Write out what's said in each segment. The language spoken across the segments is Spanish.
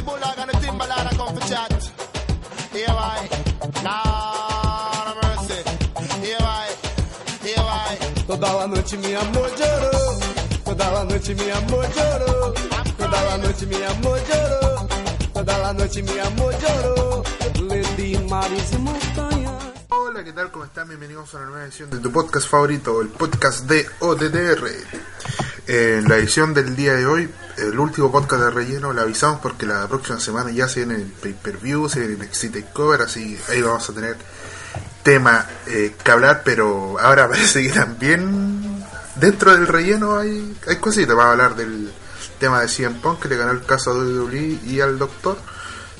Rich Bulldog and the Timberland I come for chat. Here why? Lord of mercy. Here why? Here why? Toda a noite meu amor chorou. Toda a noite meu amor chorou. Toda a noite meu amor chorou. Toda a noite meu amor chorou. Le di mares e montanhas. Hola, ¿qué tal? ¿Cómo están? Bienvenidos a una nueva edición de tu podcast favorito, el podcast de ODDR. En la edición del día de hoy, el último podcast de relleno, le avisamos porque la próxima semana ya se viene el pay-per-view, se viene el Exit Cover, así ahí vamos a tener tema eh, que hablar, pero ahora parece que también dentro del relleno hay, hay cositas. Vamos a hablar del tema de CM Punk que le ganó el caso a WWE y al doctor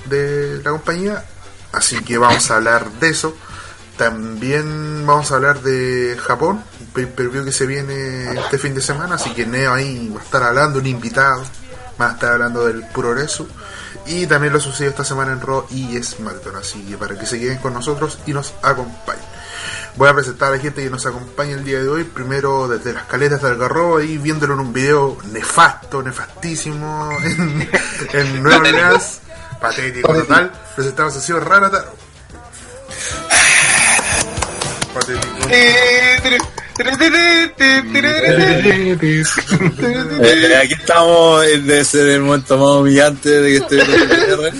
de la compañía, así que vamos a hablar de eso. También vamos a hablar de Japón, pay-per-view que se viene este fin de semana, así que Neo ahí va a estar hablando, un invitado, va a estar hablando del Puroresu. Y también lo sucedió esta semana en Raw y SmackDown, así que para que se queden con nosotros y nos acompañen. Voy a presentar a la gente que nos acompaña el día de hoy, primero desde las caletas del Garro, ahí viéndolo en un video nefasto, nefastísimo, en, en Nueva Orleans, patético total, presentamos a señor Ranataro. Patético. Eh, aquí estamos, debe ser el momento más humillante de que estoy en el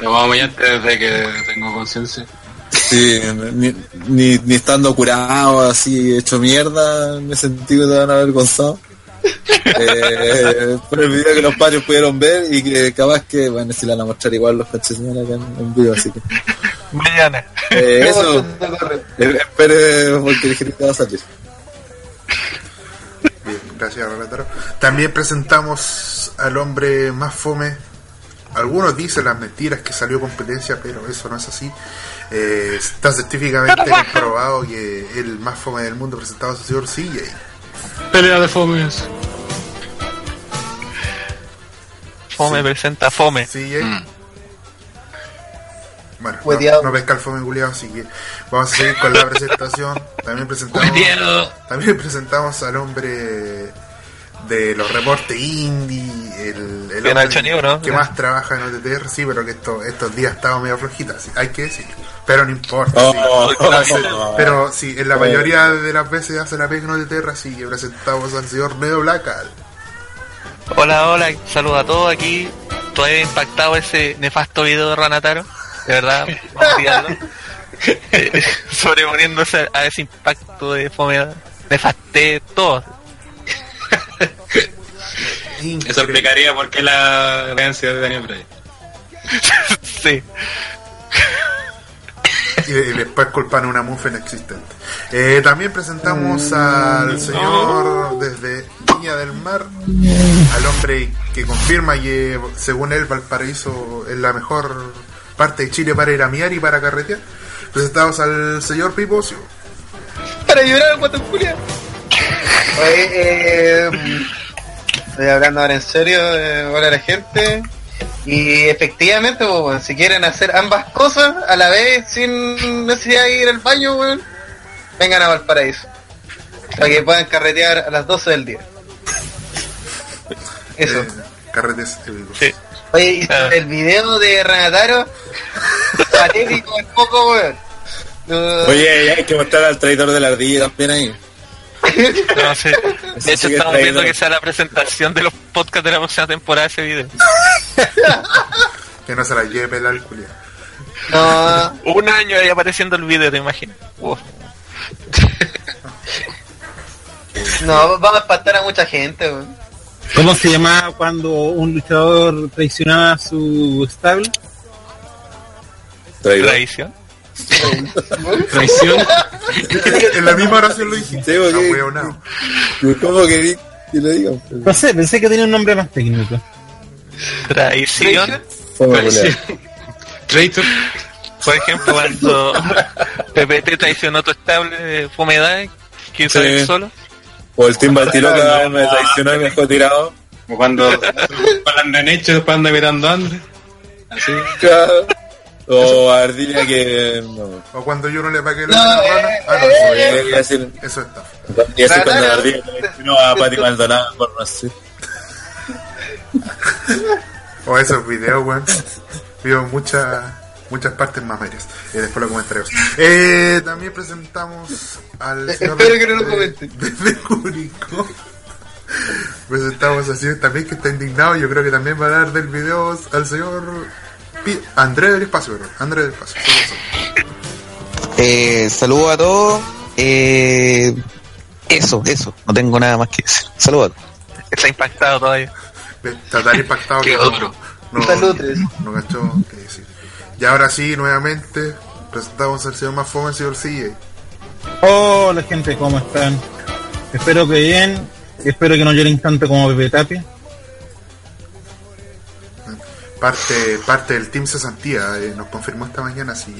más humillante desde que tengo conciencia. Sí, ni, ni, ni estando curado, así hecho mierda, me sentí que te van avergonzado. Eh, por el video que los padres pudieron ver y que capaz que, bueno, si la van a mostrar igual los coches acá en, en vivo, así que. Mañana. Eh, eso, eh, espere porque el gerente va a salir. Bien, gracias Renataro. También presentamos al hombre más fome. Algunos dicen las mentiras que salió competencia, pero eso no es así. Eh, está científicamente comprobado que el más fome del mundo presentado es el señor CJ. Pelea de fomes. Fome presenta fome. CJ. Mm. Bueno, no, pesca el fome culiado, así que vamos a seguir con la presentación. También presentamos, también presentamos al hombre de los reportes indie, el, Que hombre uno. que más trabaja en OTTR, sí, pero que esto, estos días estaba medio flojita, sí, hay que decirlo. Pero no importa, sí. Oh, Hace- pero sí, en la mayoría de las veces hace la pega en OTTR, así que presentamos al señor Neo Blackal. Hola, hola, saludo a todos aquí. Todavía impactado ese nefasto video de Ranataro. De verdad, a. Eh, Sobreponiéndose a ese impacto de fome, nefasté todo. Eso explicaría por qué la creencia de Daniel Bryan. Sí. y, y después culpan una mufa inexistente. Eh, también presentamos al señor desde Viña del Mar, al hombre que confirma que según él Valparaíso es la mejor parte de Chile para ir a miar y para carretear. Presentamos al señor Pipocio. Para llorar, guatón Julia. Oye, eh, estoy hablando ahora en serio, eh, hola a la gente. Y efectivamente, pues, si quieren hacer ambas cosas a la vez sin necesidad de ir al baño, weón, vengan a Valparaíso. Para que puedan carretear a las 12 del día. Eso. Eh, carretes épicos. Sí. Oye, y Ah. el video de Renataro, patético un poco, weón. Oye, hay que mostrar al traidor de la ardilla también ahí. No sé. De hecho, sí estamos viendo que sea la presentación de los podcasts de la próxima temporada de ese video. Que no se la lleve el culiao. no, Un año ahí apareciendo el video, te imaginas. Wow. no, vamos a espantar a mucha gente, weón. ¿Cómo se llamaba cuando un luchador traicionaba a su stable? Traidor. Tradición. Traición. en la misma oración lo dijiste. Sí, No. ¿Cómo que le digan? No sé, pensé que tenía un nombre más técnico. Traición. Traición. Traitor. Por ejemplo, cuando PPT traicionó tu estable de fomedad, que hizo Sí. solo. O el Team Baltiloca me traicionó y me dejó tirado. Como cuando hablan de Necho después anda mirando a André. Así. Claro. O Ardilla que. No. O cuando yo no le pagué la No, rana. eh, Ah, no, eh, eso, a decir- eso está. Y así cuando Claro. Ardilla traicionó a Pati Maldonado por no sé. O esos videos, weón. Vio muchas muchas partes más medias. Y después lo comentaremos. Eh, también presentamos al señor Espero que no lo de- comenten. de- de Curicó. Presentamos al señor también que está indignado. Yo creo que también va a dar del video al señor Pi- Andrés del Espacio, perdón. Andrés del Espacio. Eh, saludos a todos. Eh, eso, eso. No tengo nada más que decir. Saludos a todos. Está impactado todavía. Está tan impactado ¿Qué que otro? no, no cachó qué decir. Y ahora sí, nuevamente, presentamos al señor más fome, el señor CJ. Hola gente, ¿cómo están? Espero que bien, y espero que no lloren tanto como Pepe Tapia. Parte, parte del Team Cesantía, eh, nos confirmó esta mañana si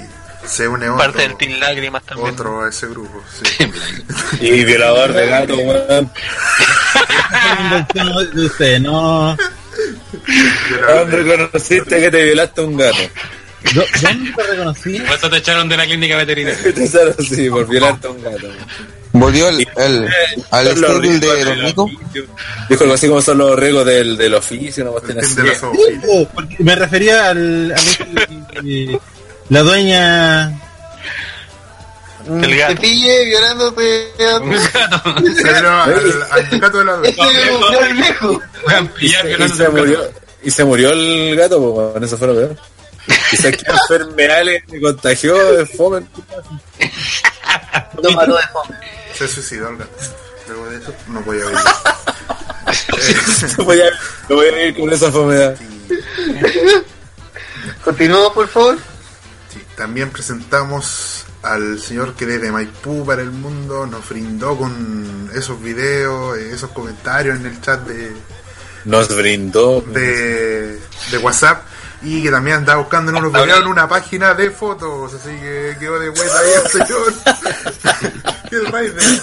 se une otro, Parte del Team Lágrimas también. otro a ese grupo. Sí. Y violador de gato, weón. No. ¿Dónde reconociste que te violaste a un gato? ¿Dó- ¿Dónde te reconocí? Por eso te echaron de la clínica veterinaria. Te echaron así, por violarte a un gato. Volvió el, el, al los riesgos de del Don Nico. Dijo algo así como son los riesgos del, del oficio. Team de porque me refería al, al- eh, la dueña El gato. Te pille violándote a tu... Pero al, al gato de la Ese es el viejo. Y se murió, y se murió el gato, pues, eso fue lo peor. Quizás que enfermedades se contagió de fome. Lo mató de fome. Se suicidó el gato. Luego de eso, no podía vivir. No voy a, no voy a ir con esa enfermedad. Continuamos, por favor. Sí, también presentamos al señor que desde Maipú para el mundo nos brindó con esos videos, eh, esos comentarios en el chat de, Nos brindó. de, de WhatsApp y que también andaba buscando en unos videos en una página de fotos, así que quedó de vuelta ahí el señor. El rey de.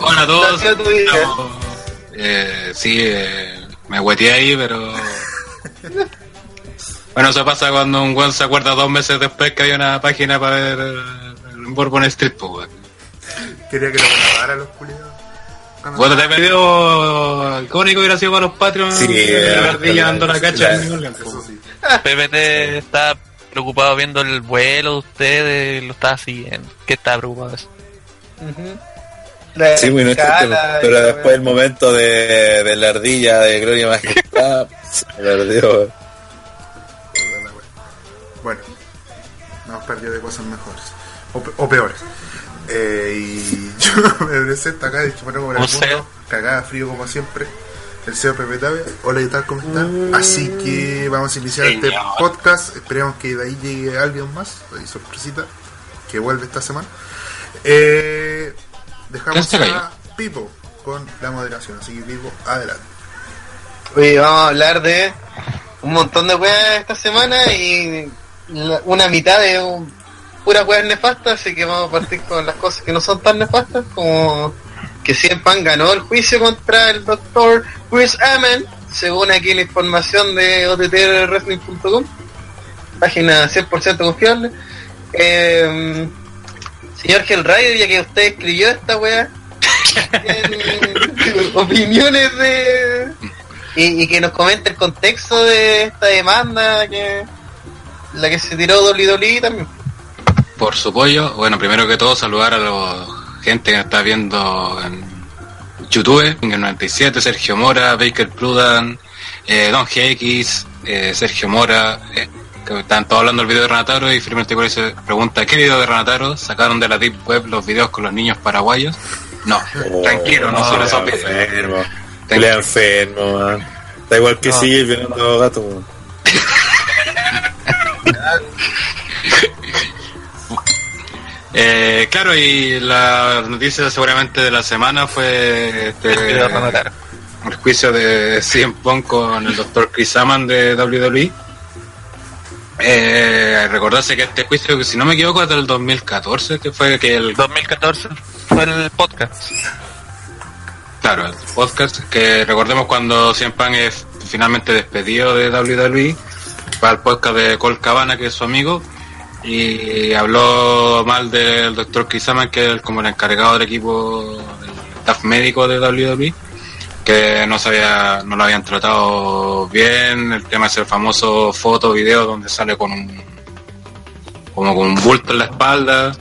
Hola a todos. Eh, sí, eh, me hueteé ahí, pero. Bueno, eso pasa cuando un weón se acuerda dos meses después que había una página para ver eh, el Bourbon Street, pues. Quería que lo grabara los culiados. Bueno, te pedido icónico hubiera sido para los Patreons. Sí, eh, la eh, ardilla dando la cacha en pues. PPT está preocupado viendo el vuelo de ustedes, lo está siguiendo. ¿Qué está preocupado eso? Sí, muy noche, escala, pero después el momento de, de la ardilla de Gloria Majestad se perdió. Bueno, nos hemos perdido de cosas mejores o peores. Eh, y yo me presento acá de Chupanó por el mundo, cagada frío como siempre. El señor Pepe Tavia. Hola, ¿qué tal? ¿Cómo están? Así que vamos a iniciar este podcast. Esperemos que de ahí llegue alguien más. Hay sorpresita que vuelve esta semana. Eh, dejamos ¿Quién se a Pipo con la moderación. Así que Pipo, adelante. Oye, vamos a hablar de un montón de weas esta semana y la- una mitad de un, pura weas nefastas, así que vamos a partir con las cosas que no son tan nefastas, como que Cien Pan ganó el juicio contra el doctor Chris Amen, según aquí la información de ottrwrestling.com, página 100% confiable. Eh, señor Hellrider, ya que usted escribió esta wea, ¿tiene opiniones de y, y que nos comente el contexto de esta demanda que la que se tiró WWE también. Por su pollo. Bueno, primero que todo saludar a la gente que nos está viendo en YouTube, en el 97, Sergio Mora, Baker Pludan, eh, Don GX, eh, Sergio Mora, eh, que están todos hablando del video de Ranataro y Firme Artículo se pregunta, ¿qué video de Ranataro? ¿Sacaron de la Deep Web los videos con los niños paraguayos? No, tranquilo, no son esos videos. enfermo. Le enfermo, man. Da igual que sigue violando gato, man. Eh, claro, y la noticia seguramente de la semana fue este, El el juicio de CM Punk con el doctor Chris Aman de WWE. Eh, recordarse que este juicio, que si no me equivoco, es del 2014, que fue que el 2014 fue el podcast. Claro, el podcast que recordemos cuando CM Punk es finalmente despedido de WWE, va al podcast de Cole Cabana, que es su amigo, y habló mal del doctor Chris Aman, que es el- como el encargado del equipo, del staff médico de WWE, porque no se había, no lo habían tratado bien, el tema es el famoso foto video donde sale con un como con un bulto en la espalda.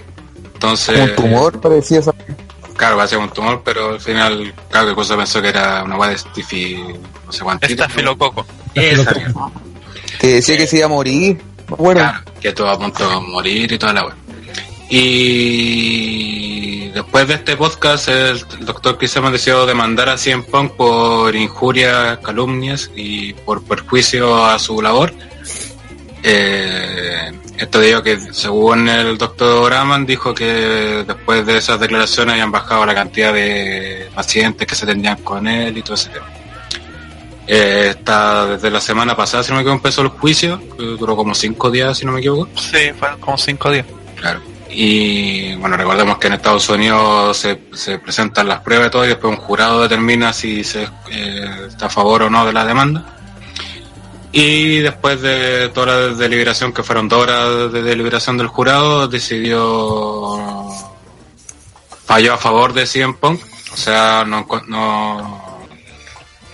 Entonces, Un tumor parecía esa. claro, parecía un tumor, pero al final, claro, que cosa pensó que era una guay de Stiffy, no sé cuánto. Estafilococo. Misma. Que decía que se iba a morir. Bueno, Claro, que estuvo a punto de morir y toda la web. Y después de este podcast, el doctor Cristian decidió demandar a Cien Punk por injurias, calumnias y por perjuicio a su labor. Eh, esto digo que según el doctor Aman dijo que después de esas declaraciones habían bajado la cantidad de pacientes que se atendían con él y todo ese tema. Eh, está desde la semana pasada, si no me equivoco, empezó el juicio, duró como cinco días, si no me equivoco. Sí, fueron como cinco días. Claro. Y bueno, recordemos que en Estados Unidos se, se presentan las pruebas y todo, y después un jurado determina si se eh, está a favor o no de la demanda. Y después de toda la deliberación, que fueron dos horas de deliberación del jurado, decidió. falló a favor de CM Punk. O sea, no, no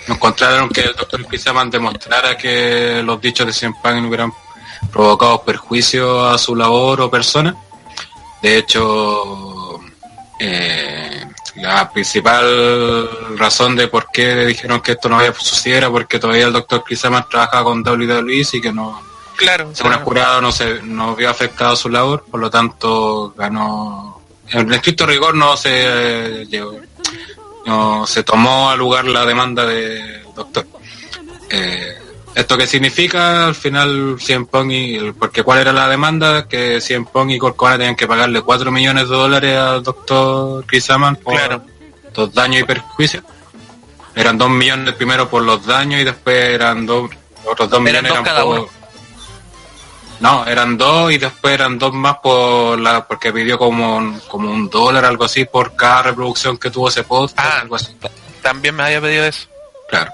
encontraron que el doctor Pizaman demostrara que los dichos de Punk no hubieran provocado perjuicio a su labor o persona. De hecho, eh, la principal razón de por qué dijeron que esto no había sucedido era porque todavía el doctor Chris Evans trabajaba con WWE y que no, Claro, según el jurado no se no vio afectado su labor, por lo tanto ganó. En estricto rigor no se eh, llegó- no se tomó a lugar la demanda del doctor. Eh, ¿Esto qué significa? Al final, Cien Pong y. Porque ¿cuál era la demanda? Que Cien Pong y Corcona tenían que pagarle 4 millones de dólares al doctor Chris Aman por Claro. los daños y perjuicios. Eran 2 millones primero por los daños y después eran dos. Otros 2 Eran millones dos eran por. uno. No, eran dos y después eran dos más por la porque pidió como un, como un dólar algo así por cada reproducción que tuvo ese post, Ah. algo así. También me había pedido eso. Claro.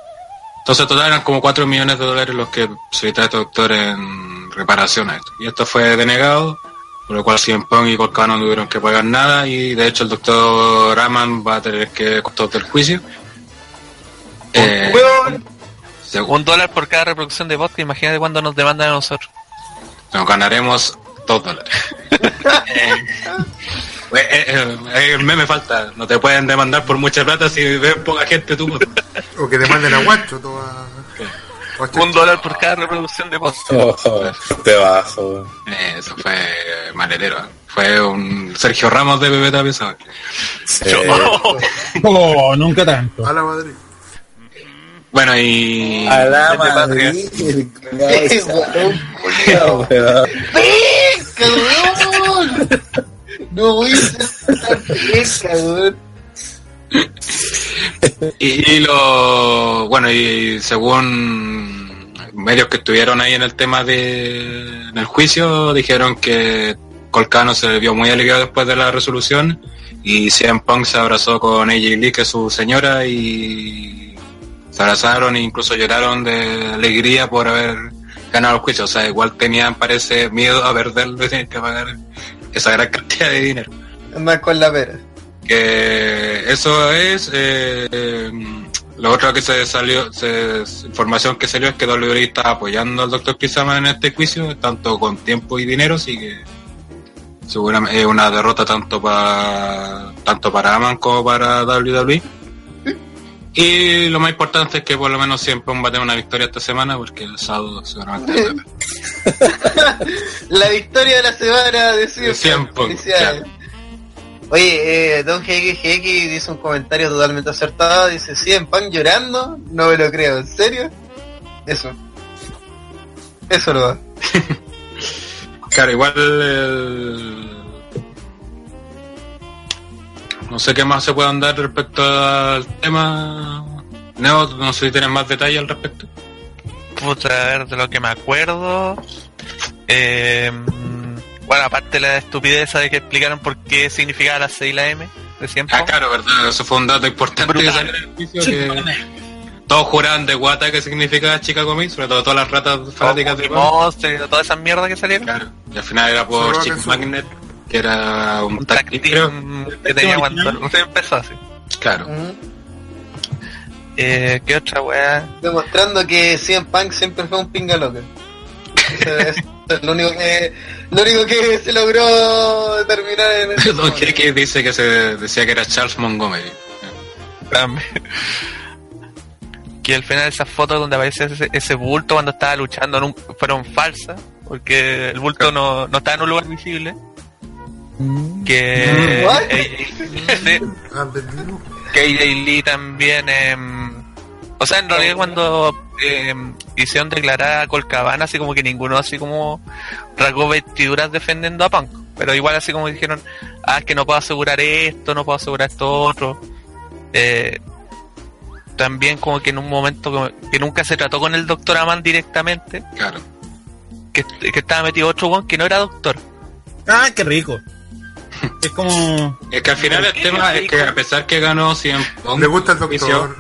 Entonces, total eran como 4 millones de dólares los que solicitaba este doctor en reparación a esto. Y esto fue denegado, por lo cual Cien Pong y Colcano no tuvieron que pagar nada y de hecho el doctor Raman va a tener que costos del juicio. Eh, Un dólar por cada reproducción de podcast. Imagínate cuándo nos demandan a nosotros. Nos ganaremos 2 dólares. Eh, eh, eh, eh, el meme falta, no te pueden demandar por mucha plata si ven poca gente tú. O que demanden a Guacho, toda. Un dólar por cada reproducción de podcast. Oh, te bajo. Eh, Eso fue maletero. Fue un Sergio Ramos de Bebé Tapia ¿sabes? Sí. Oh, nunca tanto. A la Madrid. Bueno, y. A la Desde Madrid. Eh, weón, culiao. Weón. ¡Pesca, weón! No voy. Y, y lo. Bueno, y según medios que estuvieron ahí en el tema de. En el juicio, dijeron que Colcano se vio muy aliviado después de la resolución. Y CM Punk se abrazó con AJ Lee, que es su señora, y se abrazaron e incluso lloraron de alegría por haber ganado el juicio. O sea, igual tenían, parece, miedo a perderlo y tener que pagar esa gran cantidad de dinero. Más con la pera. que eso es eh, lo otro que se salió se, información que salió es que WWE está apoyando al doctor Kisama en este juicio tanto con tiempo y dinero así que seguramente es una derrota tanto para tanto para Aman como para WWE y lo más importante es que por lo menos siempre va a tener una victoria esta semana porque el sábado seguramente La victoria de la semana de De Punk. Punk, Felicidades. Oye, eh, Don GXX dice un comentario totalmente acertado. Dice, ¿Cien Punk llorando? No me lo creo, ¿en serio? Eso. Eso lo va. Claro, igual el... No sé qué más se puede andar respecto al tema. Neo, no sé si tienes más detalles al respecto. Puta, a ver, de lo que me acuerdo. Eh, bueno, aparte de la estupidez de que explicaron por qué significaba la C y la M de siempre. Ah, claro, verdad, eso fue un dato importante que Brutal. salió en el juicio, que todos juraban de guata que significaba Chicago Mix, sobre todo todas las ratas fanáticas de Monster, toda esa mierda que salieron. Claro, y al final era por Chick Magnet, que era un Un tag tag team, team que tenía cuando se empezó así. Claro. Eh, ¿Qué otra weá? Demostrando que CM Punk siempre fue un pinga loca. Es lo único que lo único que se logró determinar en ese Don Keke dice que se decía que era Charles Montgomery. Que al final esas fotos donde aparece ese, ese bulto cuando estaba luchando fueron falsas, porque el bulto no, no estaba en un lugar visible. Que sí, Ah, que AJ Lee también em, o sea en realidad cuando em, hicieron declarar a Colcabana así como que ninguno así como rasgó vestiduras defendiendo a Punk pero igual así como dijeron ah es que no puedo asegurar esto no puedo asegurar esto otro Eh, también como que en un momento como que nunca se trató con el doctor Aman directamente Claro. que, que estaba metido otro one que no era doctor Ah, qué rico. Es como. Es que al final el ¿Qué tema es que a pesar que ganó 100 Punk, Le gusta el doctor.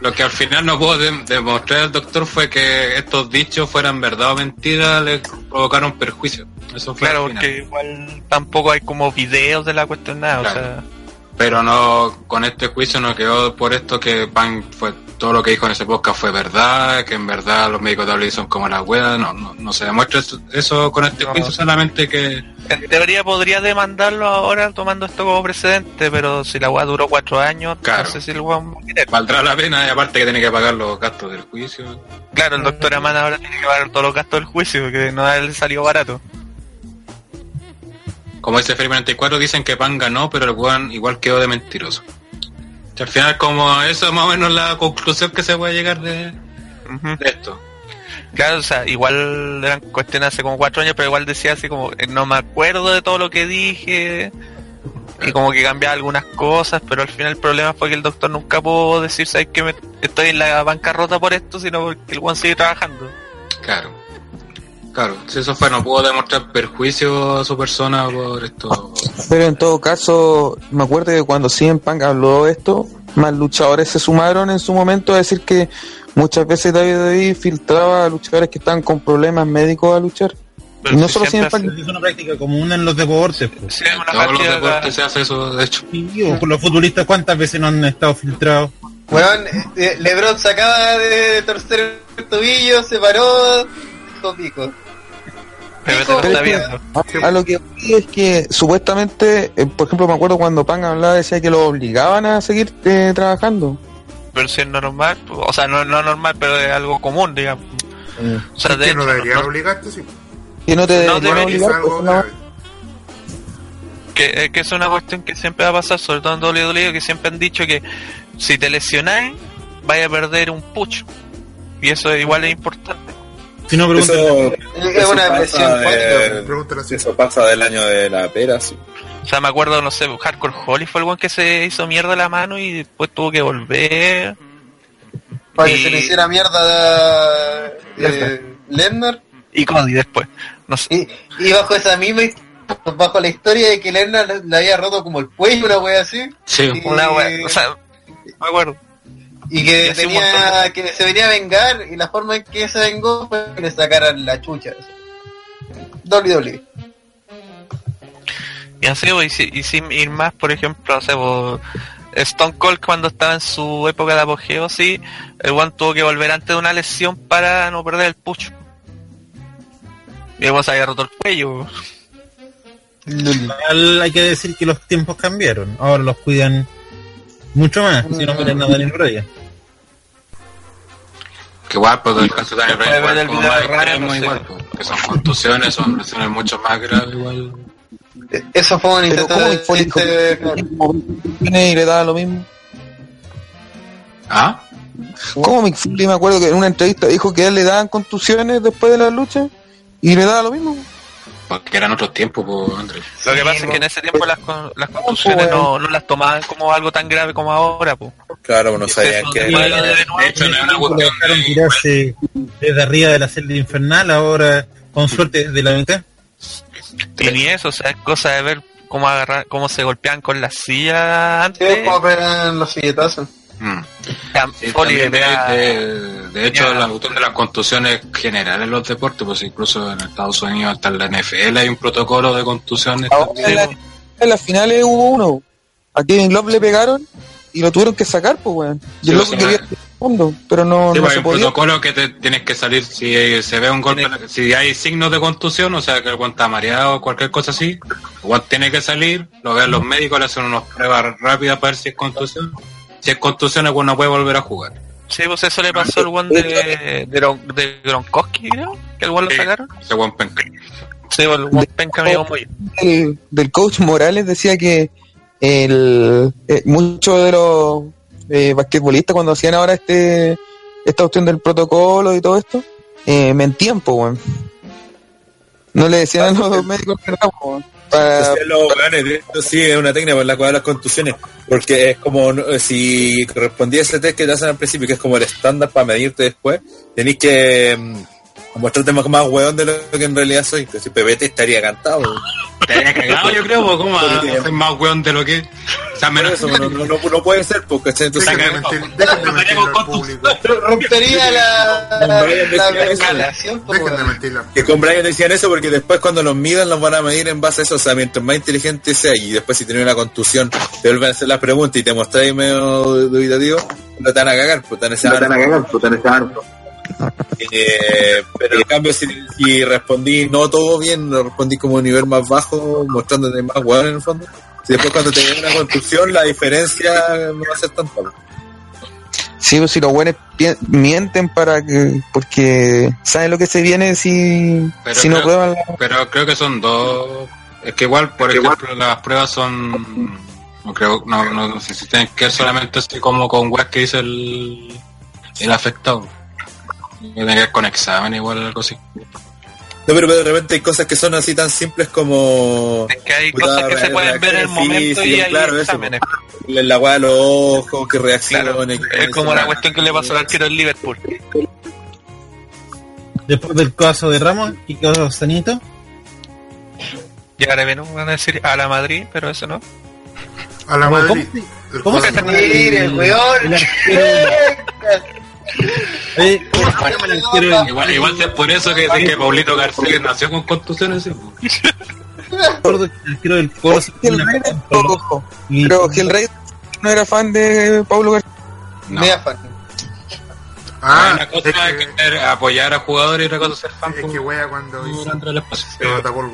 Lo que al final no pudo dem- demostrar el doctor fue que estos dichos fueran verdad o mentira, le provocaron perjuicio. Eso fue claro al porque igual tampoco hay como videos de la cuestión nada Claro. o sea Pero no, con este juicio no quedó por esto que Pan fue todo lo que dijo en ese podcast fue verdad, que en verdad los médicos de WWE son como las weas, no, no, no se demuestra eso, eso con este No. juicio solamente que En teoría podría demandarlo ahora tomando esto como precedente, pero si la weá duró cuatro años, Claro. no sé si el weón va a querer. valdrá la pena y aparte que tiene que pagar los gastos del juicio. Claro, el doctor Aman ahora tiene que pagar todos los gastos del juicio, que no le salió barato. Como dice Felipe 94, dicen que Pan ganó, pero el weón igual quedó de mentiroso. Al final como eso es más o menos la conclusión que se puede llegar de, esto. Claro, o sea, igual eran cuestiones hace como cuatro años, pero igual decía así como, eh, no me acuerdo de todo lo que dije, y como que cambiaba algunas cosas, pero al final el problema fue que el doctor nunca pudo decir, ¿sabes que me, estoy en la bancarrota por esto, sino porque el weón sigue trabajando. Claro. Claro, si eso fue, no pudo demostrar perjuicio a su persona por esto. Pero en todo caso, me acuerdo que cuando CM Punk habló de esto, más luchadores se sumaron en su momento a decir que muchas veces WWE filtraba a luchadores que estaban con problemas médicos a luchar. Pero Y no si solo siempre Es una práctica común en los deportes. pues. hace- sí, es una En todos los práctica- deportes se hace eso, de hecho. O, los futbolistas, ¿cuántas veces no han estado filtrados? Weón, eh, Lebron se acaba de torcer el tobillo, se paró, dijo pico. Pero te lo está viendo. a, a lo que es que supuestamente, eh, por ejemplo, me acuerdo cuando Punk hablaba, decía que lo obligaban a seguir eh, trabajando. pero si es normal, o sea, no, no normal, pero es algo común, digamos. O sea, Es de que no deberían no- obligarte, sí. Que no te No no debería Es obligar, algo pues, no. grave. que, eh, que es una cuestión que siempre va a pasar, sobre todo en WWE, que siempre han dicho que si te lesionáis, vaya a perder un pucho. Y eso igual es importante. Si no, preguntan. Eso, Es eso una pasa de- eso pasa del año de la pera, sí. O sea, me acuerdo, no sé, Hardcore Holly fue el one que se hizo mierda la mano y después tuvo que volver. Para que se le hiciera mierda eh, Lennar. Y Cody después. No sé. Y, y bajo esa misma, bajo la historia de que Lennar le, le había roto como el cuello, una wea así. Sí, Y- Una wea, o sea, me acuerdo. Y que Y tenía, que se venía a vengar y la forma en que se vengó fue que le sacaran la chucha. WWE. Y así, pues, y, si- y sin ir más, por ejemplo, pues, Stone Cold cuando estaba en su época de apogeo, sí, el one tuvo que volver antes de una lesión para no perder el pucho. Y el one se había roto el cuello. Hay que decir que los tiempos cambiaron. Ahora los cuidan mucho más. Si no miren nada en el rollo. Que igual, pues el caso Puede ver igual, el como video más de Ryan, extremo, no sé. igual, pues, que son contusiones, son lesiones mucho más graves, igual. Eso fue un Pero intento ¿cómo de... Tiene y le daba lo mismo? ¿Ah? ¿Cómo Mick Foley me acuerdo que en una entrevista dijo que a él le daban contusiones después de la lucha y le daba lo mismo? Porque eran otros tiempos, pues, Andrés. Lo que Sí, pasa es que en ese tiempo las, con- las contusiones no, no las tomaban como algo tan grave como ahora, pues. Claro, no sabían que... de- de- De hecho, no es una de... tirarse desde arriba de la celda infernal, ahora con suerte desde la mitad. Y ni eso, o sea, es cosa de ver cómo agarrar, cómo se golpeaban con las sillas Sí, antes. como pegan los silletazos. Mm. También de, era- de- de hecho, Ya. cuestión de las contusiones generales en los deportes, pues incluso en Estados Unidos, hasta en la NFL hay un protocolo de contusiones. Ahora en, la- en las finales hubo uno. A Kevin Love le pegaron y lo tuvieron que sacar, pues, weón. Y Sí, el loco quería el fondo, pero no, Sí, no pues, hay se un podía. protocolo que te tienes que salir si eh, se ve un golpe, si hay signos de contusión, o sea que el guante está mareado o cualquier cosa así, el guante tiene que salir, lo ven los médicos, le hacen unas pruebas rápidas para ver si es contusión. Es contusión, el guante no puede volver a jugar. Sí, pues eso le pasó al one de, de, de Gronkowski, creo, que el one lo Sí. sacaron. Ese penca. Sí, pues, el one penca amigo muy. del, del coach Morales decía que el, eh, muchos de los eh, basquetbolistas cuando hacían ahora este esta opción del protocolo y todo esto, eh, mentían, pues, weón. No le decían a los médicos weón. Sí, es una técnica por la cual las contusiones, porque es como si correspondía ese test que te hacen al principio, que es como el estándar para medirte después, tenéis que mm, mostrarte más, más weón de lo que en realidad soy, que si Pepete estaría cantado. Estaría cagado, yo creo, pues, ¿cómo va a ser más weón de lo que? O sea, menos eso, no, no, no, no puede ser, porque entonces. Rompería la, relación, pues, Que con Brian decían eso porque después cuando los midan los van a medir en base a eso, o sea, mientras más inteligente sea y después si tienes una contusión te vuelven a hacer las preguntas y te mostráis medio dubitativo, no te van a cagar, pues te van a decir, "Ah, no". Eh, pero en cambio si, si respondí no todo bien, no respondí como un nivel más bajo, mostrándote más hueón en el fondo. Si después cuando te viene una contusión la diferencia no va a ser pues. Sí, pues si los buenos mienten para que, porque saben lo que se viene si, Pero si no creo- prueban la... Pero creo que son dos. Es que igual, por ejemplo, las pruebas son. No creo, no, no, no sé si tienen que ver solamente así como con web que dice el, el afectado. Tiene que ver con examen igual algo así. No, pero de repente hay cosas que son así tan simples como Es que hay cosas que se pueden ver en el momento y hay claro, eso, exámenes. la weá de los ojos, que reacciona. Claro, es como la cuestión que le pasó al arquero del Liverpool. Después del caso de Ramos y caso Sanito, Y ahora ven, van a decir a la Madrid, pero eso no. A la ¿Cómo- Madrid. cómo cómo se Mire, el- weón. El arquero- Oye, ¿cómo se llama el arquero del- Igual, igual es por eso que dicen que Paulito García nació con contusiones. que el y- Pero que el rey no era fan de Pablo García. No. Mega fan. Ah, una cosa es que, apoyar a jugadores y otra cosa ser fan. es que wea cuando por- hizo- tapó el.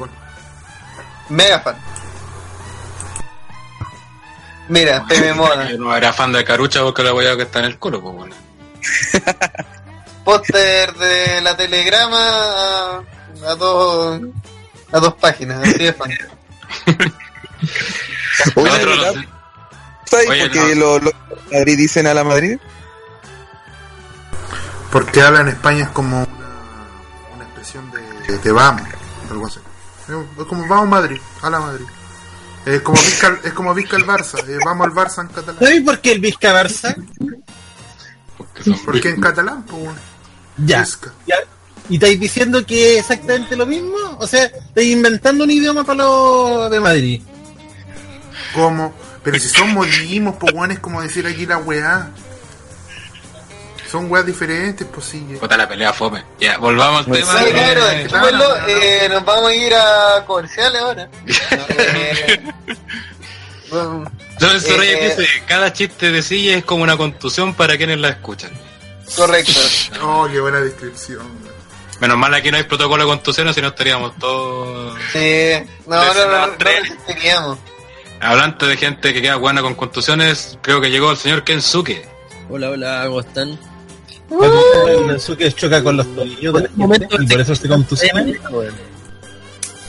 Mega fan. Mira, PM Moda. Yo no era fan de Carucha porque la weá que está en el colo, pues bueno. Póster de la telegrama a, a dos a dos páginas, así de ¿Sabes Oye, por qué no. los de Madrid dicen a la Madrid? Porque habla en España es como una, una expresión de, de vamos, algo así. Es como vamos Madrid, a la Madrid. Es como Vizca, es como Vizca el Barça, eh, vamos al Barça en catalán. ¿Sabes por qué el Vizca Barça? Porque son- Porque en catalán, pues Ya. Ya. ¿Y estáis diciendo que es exactamente lo mismo? O sea, estáis inventando un idioma para los de Madrid. ¿Cómo? Pero si son modismos, pues bueno, es como decir aquí la weá. Son weas diferentes, pues sí. La pelea fome. Ya, volvamos al tema. Cabrón, Eh, eh, nos vamos a ir a comerciales ahora. Eh, bueno, Entonces, Eh, Reyes dice, cada chiste de silla es como una contusión para quienes la escuchan. correcto. Oh, qué buena descripción. weón. Menos mal aquí no hay protocolo de contusiones, si no estaríamos todos... Sí, no, no, no, no. Hablando de gente que queda buena con contusiones, creo que llegó el señor Kensuke. Hola, hola, ¿cómo están? El Nensuke choca con los tobillos y por eso se contusiona.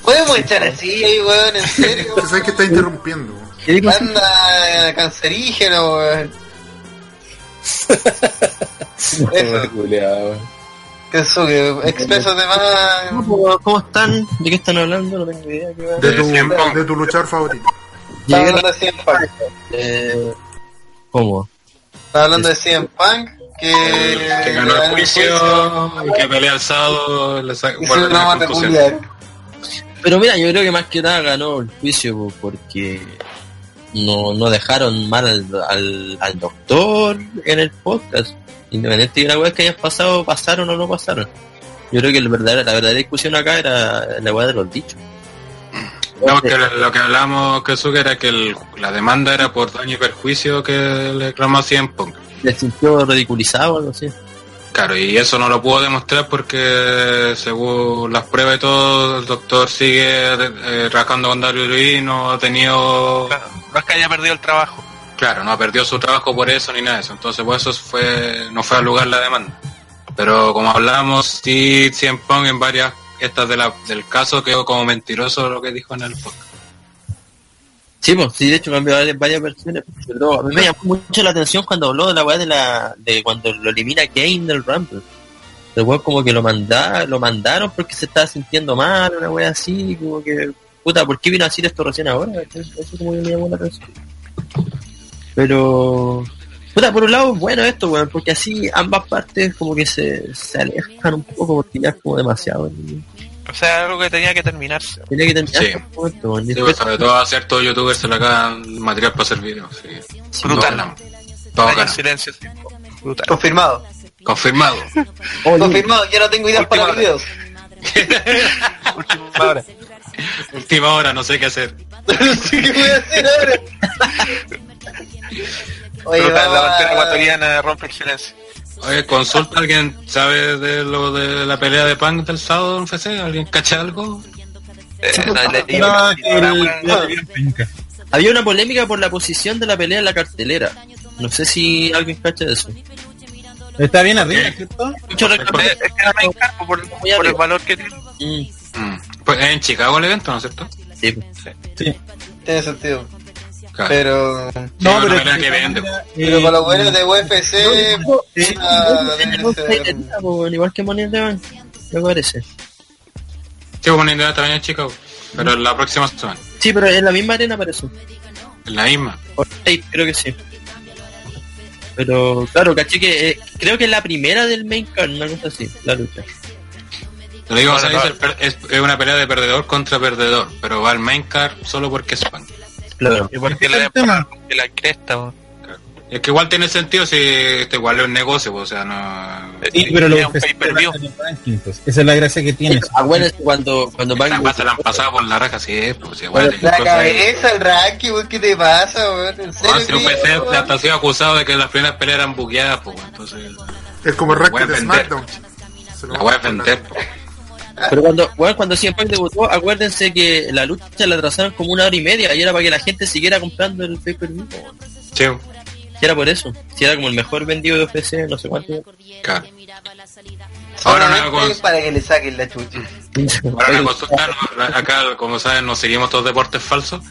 Podemos echar así, ahí, weón, en serio. Sabes que está interrumpiendo. Weón. Anda cancerígeno, weón. Eso, Kensuke, expresos de más. ¿Cómo, cómo están? ¿De qué están hablando? No tengo idea. ¿qué? De tu, de tu luchador favorito. Estaba Llegué hablando de CM Punk. eh, ¿Cómo? Estaba hablando de CM Punk, que. que ganó el juicio y que pelea el sábado le sa- Y vuelve se a llama tener contusión. peculiar. Pero mira, yo creo que más que nada ganó el juicio po, porque no, no dejaron mal al, al, al doctor en el podcast. Independiente de la weá que hayas pasado, pasaron o no pasaron. Yo creo que la verdadera, la verdadera discusión acá era la weá de los dichos. No, que lo que hablamos, Kesuke, era que el- la demanda era por daño y perjuicio que le reclamó Cien Pong. Le sintió ridiculizado o algo así. Claro, y eso no lo pudo demostrar porque según las pruebas y todo, el doctor sigue eh, trabajando con WWE y no ha tenido... Claro, no es que haya perdido el trabajo. Claro, no ha perdido su trabajo por eso ni nada de eso. Entonces, por eso fue, no fue al lugar la demanda. Pero como hablamos, sí, Cien Pong en varias estas de la, del caso quedó como mentiroso lo que dijo en el podcast. Sí, pues, sí, de hecho cambió varias, versiones. Pero a mí me llamó mucho la atención cuando habló de la weá de la, de cuando lo elimina Kane del Rumble. El weón como que lo manda, lo mandaron porque se estaba sintiendo mal, una weá así, como que, puta, ¿por qué vino a decir esto recién ahora? Eso como que me llamó la atención. Pero, puta, por un lado bueno esto, weón, porque así ambas partes como que se, se alejan un poco porque ya es como demasiado. O sea, algo que tenía que terminarse. Tenía que terminar Sí. momento, Sí, pues, sobre todo a ciertos youtubers se le acaban material para hacer videos. Sí. Brutal. Vaya ganamos. silencio. Brutal. Confirmado. Confirmado. Oye, Confirmado, ya no tengo ideas Última para hora. videos. Última hora. Última hora, no sé qué hacer. Sí, ¿Qué voy a hacer ahora? Oye, Brutal, la bandera ecuatoriana rompe el silencio. Oye, consulta, ¿alguien sabe de lo de la pelea de Punk del sábado en FC? ¿Alguien cacha algo? Había una polémica por la posición de la pelea en la cartelera. No sé si alguien cacha de eso. Está bien arriba, ¿cierto? Mucho Es que era main card por, por el valor que tiene. Mm, Mm. Pues es en Chicago el evento, ¿no es cierto? sí. Sí. Tiene sentido. Claro. Pero, Sí, una pero que vende. pero para los buenos de UFC, Money pues, igual que Money in the Bank, me parece. Sí, como una idea también en Chicago. Pero la próxima semana. Sí, pero en la misma arena parece. En la misma. Creo que sí. Pero claro, caché que eh, creo que es la primera del main card, una cosa así, la lucha. Lo digo, o sea, Bueno, es, una pelea de perdedor contra perdedor. Pero va al main card solo porque es Punk. Claro. Y porque ¿Qué le es el tema? que la cresta, weón. Es que igual tiene sentido si este igual es un negocio, o sea, no... Sí, pero lo que pay-per-view. pues. Esa es la gracia que tiene. Acuérdense cuando, cuando Esta weá se la han pasado por la raja, sí, pues igual. La incluso- cabeza, el ranking, weón, ¿qué te pasa, weón? ¿En serio? Ah, si un PC hasta ha sido acusado de que las primeras peleas eran bugueadas, pues, entonces... Es como La wea Racket de es. SmackDown. La voy a van vender, pues. Pero cuando, bueno, cuando CM Punk debutó, acuérdense que la lucha la atrasaron como una hora y media y era para que la gente siguiera comprando el pay per view. Sí, Si era por eso, si era como el mejor vendido de UFC, no sé cuánto. claro. Ahora una, Solamente cons- para que le saquen la chucha. ahora una consulta, no, acá como saben no seguimos todos deportes falsos,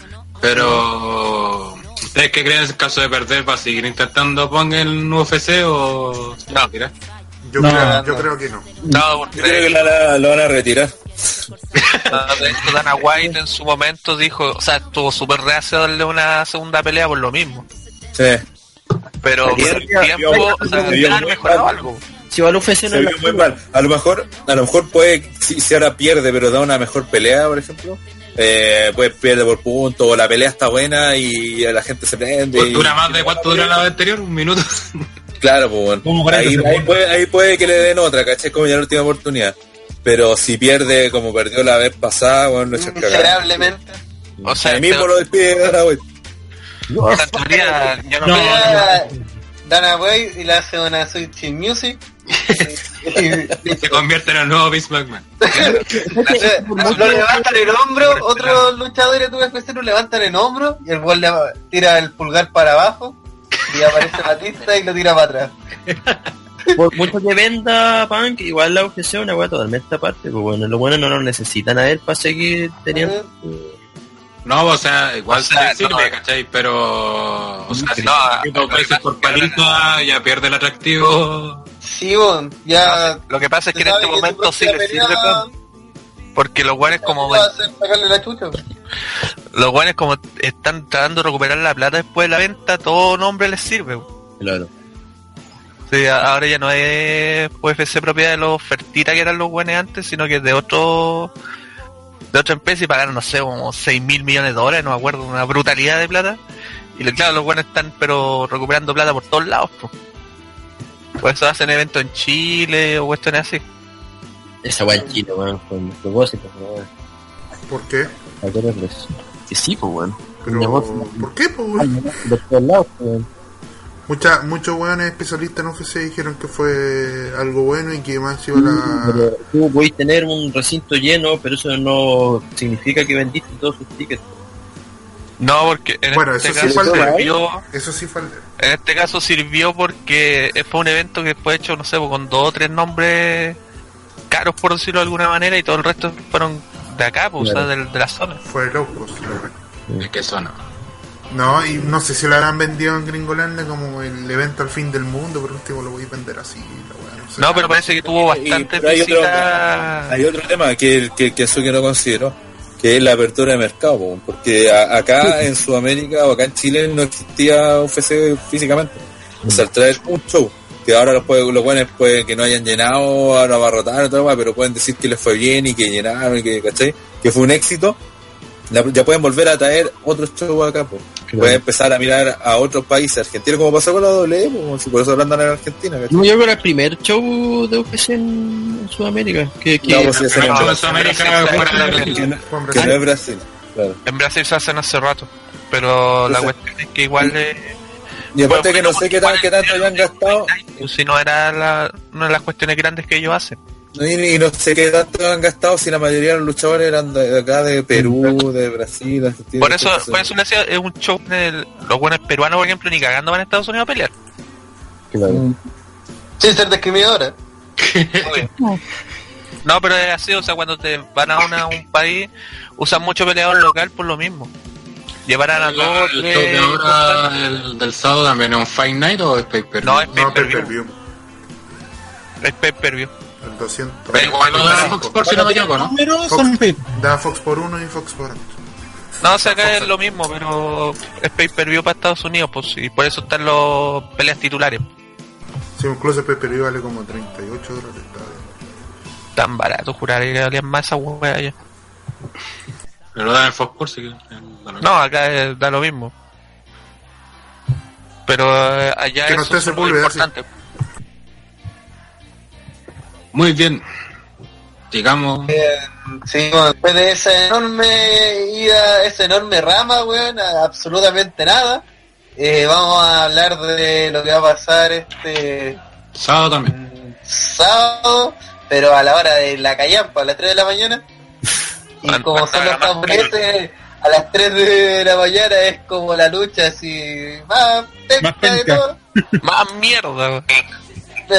pero ¿ustedes qué creen en el caso de perder? ¿Va a seguir intentando poner en UFC o se va a tirar? Yo, No, creo, no. yo creo que no. No, porque Yo creo que la, la- lo van a retirar. no, de hecho, Dana White en su momento dijo, o sea, estuvo súper reacio a darle una segunda pelea por lo mismo. Sí. Pero con el Sería- tiempo, o sea, mejorado algo. Si va al UFC no muy mal. A lo mejor, a lo mejor puede, si, si ahora pierde, pero da una mejor pelea, por ejemplo, eh, pues pierde por punto, o la pelea está buena y la gente se prende. y- ¿Dura más de cuánto dura la anterior? ¿Un minuto? Claro, pues bueno. Como 40 Ahí, puede, ahí puede que le den otra, ¿cachai? Como ya la última oportunidad. Pero si pierde como perdió la vez pasada, bueno, lo cagada. Miserablemente. O sea, Ahí en mismo teo- lo despide Dana White. teoría, no, No, Dana White y le hace una Switch in Music. Se convierte en el nuevo Vince McMahon. lo levantan el hombro, otros luchadores de UFC lo levantan el hombro y el gol le tira el pulgar para abajo y aparece Batista y lo tira para atrás. Por mucho que venda Punk, igual la UFC es una weá totalmente aparte. Pues bueno, los buenos no lo necesitan a él para seguir teniendo. No, o sea, igual O sea, se no. sirve, ¿cachai? Pero, o sea, si No, dos veces por paliza ya pierde el atractivo. Sí, bon, ya. Lo que pasa es que en este momento sí le sirve Punk, porque los guanes como sacarle la chucha. Los guanes como están tratando de recuperar la plata después de la venta, todo nombre les sirve. Claro. Sí, a- ahora ya no es UFC propiedad de los Fertita que eran los guanes antes, sino que es de otro de otra empresa y pagaron, no sé, como 6 mil millones de dólares, no me acuerdo, una brutalidad de plata. Y claro, los guanes están pero recuperando plata por todos lados. po. Por eso hacen eventos en Chile o cuestiones así. Esa weá en Chile, weón, con propósito. ¿Por qué? Factor Wrestling. Que sí, pues, weón. Pero. ¿por qué, Ay, weón? De todos lados, pues, weón. Mucha, muchos weones especialistas en UFC dijeron que fue algo bueno y que más iba la... Pero tú podés tener un recinto lleno, pero eso no significa que vendiste todos sus tickets. No, porque en Bueno, este eso sí caso fue sirvió, Eso sí fue en este caso sirvió porque fue un evento que fue hecho, no sé, pues, con dos o tres nombres caros por decirlo de alguna manera y todo el resto fueron de acá, pues, o sea, Claro. de, de la zona. Fue low cost. Es que son. No, y no sé si lo habrán vendido en Gringolandia como el evento al fin del mundo, por último lo voy a vender así, la weá, no sé. No, pero parece que tuvo Y- bastante pero hay, otro, visita. hay otro tema que, que, que eso que no considero, que es la apertura de mercado, po, porque a- acá en Sudamérica o acá en Chile no existía UFC físicamente. O sea, al traer un show, que ahora los, puede- los buenos pueden que no hayan llenado, ahora abarrotaron, todo, pero pueden decir que les fue bien y que llenaron y que, ¿cachai? Que fue un éxito. La- ya pueden volver a traer otros shows acá, pues. Pueden empezar a mirar a otros países, Argentina, como pasó con la W, po, si por eso andan en Argentina, ¿cachai? No, yo creo que era el primer show de UFC en, en Sudamérica. Que, que No, pues sí, Pero no, en Sudamérica Brasil. que no, Fue en Brasil. no es Brasil, claro. En Brasil se hacen hace rato. Pero la cuestión es que igual eh, Y aparte Bueno, que no sé qué, tan, igual qué tanto hayan gastado, si no era la, una de las cuestiones grandes que ellos hacen. y, y no sé qué tanto han gastado si la mayoría de los luchadores eran de, de acá, de Perú, de Brasil, Argentina. Por eso, por eso es un show de los buenos peruanos, por ejemplo, ni cagando van a Estados Unidos a pelear. Claro. Sin ser discriminadora. No, pero es así, o sea, cuando te van a una- un país, usan mucho peleador local por lo mismo. Llevarán a dos, El tres, show de ahora, el del sábado, también es un Fight Night o es pay per No, es No, pay-per-view. pay-per-view. Es pay-per-view. El 200. Pero igual Lo da Fox Sports, si no me equivoco, ¿no? Pero son pay- da Fox por uno y Fox por otro. No, o sea, acá es lo mismo, pero es pay-per-view para Estados Unidos, pues, y por eso están los peleas titulares. Sí, incluso el pay-per-view vale como 38 dólares. Tan barato, jurar que valían más esa hueá allá. Pero lo dan en Fox Sports, sí que- bueno, No, acá es- da lo mismo. Pero eh, allá Que no eso es muy sí. importante. Muy bien. Digamos, Sí, bueno, después de esa enorme ida, esa enorme rama, weón, absolutamente nada. eh, vamos a hablar de lo que va a pasar este sábado también. sábado, pero a la hora de la callampa, a las 3 de la mañana. Y Bueno, como son los japoneses, a las 3 de la mañana es como la lucha así, más penca Más de penca. todo. Más mierda.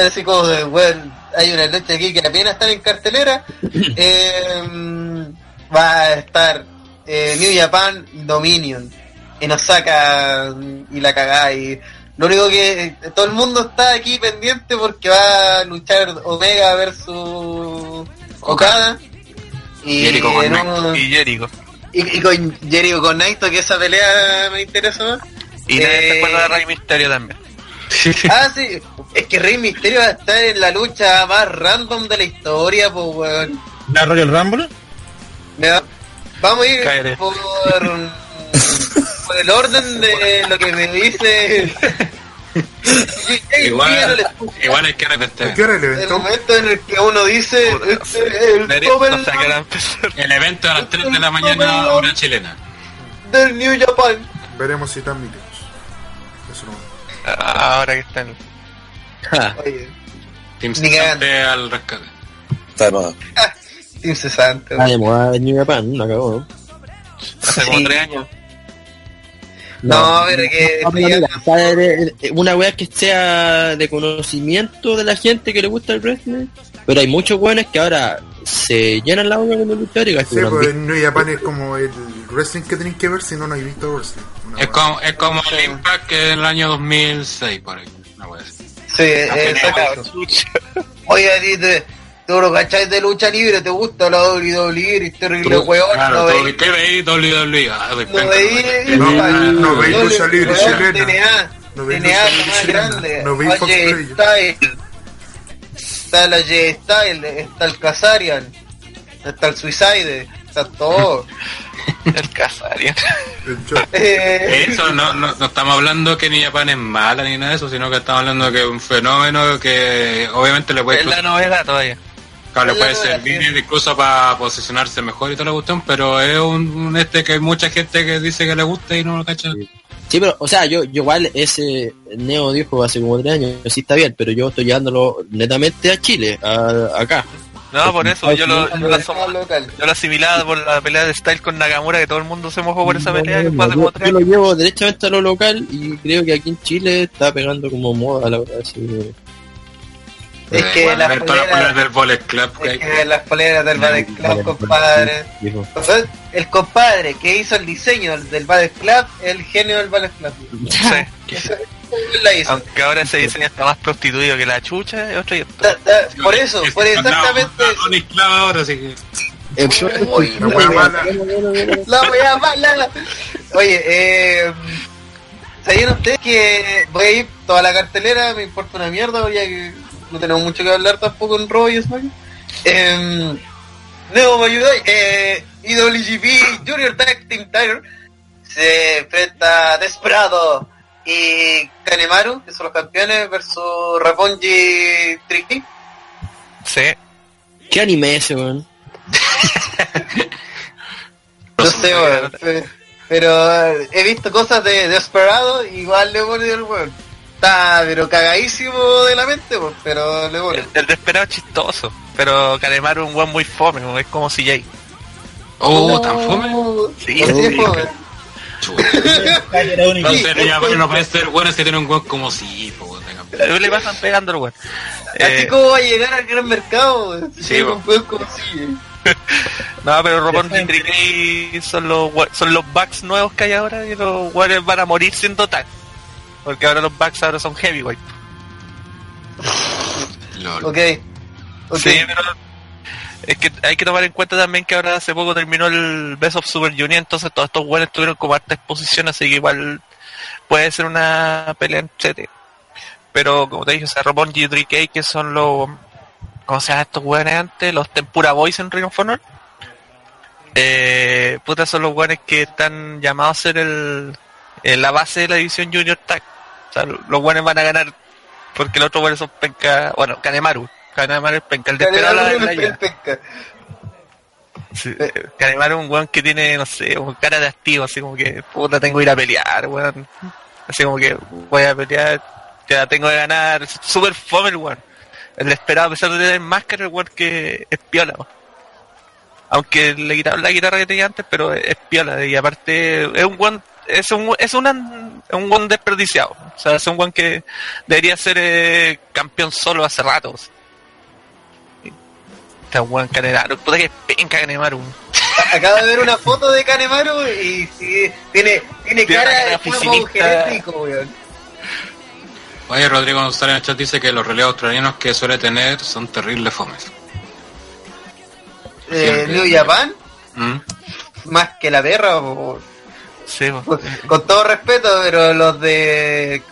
Así como de, weón, hay una lucha aquí que apenas están en cartelera. Eh, va a estar eh, New Japan Dominion en Osaka y la cagada y lo único que eh, todo el mundo está aquí pendiente porque va a luchar Omega versus Okada y, Jericho con un- Y Jericho. y- y con Jericho con Naito que esa pelea me interesa más Y nadie se Eh, acuerda de Rey Misterio también. Ah, sí, es que Rey Misterio va a estar en la lucha más random de la historia, pues, weón. la Royal Rumble. Ya, Vamos a ir por el orden de lo que me dice. Igual, igual hay que ¿A repetir. qué hora el El evento? momento en el que uno dice este es el empezar. El evento a las 3 de la mañana, hora chilena. del New Japan. Veremos si están minutos. Eso no. Ahora que están. Oye, Team. 60 al rescate. Está de moda. incesante. Ah, de moda de New Japan, no acabó. Hace como Sí. tres años. No, pero que No, pero mira. Eh, una wea que sea de conocimiento de la gente que le gusta el wrestling, pero hay muchos buenos que ahora se llenan la boca con el luchador y Sí, gastan pues en New Japan es como el wrestling que tenéis que ver si no, no habéis visto wrestling. Es como, es como el Impact que en el año 2006, por ahí. Una wea así. Sí, cabrón. Oye, tú lo cacháis de lucha libre, te gusta la WWE, eres terrible weón, claro, no veis. ¿Qué veis WWE? Ah, No veis. No, no veis no lucha libre chilena. TNA, No veis lucha grande. No veis Fox está la J-Style, está el Kazarian, está el Suicide, está todo. El show. Eh, Eso, no, no, no estamos hablando que ni Japan es mala ni nada de eso, sino que estamos hablando que es un fenómeno que obviamente le puede Es la novedad todavía. Claro, le puede servir sí. incluso para posicionarse mejor y toda la cuestión, pero es un, un este que hay mucha gente que dice que le gusta y no lo cacha. Sí, pero, o sea, yo, yo igual ese Neo dijo hace como tres años, sí está bien, pero yo estoy llevándolo netamente a Chile, a- acá. No, por eso, yo lo, yo lo, yo lo asimilaba por la pelea de Style con Nakamura, que todo el mundo se mojó por esa pelea que fue hace yo, yo lo llevo derechamente a lo local y creo que aquí en Chile está pegando como moda la verdad. sí. Es que bueno, las poleras- del Bullet Club que hay. Es que las poleras del Bad Club, Vale, compadre. viejo. O sea, el compadre que hizo el diseño del Bad Club, el genio del Bad Club. Sí. Eso- él la hizo. Aunque ahora ese diseño está más prostituido que la chucha, es otro y Da- da- por eso, por exactamente eso. Club ahora, así que. El- La wea mala. La wea mala. Oye, eh, ¿sabían ustedes que voy a ir toda la cartelera? Me importa una mierda, que no tenemos mucho que hablar tampoco en Raw y SmackDown. Eh, Neo Mayudai, eh, IWGP Junior Tag Team Tiger se enfrenta a Desperado y Kanemaru, que son los campeones, versus Raponji Tricky. Sí. ¿Qué anime ese, weón? No sé, weón, pe- pero he visto cosas de Desperado y igual le pone el weón. Está pero cagadísimo de la mente, weón, pero le pone. El, el desesperado es chistoso, pero Kanemaru es un weón muy fome, es como CJ. Oh, tan fome. Sí, Así es, sí. ya, bueno, no puede ser bueno si tiene un weón como si, pues. Le pasan pegando el weón. Así Eh, como va a llegar al gran mercado, Sí, weón como si, eh. No, pero Ropón y son los son los bugs nuevos que hay ahora y los weones van a morir siendo tag. Porque ahora los bugs ahora son heavyweight. Lol. Ok. Ok. Sí, pero es que hay que tomar en cuenta también que ahora hace poco terminó el Best of Super Junior, entonces todos estos buenos tuvieron como harta exposición, así que igual puede ser una pelea en chete. Pero como te dije, o sea, Ropón y Tricky, que son los ¿cómo se llaman estos weones antes? Los Tempura Boys en Ring of Honor. Eh, puta, son los weones que están llamados a ser el, el- la base de la división Junior Tag. O sea, los weones van a ganar porque los otros weones son penca, bueno, Kanemaru. Kanemaru es penca, el de Dale, esperar la, pesca. Sí, Kanemaru es un weón que tiene, no sé, como cara de activo, así como que, puta, tengo que ir a pelear, weón. Así como que voy a pelear, ya tengo que ganar. Super fome el weón. El esperado, a pesar de tener máscara, el weón que es piola, weón. Aunque le quitaron la guitarra que tenía antes, pero es piola. Y aparte, es un weón, es un, es una, es un desperdiciado. O sea, es un weón que debería ser eh, campeón solo hace rato. Este weón Kanemaru, puta que penca Kanemaru. Acabo de ver una foto de Kanemaru y sí, tiene, tiene Tiene cara de oficinista. geriátrico, weón. Oye, Rodrigo González en el chat dice que los relevos australianos que suele tener son terribles fomes. Eh, New. Japan, ¿Mm? más que la perra, o- Sí. Pues, con todo respeto, pero los de.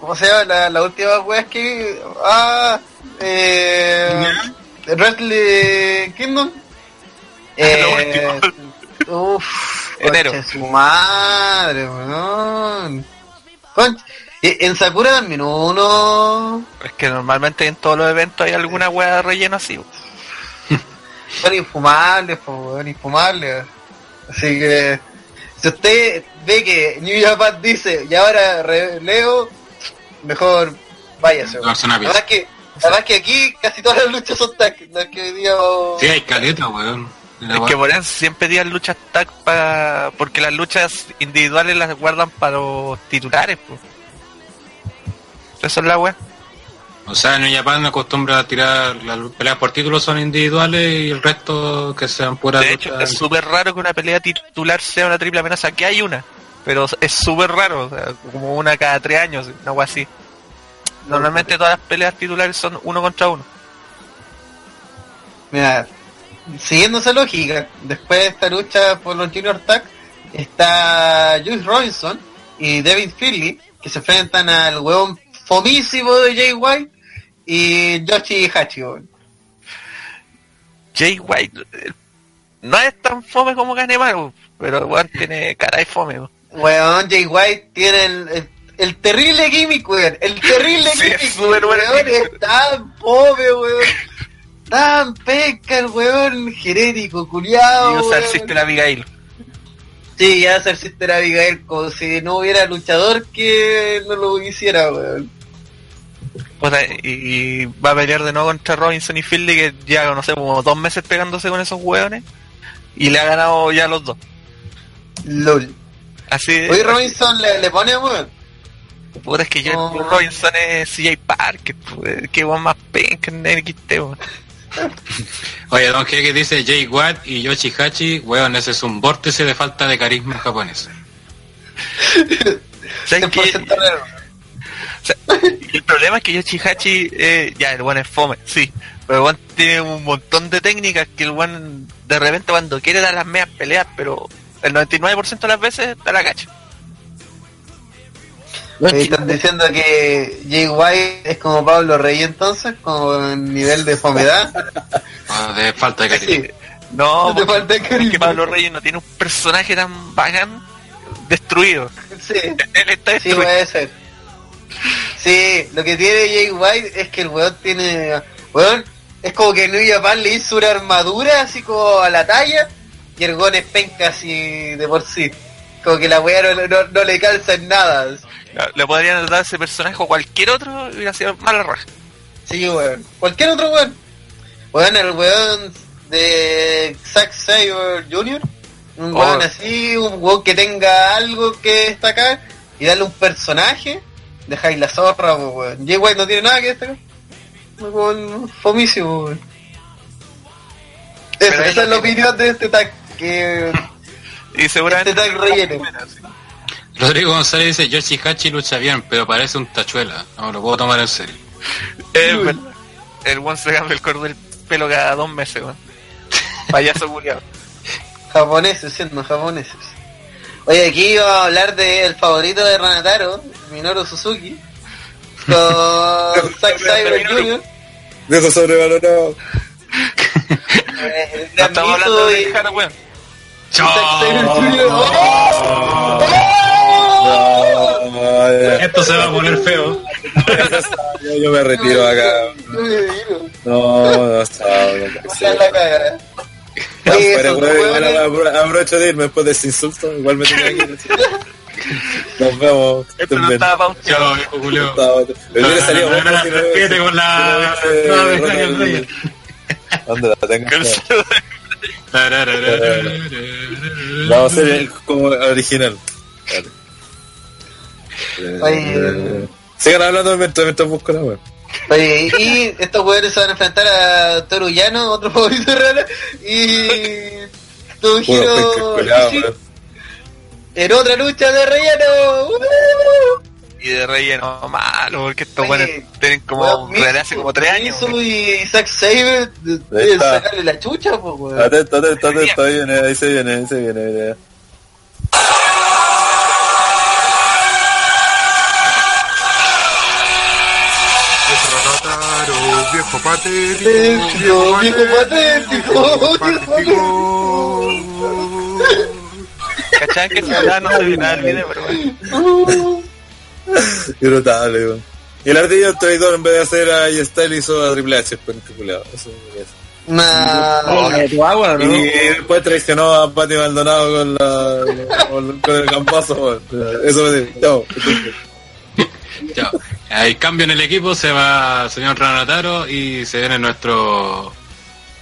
¿Cómo se llama? La, la última weá que. Ah, eh. Wrestle Kingdom. Eh, uff, Enero. su madre, weón. En Sakura también uno. Es que normalmente en todos los eventos hay alguna wea de relleno así. Son infumables, po, infumables. Así que. Si usted ve que New Japan dice, y ahora releo, mejor váyase. una pizza. Además que, además que aquí casi todas las luchas son tag, no es que hoy día o- Sí, hay caleta, weón. La Es weá. que por eso siempre tiran luchas tag para... Porque las luchas individuales las guardan para los titulares. Po. Eso es la wea. O sea, en Japan acostumbra a tirar las peleas por títulos son individuales y el resto que sean puras De hecho, luchas. es súper raro que una pelea titular sea una triple amenaza. Que hay una, pero es súper raro. o sea, como una cada tres años, wea así. Normalmente todas las peleas titulares son uno contra uno. Mira, siguiendo esa lógica, después de esta lucha por los Junior Tag, está Juice Robinson y David Finley, que se enfrentan al huevón fomísimo de Jay White y Yoshi Hachi. Jay White no es tan fome como Ganemaru, pero igual tiene cara de fome. Weón, bueno, Jay White tiene el, el, terrible gimmick, weón. El terrible sí, gimmick. Es weón, es tan fome, weón. Tan pesca el weón genérico, culiado. Y usa el sistema Abigail. Sí, ya hacer Sister Abigail como si no hubiera luchador que no lo hiciera, weón. Pues, y, va a pelear de nuevo contra Robinson y Fieldy, que ya, no sé, como dos meses pegándose con esos hueones. Y le ha ganado ya los dos. LOL. Así Oye, Robinson le, le pone, weón. Puta, es que yo. Oh. Robinson es CJ Parker, eh, que weón más penca en el weón. Oye, Don G. que dice Jay Watt y Yoshihachi, weón, ese es un vórtice de falta de carisma japonés. sea, el problema es que Yoshihashi, eh, ya, el one es fome, sí. Pero el tiene un montón de técnicas que el one de repente cuando quiere dar las medias peleas, pero el 99% de las veces da la cacha. Están diciendo que Jay White es como Pablo Rey entonces, con nivel de fomedad. Ah, de falta de carisma. Sí. No, no falta de carisma. Es que Pablo Rey no tiene un personaje tan bacán destruido. Sí. Destruido. Sí, puede ser. Sí, lo que tiene Jay White es que el weón tiene. Weón, es como que New Japan le hizo una armadura así como a la talla y el weón es penca así de por sí. Como que la weá no, no, no, le calza en nada. Le podrían dar ese personaje o cualquier otro y hubiera sido mala raja. Sí, weón. Cualquier otro weón. Weón, el weón de Zack Saber Jr. Un weón oh. así, un weón que tenga algo que destacar y darle un personaje dejáis la zorra, pues, weón. Jay White no tiene nada que destacar. Weón, fomísimo, weón. Esa es la opinión de este tag. Que... y seguramente. Este tag relleno. Rodrigo González dice: George Hachi lucha bien, pero parece un tachuela. No lo puedo tomar en serio. el, el one se cambia el color del pelo cada dos meses, weón. Payaso culiado. japoneses, siendo japoneses. Oye, aquí iba a hablar del favorito de Ranataro, Minoru Suzuki, con Zack Cyber Jr. Dejo sobrevalorado. Estamos hablando de y... Jara, weón. Esto se va a poner feo. yo, me retiro acá. No, no. No, no, pero igual, abrocho de irme después de ese insulto, igual me tenía que ir. Nos vemos. Esto no estaba pauteado, viejo Julio. Vamos a hacer como original. Sigan hablando mientras busco la web. Oye, y estos weones se van a enfrentar a Torullano, otro favorito de Rana, y Ishii weón. en otra lucha de relleno. Y de relleno malo, porque estos buenos tienen como desde hace como tres años. Y Zack Saber deben sacarle la chucha, pues, weón. Atento, atento, atento, ahí viene, ahí se viene, ahí se viene. Viejo patético, Viejo, viejo patético. patético. ¿Cachai? Que se da no sabía nada del video, pero bueno. Qué notable, weón. Y el ardillo traidor en vez de hacer a Style hizo a Triple H, pues culiao. Eso es. Nah. tu agua, ¿no? Y después traicionó a Pati Maldonado con, la, con, con el campazo, weón. Eso me dice. Chao. Chao. Hay cambio en el equipo, se va el señor Ranataro y se viene nuestro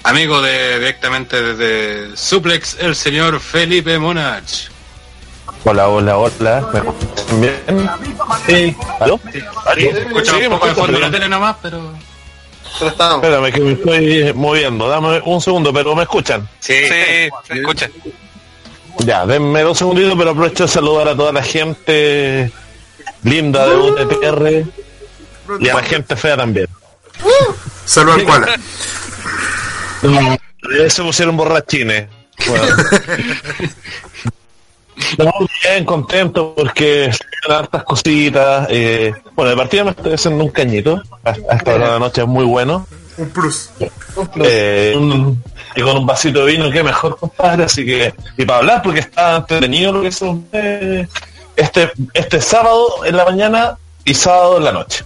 amigo de directamente desde Suplex, el señor Felipe Monach. Hola, hola, hola. ¿Me escuchan bien? Sí. ¿Aló? Escucha Sí, un poco de escuchan fondo la bien. tele nomás, pero... Pero estamos. Espérame que me estoy moviendo. Dame un segundo, pero ¿me escuchan? Sí, se escucha. Ya, denme dos segunditos, pero aprovecho de saludar a toda la gente linda de UTTR y a la gente fea también. Salud al. Eh, Se pusieron borrachines. Bueno. No, bien contento porque se vienen hartas cositas. Eh, bueno, el partido me estoy haciendo un cañito. A, a esta hora de la noche es muy bueno. Un plus. Eh, un- y con un vasito de vino, qué mejor, compadre. Así que, y para hablar, porque está entretenido lo que es eh, este, este sábado en la mañana y sábado en la noche.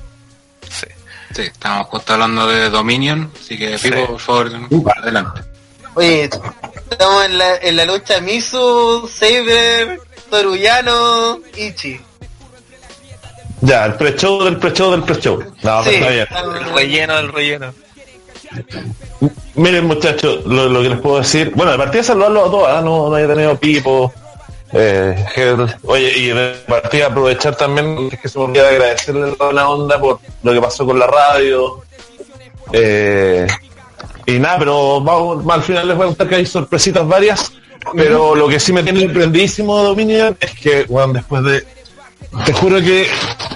Sí. Sí, estamos justo hablando de Dominion, así que Pipo, por favor, adelante. Oye, estamos en la, en la lucha Misu, Saber, Torullano, Ichi. Ya, el pre-show del pre-show del pre-show. No, pero Sí, está bien. El relleno del relleno. Miren muchachos, lo, lo que les puedo decir, bueno, de partida saludarlos a todos, ¿ah? no, no haya tenido Pipo, eh, oye, y de partida aprovechar también, es que se me olvida agradecerle a la onda por lo que pasó con la radio, eh, y nada, pero vamos, al final les voy a contar que hay sorpresitas varias, pero lo que sí me tiene sorprendidísimo Dominion es que, bueno, después de, te juro que,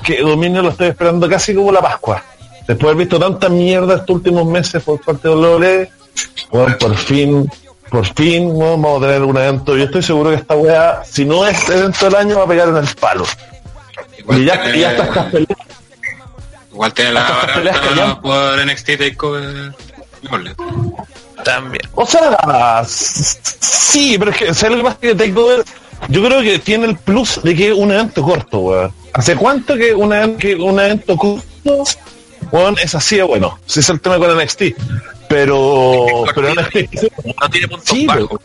que Dominion lo estoy esperando casi como la Pascua. Después de haber visto tanta mierda estos últimos meses por parte de WWE, bueno, por fin, por fin vamos a tener un evento. Yo estoy seguro que esta weá, si no es evento del año, va a pegar en el palo. Igual Y ya, tiene- y ya está estas peleas. Igual tiene la barata por NXT Takeover. También. O sea, sí, pero es que, ¿sabes lo que pasa? Que Takeover, yo creo que tiene el plus de que es un evento corto, weón. ¿Hace cuánto que un evento, que un evento corto, weón, es así de bueno? Si es el tema con NXT. Pero, pero NXT, No tiene puntos Sí, bajos. pero-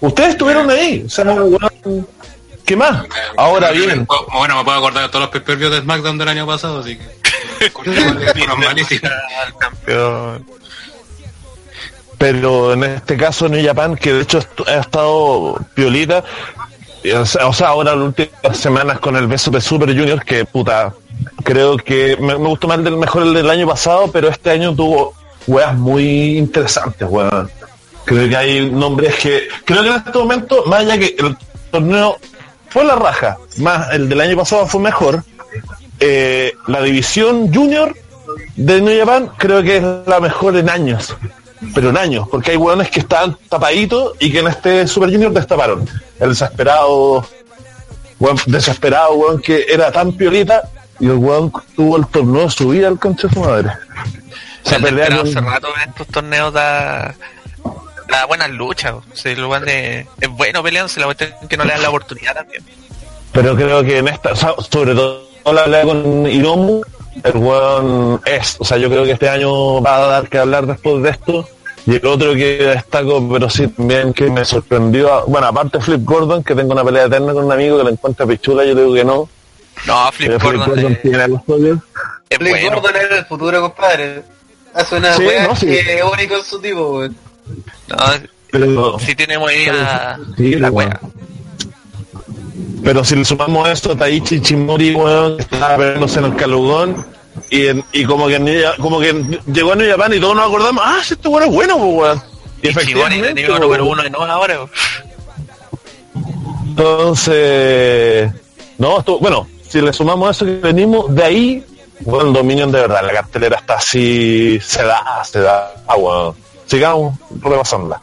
ustedes estuvieron ahí, o sea, ¿qué más? Ahora bien, Bueno, me puedo acordar de todos los pay-per-views de SmackDown del año pasado, así que. Campeón. pero en este caso New Japan, que de hecho ha estado piolita, o sea, ahora las últimas semanas con el BSP Super Junior, que puta, creo que me, me gustó más del mejor el del año pasado, pero este año tuvo weas muy interesantes, weón. Creo que hay nombres que, creo que en este momento, más allá que el torneo fue la raja, más el del año pasado fue mejor, eh, la división junior de New Japan creo que es la mejor en años. Pero en años, porque hay hueones que estaban tapaditos y que en este Super Junior destaparon. El desesperado, desesperado, hueón que era tan piolita y el hueón tuvo el torneo de su al concha de su madre. O sea, con- hace rato en estos torneos da, da buenas luchas. O sea, el lugar de, es bueno peleándose, la cuestión es que no le dan la oportunidad también. Pero creo que en esta, o sea, sobre todo la pelea con Hiromu, el weón es, o sea, yo creo que este año va a dar que hablar después de esto. Y el otro que destaco, pero sí también que me sorprendió, bueno, aparte Flip Gordon, que tengo una pelea eterna con un amigo que le encuentra pichula, yo digo que no. No, Flip Pero Gordon es, tiene los es Blake bueno. Gordon era el futuro, compadre. Hace una Sí, no, sí. que es único en su tipo, weón. No, Pero, si tiene movida Sí, la wea. pero si le sumamos a esto, Taichi Ichimori, weón, estaba peleándose en el calugón, y, en- y como que en como que llegó a New Japan y todos nos acordamos, ah, si este weón es bueno, pues, weón. Y Y Chimori efectivamente, enemigo weón. número uno de no ahora. weón. Entonces, no, esto- bueno, si le sumamos eso que venimos de ahí, bueno, Dominion de verdad, la cartelera está así, se da, se da, ah, bueno. Sigamos repasándola.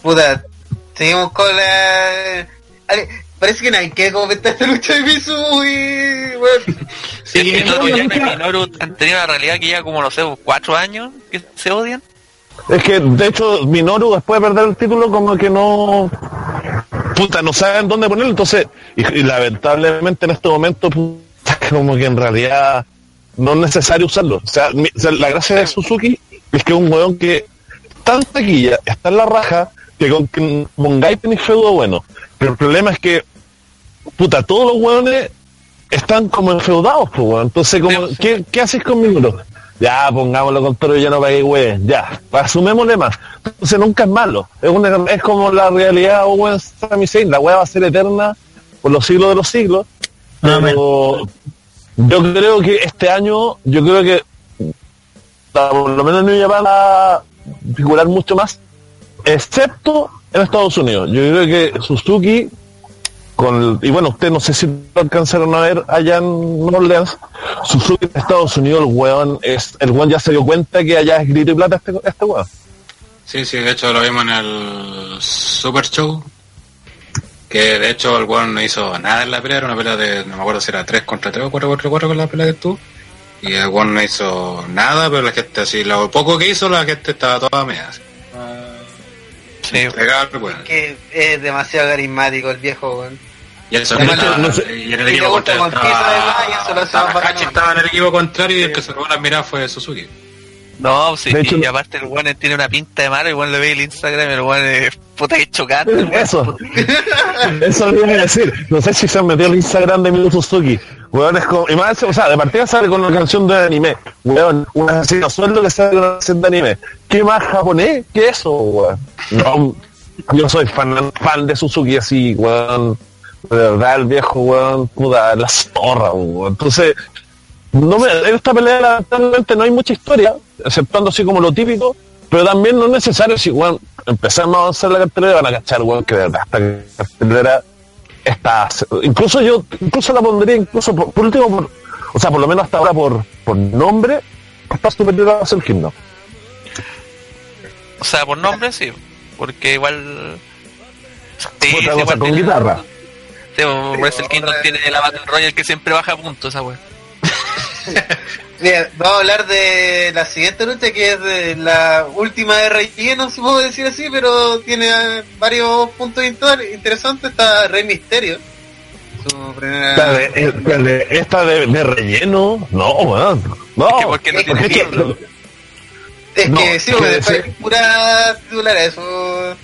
Puta, seguimos con la... Parece que nadie quiere comentar esta lucha de Misu y... weón. Sí, es que Minoru han tenido una realidad que ya como, no sé, cuatro años que se odian. Es que, de hecho, Minoru después de perder el título como que no... Puta, no saben dónde ponerlo, entonces, y, y lamentablemente en este momento, puta, como que en realidad no es necesario usarlo. O sea, mi- o sea, la gracia de Suzuki es que es un weón que está en taquilla, está en la raja, que con, que con Gai tenés feudo bueno. Pero el problema es que, puta, todos los weones están como enfeudados, pues, weón. Entonces, como, ¿qué, ¿qué haces con Minoru? Ya, pongámoslo con Toro y ya no pagué, weón. Ya, asumémosle más. Entonces nunca es malo. Es, una, es como la realidad, weón, Sami Zayn. La weá va a ser eterna por los siglos de los siglos. Pero yo creo que este año, yo creo que por lo menos New Japan a figurar mucho más, excepto en Estados Unidos. Yo creo que Suzuki, con el- y bueno, usted no sé si lo alcanzaron a ver allá en New Orleans, Suzuki en Estados Unidos, el weón, es, el weón ya se dio cuenta que allá es grito y plata este, este weón. Sí, sí, de hecho lo vimos en el Super Show. Que de hecho el weón no hizo nada en la pelea, era una pelea de, no me acuerdo si era 3 contra 3 o 4 contra 4 con la pelea que estuvo. Y el weón no hizo nada, pero la gente así, lo poco que hizo, la gente estaba toda media. así. Sí. Legal, weón. Que es demasiado carismático el viejo, weón. Y, mano, estaba- no sé. y en el equipo contrario además, estaba, eso lo hace estaba estaba en el equipo contrario y el que se robó las miradas fue Suzuki. No, sí, De hecho, y aparte el weón tiene una pinta de malo, igual le ve el Instagram, el weón es puta que chocante. Eso. Eso lo iba a decir. No sé si se han metido el Instagram de Milu Suzuki. Weón es como. Y más, o sea, de partida sale con una canción de anime. Weón, un asesino sueldo que sale con una canción de anime. ¿Qué más japonés que eso, weón? No, yo soy fan, fan de Suzuki así, weón. De verdad, el viejo, weón, puta, la zorra, weón. Entonces, no me, en esta pelea lamentablemente no hay mucha historia, exceptuando así como lo típico, pero también no es necesario si weón, empezamos a avanzar la cartelera van a cachar weón que de verdad esta cartelera está incluso yo incluso la pondría incluso por, por último por, o sea por lo menos hasta ahora por, por nombre está superior a el Kingdom O sea, por nombre sí, porque igual... Sí, Otra sí, cosa, igual con tiene- guitarra Sí, el Kingdom tiene la Battle Royale que siempre baja puntos esa weón. Bien, vamos a hablar de la siguiente lucha que es de la última de relleno, si puedo decir así, pero tiene eh, varios puntos inter- interesantes. Está Rey Misterio. Su primera... esta de, esta de, esta de- de relleno no weón no Que porque no es tiene que- título. Es no, que sí, que porque después sí. pura titular, eso...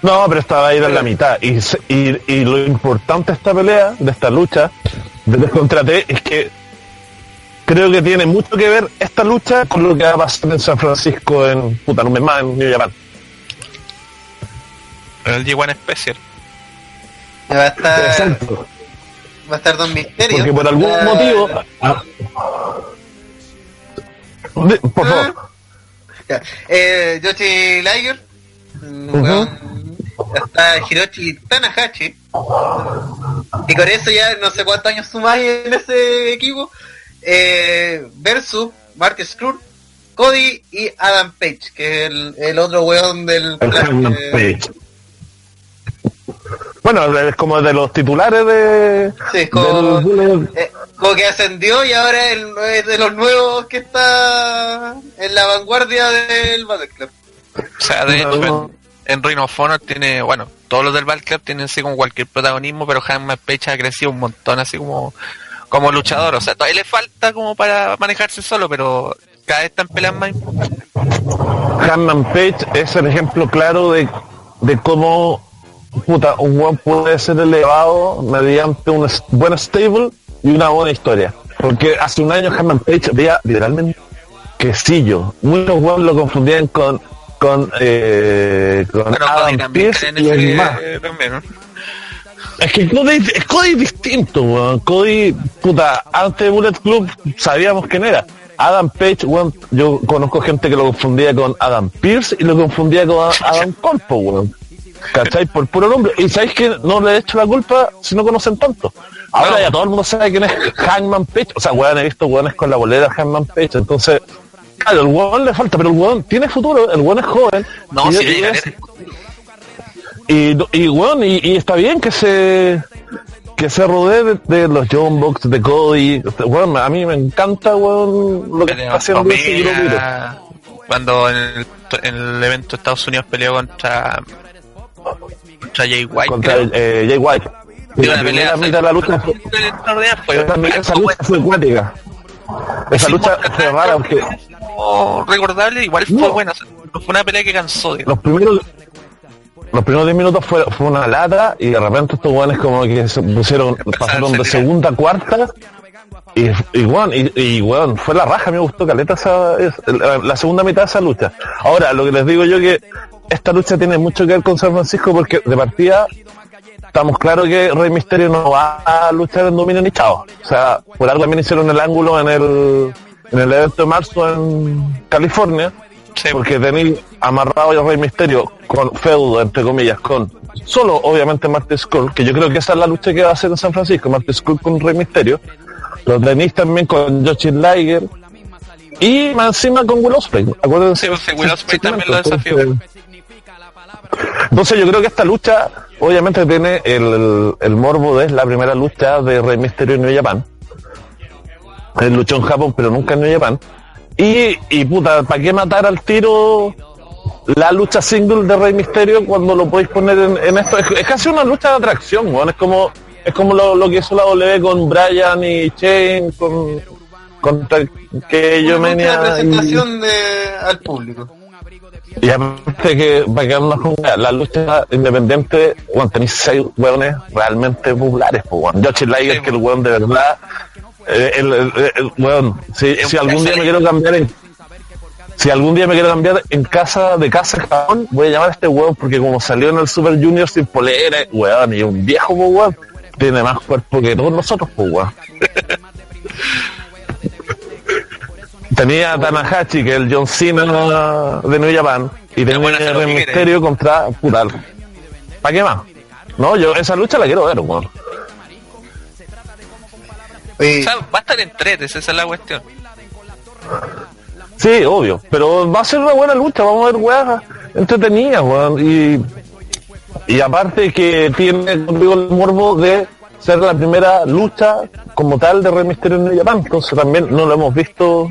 No, pero estaba ahí en la mitad. Y, se- y, y lo importante de esta pelea, de esta lucha, de los contra T, es que creo que tiene mucho que ver esta lucha con lo que va a pasar en San Francisco en puta, no me más en New Japan. En el G1 Special. Va a estar, Exacto. va a estar Don Misterio. Porque por algún Ah, motivo. ah, de- por favor. Ya. Eh, Yoshi Liger. Ujú. weón, Está Hiroshi Tanahashi. Y con eso ya no sé cuántos años sumáis en ese equipo. Eh, versus Marty Scrooge, Cody y Adam Page, que es el, el otro weón del eh, Page. Bueno, es como de los titulares de. Sí, es como, del- eh, como que ascendió y ahora el- es de los nuevos que está en la vanguardia del Battle Club. O sea, de No, hecho, no. en, en of Honor tiene, bueno, todos los del Battle Club tienen así como cualquier protagonismo, pero Hangman Page ha crecido un montón, así como, como luchador. O sea, todavía le falta como para manejarse solo, pero cada vez están peleando más importantes. Hangman Page es el ejemplo claro de, de cómo puta, un weón puede ser elevado mediante un s- buen stable y una buena historia. Porque hace un año Hangman Page veía literalmente quesillo. Muchos weones lo confundían con con, eh, con Adam y el más. eh, también, ¿no? Es que Cody, es Cody distinto, weón. Cody, puta, antes de Bullet Club sabíamos quién era. Adam Page, weón, yo conozco gente que lo confundía con Adam Pierce y lo confundía con Adam Colpo, weón. ¿Cachai? Por puro nombre. Y sabéis que no le he hecho la culpa si no conocen tanto. Ahora ya todo el mundo sabe quién es Hangman Page. O sea, weón, he visto weones con la bolera Hangman Page. Entonces, claro, el weón le falta, pero el weón tiene futuro, el weón es joven. No, Y- si es- y, y bueno, y, y está bien que se que se rodee de, de los John Box, de Cody. Bueno, a mí me encanta, weón, lo que está haciendo. Omega, Cuando en el, en el evento de Estados Unidos peleó contra contra Jay White. Contra eh, Jay White. Y la primera pelea la lucha fue, fue- esa, lucha fue acuática. Esa Sí, lucha fue- rara porque recordable, igual fue No. buena. fue una pelea que cansó. digamos. los primeros los primeros 10 minutos fue, fue una lata y de repente estos guanes como que se pusieron, pasaron de segunda a cuarta y, y, y, y, fue la raja, me gustó caleta esa, es- la, la segunda mitad de esa lucha. Ahora, lo que les digo yo que esta lucha tiene mucho que ver con San Francisco porque de partida estamos claros que Rey Misterio no va a luchar en dominio ni chao. O sea, por algo también hicieron el ángulo en el, en el evento de marzo en California Sí, porque tenéis amarrado a Rey Misterio con feudo, entre comillas, con solo obviamente Marty Skull, que yo creo que esa es la lucha que va a hacer en San Francisco, Marty Skull con Rey Misterio. Lo tenéis también con Joshi Liger y más encima con Will Ospreay. Acuérdense. Sí, pues, Will Ospreay también lo desafió. Entonces yo creo que esta lucha obviamente tiene el, el morbo de la primera lucha de Rey Misterio en New Japan. Él luchó en Japón, pero nunca en New Japan. Y, y puta, ¿para qué matar al tiro la lucha single de Rey Misterio cuando lo podéis poner en, en esto? Es, es casi una lucha de atracción, weón. Es como es como lo, lo que hizo la W con Brian y Shane, con, contra que yo venía. presentación de, al público. Y aparte que, para quedarnos con la lucha independiente, bueno, tenéis seis hueones realmente populares, pues, weón. Josh Liger, que el hueón de verdad, el, el, el weón, si, si algún día me quiero cambiar en, si algún día me quiero cambiar en casa, de casa Japón, voy a llamar a este hueón, porque como salió en el Super Junior sin polera, weón, y un viejo, pues, weón, tiene más cuerpo que todos nosotros, pues, weón. Tenía a Tanahashi, que es el John Cena de New Japan, y tenía bueno, el. Misterio contra Putal. ¿Para qué más? No, yo esa lucha la quiero ver, weón. Oye, O sea, va a estar en esa es la cuestión. Sí, obvio, pero va a ser una buena lucha, vamos a ver weas entretenidas, weón. Y, y aparte que tiene conmigo el morbo de ser la primera lucha como tal de Rey Mysterio en New Japan, entonces también no lo hemos visto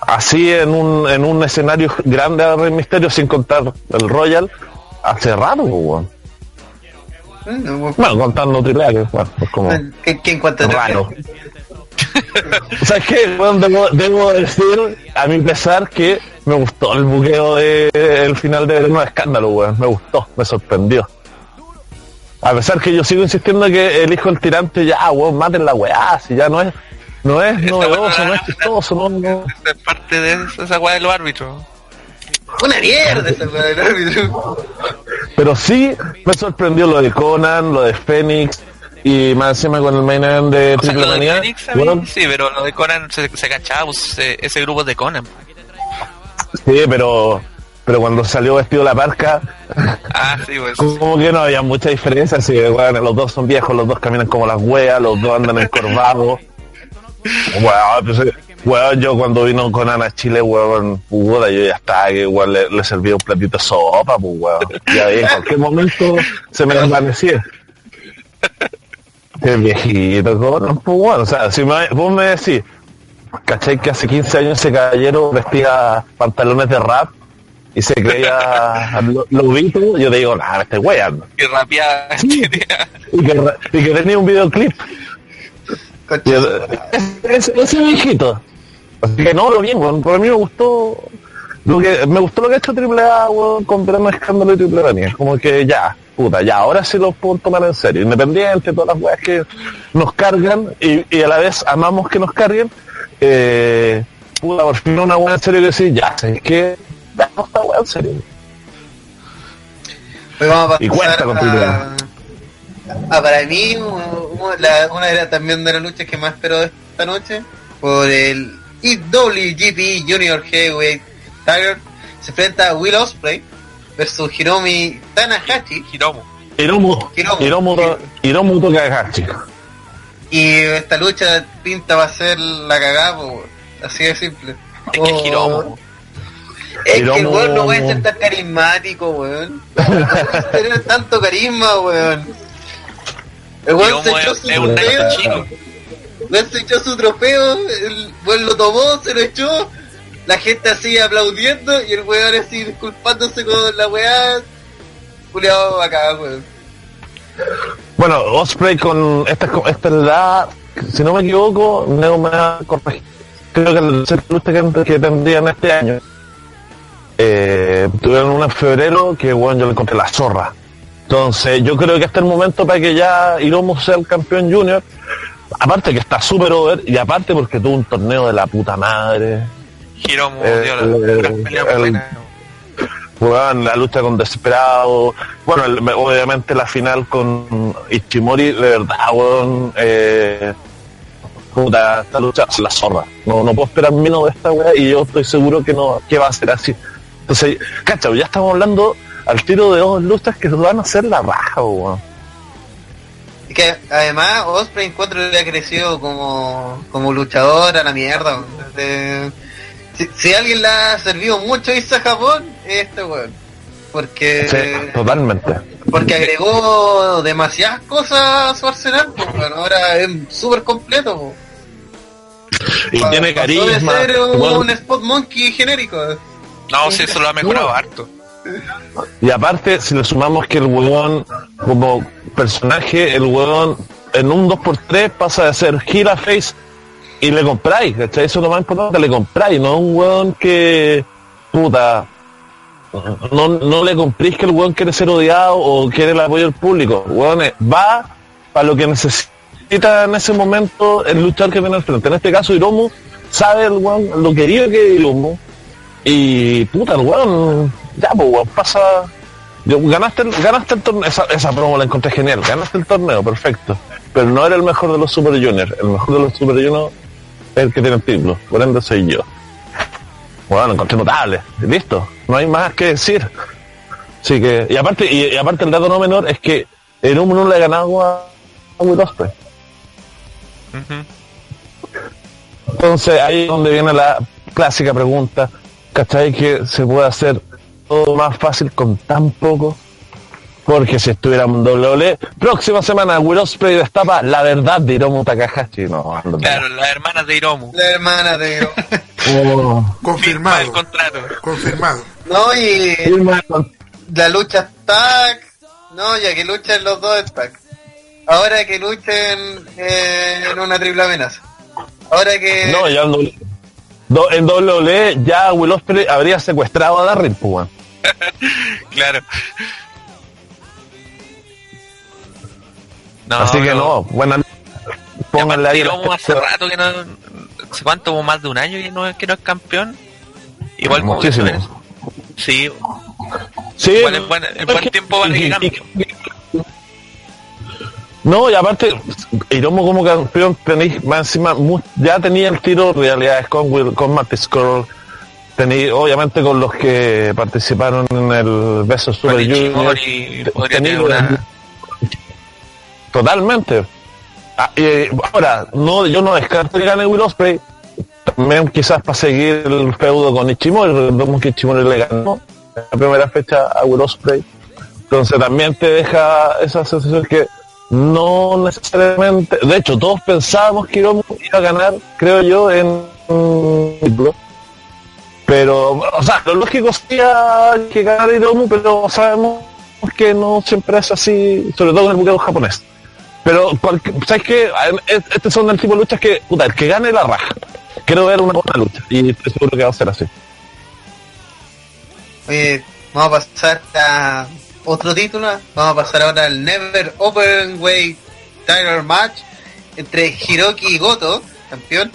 así en un, en un escenario grande a Rey Mysterio sin contar el Royal hace rato, weón. Mm, Bueno, contando Triple que bueno, es como ¿Qué, raro. ¿Sabes qué? Bueno, debo, debo decir, a mi pesar, que me gustó el buqueo de el final de Verano de Escándalo, weón. Me gustó, me sorprendió. A pesar que yo sigo insistiendo que el hijo del tirante ya, weón, maten la weá, si ya no es, no es novedoso, no es chistoso, no, no. Es parte de esa- esa weá de los árbitros. Una mierda esa weá del árbitro. Pero sí me sorprendió lo de Conan, lo de Fénix, y más encima con el main event de O sea, Triple lo de Manía. Phoenix a mí, weón, sí, pero lo de Conan se, se cachaba, pues, ese, ese grupo de Conan. sí, pero, pero cuando salió vestido la parca, Ah, sí, pues. Como que no había mucha diferencia, así que bueno, los dos son viejos, los dos caminan como las weas, los dos andan encorvados. Pues, eh, weón, yo cuando vino con Ana Chile, weón, puta, yo ya estaba que weón, le, le servía un platito de sopa, pues weón. Y ahí en cualquier momento se me desvanecía. Qué viejito, Conan, pues weón, o sea, si me- vos me decís, ¿cachai que hace 15 años ese caballero vestía pantalones de rap y se creía lo- lobito? Yo te digo, nah, me estoy weando. Y rapeaba. y que, y que tenía un videoclip. El- ese, viejito. Así que no, lo bien, weón. Por mí me gustó lo que me gustó lo que ha hecho Triple A, weón, con Verano Escándalo y Triple Manía. Como que ya, puta, ya, ahora sí lo puedo tomar en serio. Independiente, todas las weas que nos cargan y, y a la vez amamos que nos carguen. Eh, puta, por fin una wea en serio que decir, ya, ¿sabes qué? Veamos esta wea en serio. Hoy vamos a Y cuenta con a para mí una de las también de las luchas que más espero de esta noche por el IWGP Junior Heavyweight Tiger se enfrenta a Will Ospreay versus Hiromi Tanahashi Hiromu. Hiromu, Hiromu. Hiromu, Hiromu Takahashi. y esta lucha pinta va a ser la cagada po, así de simple Es que Oh, Hiromu. es que el weón no puede ser tan carismático weón no puede tener tanto carisma weón el weón se echó su trofeo, weón se echó su trofeo el weón lo tomó se lo echó la gente así aplaudiendo y el weón así disculpándose con la weá culiado acá weón Bueno, Osprey con esta, esta es la, si no me equivoco, Neo me va a corregir. Creo que la lucha que, que tendrían este año. Eh, tuvieron una en febrero que bueno, yo le encontré la zorra. Entonces, yo creo que es el momento para que ya Hiromu sea el campeón junior. Aparte que está súper over y aparte porque tuvo un torneo de la puta madre. Hiromu Eh, dio la, el- la lucha con Desesperado. Bueno, el- me- obviamente la final con Ichimori, de verdad, weón. Eh, puta, esta lucha es la zorra. No, no puedo esperar menos de esta weá y yo estoy seguro que no que va a ser así. Entonces, cacha, ya estamos hablando al tiro de dos luchas que van a ser la raja, weón. Y que además Osprey encuentro que ha crecido como, como luchador a la mierda. Desde- si, si alguien le ha servido mucho irse a Japón, es este weón. Porque, Sí, totalmente. porque agregó demasiadas cosas a su arsenal, pues, bueno, ahora es súper completo. pues. Y Pa- tiene pasó de carisma. ser un. Spot Monkey genérico. No, sí, eso lo ha mejorado harto. Y aparte, si le sumamos que el weón como personaje, el weón en un 2x3 pasa de ser heel a face y le compráis, ¿cachai? Eso es lo más importante, le compráis, no un weón que, puta, no, no le comprís que el weón quiere ser odiado o quiere el apoyo del público. Weón eh, va para lo que necesita en ese momento el luchador que tiene al frente. En este caso, Hiromu sabe el weón, lo querido que es. Y puta, el weón, ya, pues weón, pasa. Yo, ganaste, el- ganaste el torneo, esa, esa promo la encontré genial, ganaste el torneo, perfecto. Pero no era el mejor de los Super Juniors, el mejor de los Super Juniors es el que tiene el título, por ende soy yo. Bueno, lo encontré notable, listo, no hay más que decir. Así que, y aparte, y, y aparte el dato no menor es que el no le ha ganado a, a Will. Entonces ahí es donde viene la clásica pregunta, ¿cachai? Que se puede hacer todo más fácil con tan poco. Porque si estuviéramos en WWE, próxima semana Will Ospreay destapa la verdad de Hiromu Takahashi. No, ando- Claro, las hermanas de Hiromu. La hermana de Oh. Firma Confirmado. el contrato. Confirmado. No, y Firma la lucha tag. No, ya que luchan los dos tag. Ahora que luchen eh, en una triple amenaza. Ahora que. No, ya en doble- do- en WWE ya Will Ospreay habría secuestrado a Darryl, pues, weón. Claro. No, Así que pero- no, bueno, pónganle ahí. Hace rato que no. ¿Hace cuánto? Como más de un año que no, que no es campeón. Igual como Muchísimo. es- Sí, Sí, igual es buen, tiempo para que cambie. No, y aparte, Hiromu como campeón tenéis más encima, ya tenía el tiro realidades con Will, con Marty Scurll, tenía obviamente con los que participaron en el Beso Super Junior. Tenéis- una- Totalmente. Ah, y, ahora, no, yo no descarto que gane Will Ospreay, también quizás para seguir el feudo con Ichimori, recordemos que Ichimori le ganó en la primera fecha a Will Ospreay. Entonces también te deja esa sensación que no necesariamente, de hecho todos pensábamos que iba a ganar, creo yo, en. Pero, o sea, lo lógico sería que ganara Hiromu, pero sabemos que no siempre es así, sobre todo en el buqueo japonés. Pero, ¿sabes qué? Este son el tipo de luchas que, puta, el que gane la raja. Quiero ver una buena lucha y estoy seguro que va a ser así. Oye, vamos a pasar a otro título. Vamos a pasar ahora al Never Open Weight Title Match entre Hiroki Goto, campeón,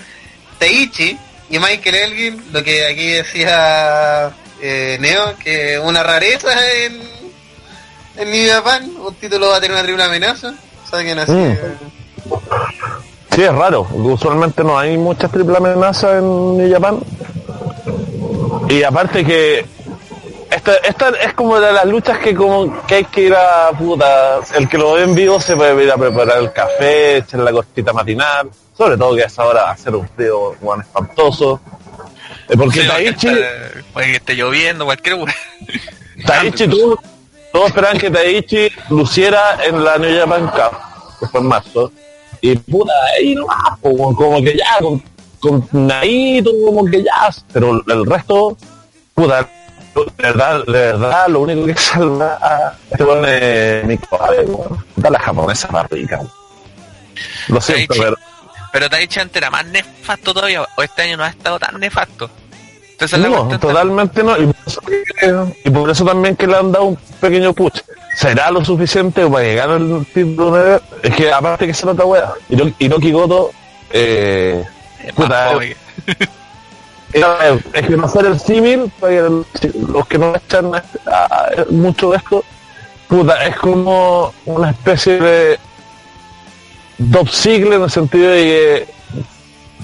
Teichi y Michael Elgin. Lo que aquí decía eh, Neo, que una rareza en, en New Japan. Un título va a tener una triple amenaza. Saquen así. Mm. Sí, es raro. Usualmente no hay muchas triple amenazas en New Japan. Y aparte que esta, esta es como de las luchas que como que hay que ir a puta. El que lo ve en vivo se puede ir a preparar el café, echar la cortita matinal. Sobre todo que a esa hora hacer un frío Juan espantoso. Eh, Porque Sí, Taichi, esté- puede que esté lloviendo, cualquier. Taichi tú- todos esperaban que Taichi luciera en la New Japan Cup, que fue en marzo. Y puta, ahí nomás, como, como que ya, con, con Naito, como que ya, pero el resto, puta, de verdad, de verdad, lo único que salva a este Nico Abe, weón. Da la japonesa más rica. Lo siento, Taichi. pero Pero Taichi antes era más nefasto todavía, o este año no ha estado tan nefasto. Entonces no, totalmente no. Y por, eso que- y por eso también que le han dado un pequeño push. ¿Será lo suficiente para llegar al título de... Es que aparte que se nota wea. Hiro- Hiroki Goto, eh, es puta, joven. eh, es que no hacer el símil, para que los que no echan a- a- mucho de esto, puta, es como una especie de Top Ziggler en el sentido de que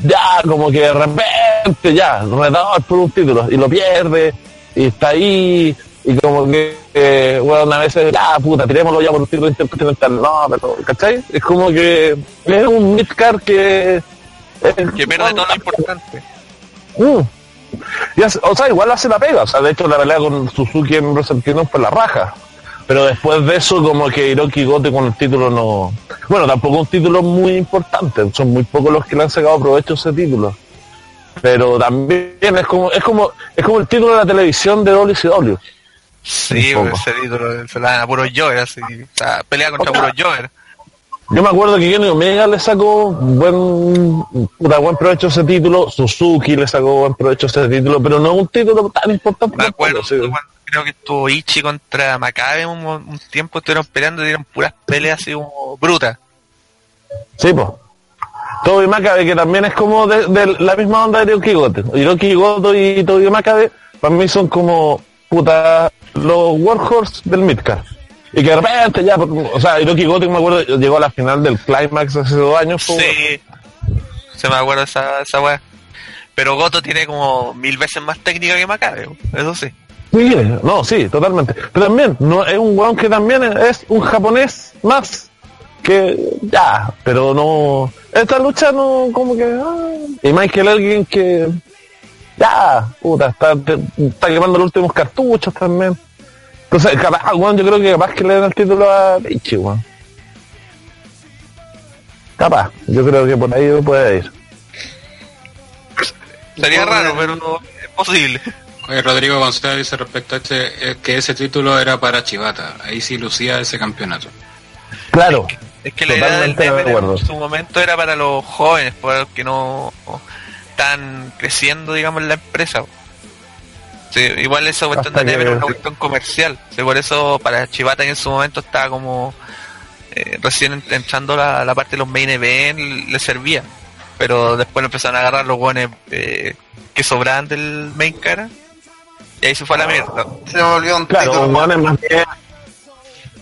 ya, como que de repente, ya, retador por un título, y lo pierde, y está ahí, y como que, eh, bueno, a veces, ya, puta, tirémoslo ya por un título intercontinental, no, pero, ¿cachai? Es como que es un midcard que... que pierde todo lo importante. Mm. Y hace- o sea, igual hace la pega. O sea, de hecho, la pelea con Suzuki en Kingdom fue la raja. Pero después de eso, como que Hiroki Gote con el título no. Bueno, tampoco un título muy importante. Son muy pocos los que le han sacado provecho a ese título. Pero también es como, es como, es como el título de la televisión de WCW. Sí, ese título se la dan a puro Jover, así. O sea, pelea contra puro Jover. Yo me acuerdo que Kenny Omega le sacó buen, puta, buen provecho ese título, Suzuki le sacó buen provecho a ese título, pero no un título tan importante. Me acuerdo tampoco, sí. cuando creo que estuvo Ichi contra Macabe un, tiempo, estuvieron peleando y dieron puras peleas así como brutas. Sí, pues. Toby Macabe, que también es como de, de la misma onda de Hiroki Goto. Hiroki Goto y Toby Macabe, para mí son como, puta, los workhorse del Midcard. Y que de repente ya, o sea, Hiroki Goto, me acuerdo, llegó a la final del Climax hace dos años. Sí, se me acuerda esa, esa weá. Pero Goto tiene como mil veces más técnica que Macabe, eso sí. Sí, no, sí, totalmente. Pero también, no es un weón que también es un japonés más que ya, pero no. Esta lucha no, como que. ah. Y Michael Elgin que. Ya, puta, está, está quemando los últimos cartuchos también. Entonces, capaz, weón, yo creo que capaz que le den el título a Ichi, weón. Capaz, yo creo que por ahí puede ir. Sería raro, pero no, es posible. Oye, Rodrigo González dice respecto a este eh, que ese título era para Chivata. Ahí sí lucía ese campeonato. Claro. Es que la idea del en su momento era para los jóvenes, para los que no están creciendo, digamos, en la empresa. Sí, igual esa cuestión de Never es una cuestión comercial. Sí, por eso para Chivata en su momento estaba como eh, recién ent- entrando la, la parte de los main event, le servía. Pero después lo empezaron a agarrar los buenos que sobraban del main cara. Y ahí se fue a la mierda. Se me volvió un Claro, título un más. bien.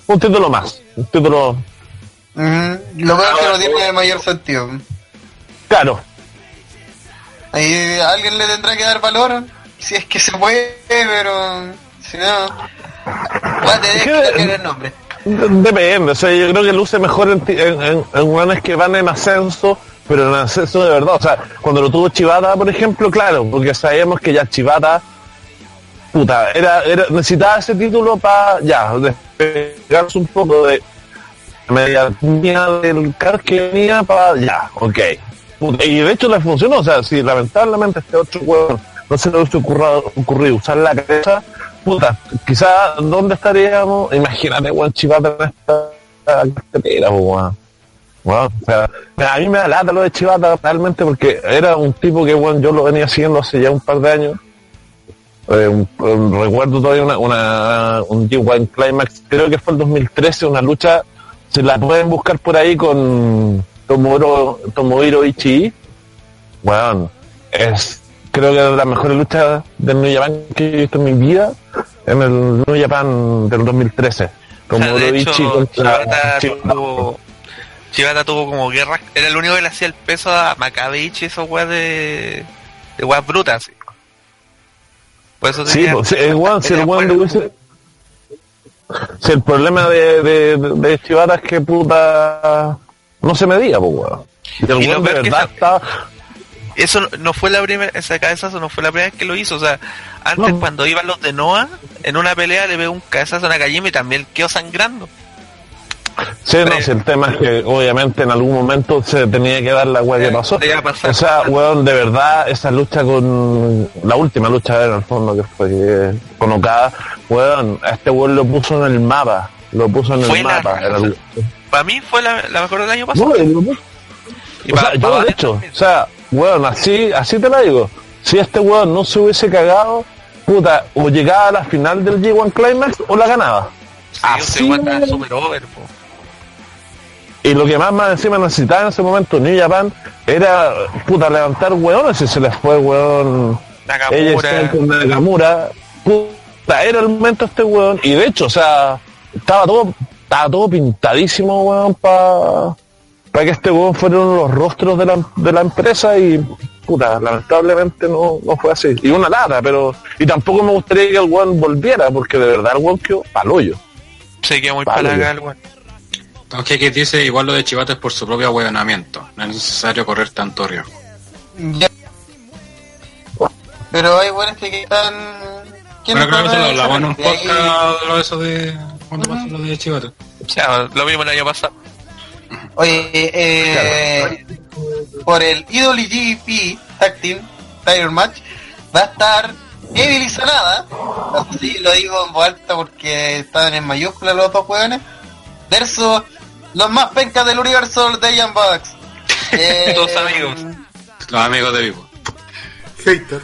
Un título más. Un título. Lo peor es que no tiene mayor sentido. Claro. Ahí alguien le tendrá que dar valor, si es que se puede, pero si no, va a tener que cambiar el nombre. De- Depende, o sea, yo creo que luce mejor en, en, en, en weones que van en ascenso, pero en ascenso de verdad. O sea, cuando lo tuvo Chivata, por ejemplo, claro, porque sabemos que ya Chivata, puta, era, era necesitaba ese título para ya, despegarse un poco de la medianía del car que venía para ya, ok. Y de hecho le funcionó, o sea, si lamentablemente este otro hueón no se le hubiese ocurrido, ocurrido usar la cabeza, puta, quizás dónde estaríamos, imagínate, weón, Chivata en esta cartelera, weón. Weón, o sea, a mí me da lata lo de Chivata realmente porque era un tipo que, weón, yo lo venía siguiendo hace ya un par de años. Eh, un- un- recuerdo todavía una, una, un G1 Climax, creo que fue el 2013, una lucha, se la pueden buscar por ahí con Tomohiro, Tomohiro Ichii. Bueno, es creo que las mejores luchas del New Japan que he visto en mi vida, en el New Japan del 2013. O sea, de hecho, contra Chivata. tuvo, como guerra. Era el único que le hacía el peso a Macabeichi, esos weas de, de weas brutas. sí. Por eso Sí, pues, el weón, si el buena- hubiese... Si el problema de, de, de, Chivata es que puta no se medía, pues weón. Y el Y de verdad estaba... Eso no- fue la primera, esa cabezazo no fue la primera vez que lo hizo. O sea, antes No. cuando iban los de Noah, en una pelea le pegó un cabezazo a Nakajima y también quedó sangrando. Sí, no, si el tema es que obviamente en algún momento se tenía que dar la weá que pasó. O sea, weón, de verdad, esa lucha con la última lucha en el fondo que fue eh, con Okada, weón, a este weón lo puso en el mapa, lo puso en el la mapa. el- Para mí fue la, la mejor del año pasado. No, y o sea, yo de hecho, también. o sea, weón, así, así te la digo. Si este weón no se hubiese cagado, puta, o llegaba a la final del G1 Climax o la ganaba. Sí, así super over, po. Y lo que más más encima necesitaba en ese momento New Japan era, puta, levantar weones y se les fue. Ella Nakamura. con Nakamura. Puta, era el momento este weón. Y de hecho, o sea, estaba todo, estaba todo pintadísimo, weón, para que este weón fuera uno de los rostros de la, de la empresa y puta, lamentablemente no, no fue así. Y una lata, pero. Y tampoco me gustaría que el weón volviera, porque de verdad el weón quedó paloyo. Se quedó muy ya. el weón. Aunque que dice igual lo de Chivata es por su propio ahueonamiento. No es necesario correr tanto riesgo. Ya. Pero hay buenos que están... ¿Quién Bueno, creo que eso lo hablamos en un de ahí- podcast de lo de eso de cuando pasó lo de Chivata. O sea, lo mismo el año pasado. Oye, eh, por el Idol GP Tag Team Title Match va a estar Evil y Sanada, así lo digo en voz alta porque estaban en mayúsculas los dos hueones, versus los más pencas del universo de Young Bucks. Eh, Dos amigos. Los amigos de Vivo. Hater.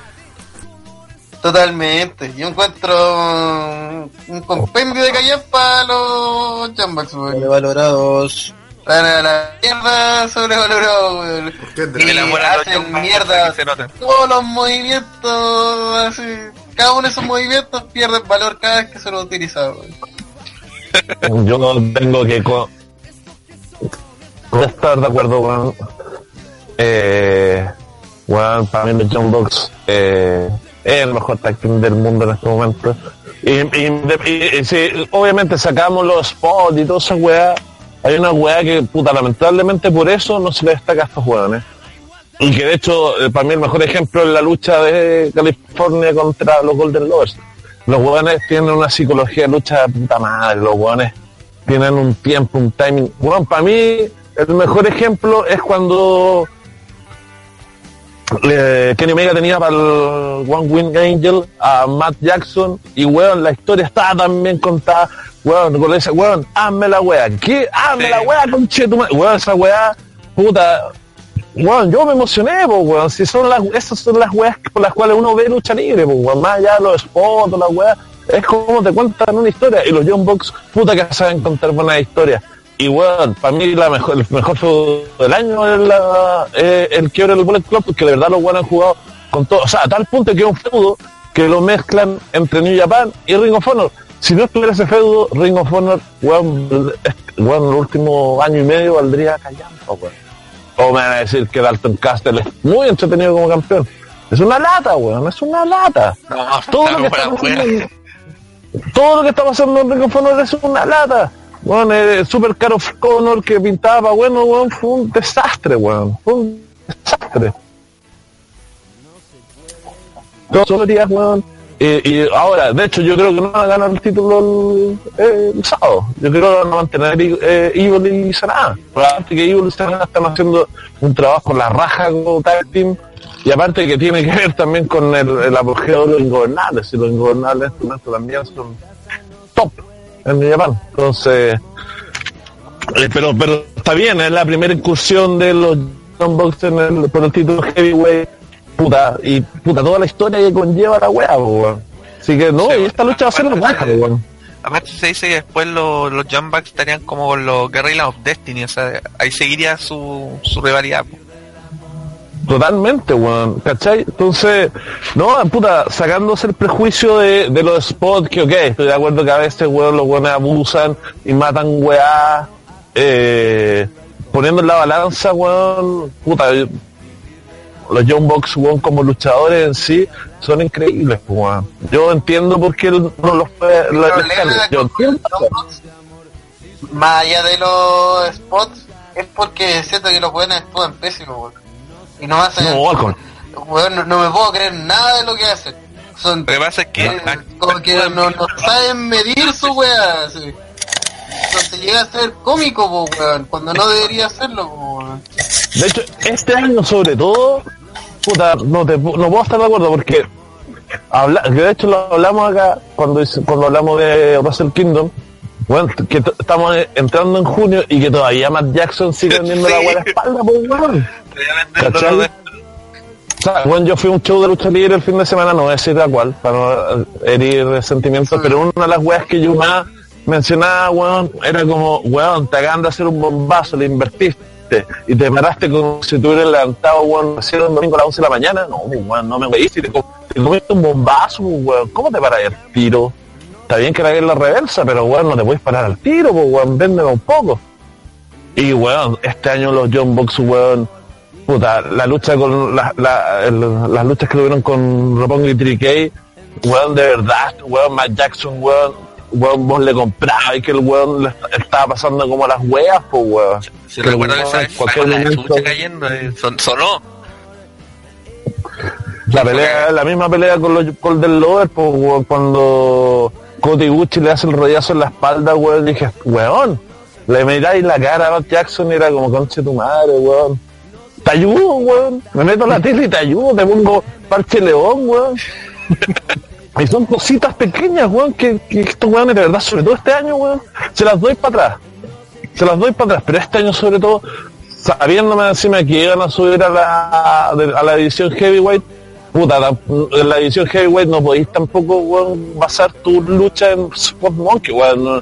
Totalmente. Yo encuentro un, compendio de callar para los weón. Sobrevalorados. Están a la mierda sobrevalorado, weón. ¿Por qué, Y? El amor a los hacen mierda todos los movimientos, así, cada uno de esos movimientos pierde valor cada vez que se lo utiliza, weón. Yo no tengo que co- estar de acuerdo con eh, bueno, para mí los John Box eh, es el mejor tag team del mundo en este momento. Y, y- y- si obviamente sacamos los spots y toda esa weá hay una weá que puta lamentablemente por eso no se le destaca a estos weones. Y que de hecho eh, para mí el mejor ejemplo es la lucha de California contra los Golden Lovers. Los hueones tienen una psicología de lucha de puta madre, los hueones tienen un tiempo, un timing. Bueno, para mí el mejor ejemplo es cuando eh, Kenny Omega tenía para el One Wing Angel a Matt Jackson y weón, la historia estaba tan bien contada, weón, con ese weón, hazme la wea, ¿qué? Hazme Sí. la wea, conchetumadre, weón, esa wea, puta, Weón, yo me emocioné, po, weón. Si son las, esas son las weas por las cuales uno ve lucha libre, po, weón. Más allá de los spots, las weas. Es como te cuentan una historia. Y los Young Bucks, puta que saben contar buenas historias. Y weón, para mí la mejor, el mejor feudo del año es la, eh, el quiebre del Bullet Club, porque de verdad los weones han jugado con todo. O sea, a tal punto que es un feudo que lo mezclan entre New Japan y Ring of Honor. Si no estuviera ese feudo, Ring of Honor, weón, weón, el último año y medio valdría callando, weón. O me van a decir que Dalton Castle es muy entretenido como campeón. Es una lata, weón, es una lata. No, Todo lo, que no, está todo lo que está pasando en Ring of Honor es una lata. Bueno, el Super Caro Connor que pintaba, bueno, weón, fue un desastre, weón. Fue un desastre. Dos días, weón. Y, y ahora, de hecho, yo creo que no van a ganar el título el, sábado. Yo creo que van a mantener eh, y Sanada. Aparte que Evil y Sanada están haciendo un trabajo con la raja como tag team. Y aparte que tiene que ver también con el, el apogeo de los ingobernables. Y los ingobernables en también son top en Japón. Entonces, eh, pero, pero está bien, es la primera incursión de los John Box en por el título Heavyweight. Puta, y puta, toda la historia que conlleva la wea, po, weón. Así que no, Sí, y esta lucha va a ser po, weón. Aparte se dice que después los, los Young Bucks estarían como con los Guerrillas of Destiny, o sea, ahí seguiría su, su rivalidad. po. Totalmente, weón, ¿cachai? Entonces, no, puta, sacándose el prejuicio de, de los spots, que ok, estoy de acuerdo que a veces, weón, los weones abusan y matan weá, eh, poniendo en la balanza, weón, puta, los Young Bucks, weón, como luchadores en sí, son increíbles, pues, weón. Yo entiendo por qué no los puede, la- la- yo entiendo. más allá de los spots, es porque siento que los buenos actúan pésimo, weón. Y no hacen, No, weón, no, no me puedo creer nada de lo que hacen. Son, Lo que pasa es que eh, como que no, no saben medir su weá, así. Entonces llega a ser cómico, po, weón, cuando no debería hacerlo, po, weón. De hecho, este año sobre todo, puta, no, te, no puedo estar de acuerdo porque habla, que de hecho lo hablamos acá cuando, hice- cuando hablamos de Russell Kingdom, bueno, que estamos entrando en junio y que todavía Matt Jackson sigue vendiendo la Sí. buena espalda, pues weón. O sea, bueno, yo fui a un show de lucha libre el fin de semana, no voy a decir a cuál, para no eh, herir sentimientos, pero una de las weas que yo más mencionaba, weón, era como, weón, te acaban de hacer un bombazo, le invertiste y te paraste como si te hubieras levantado, weón, recién un domingo a las 11 de la mañana. No, pues, weón, no me weís, y te, te comiste un bombazo, pues, weón, ¿cómo te paras al tiro? Está bien que la la reversa, pero weón, no te puedes parar al tiro, pues, weón, véndeme un poco. Y weón, este año los John Box, weón, puta, la lucha con la- la- el- las luchas que tuvieron con Roppongi y Trickey, weón, de verdad, weón, Matt Jackson, weón, weón, vos le comprabas y que el weón le est- estaba pasando como las weas, pues weón. Si Que recuerdo que esa cualquier momento- cayendo, eh, son- sonó. La pelea, la misma pelea con los Golden Lover, pues, weón, cuando Cody Gucci le hace el rollazo en la espalda, weón, dije, weón, le miráis la cara a Jackson y era como conche tu madre, weón. Te ayudo, weón. Me meto en la tele y te ayudo, te pongo parche león, weón. y son cositas pequeñas, weón, que, que estos weones de verdad, sobre todo este año, weón, se las doy para atrás. Se las doy para atrás, pero este año sobre todo, sabiéndome encima que iban a subir a la, a la división heavyweight, puta, la, en la división heavyweight no podéis tampoco, weón, basar tu lucha en Sport Monkey, weón. No,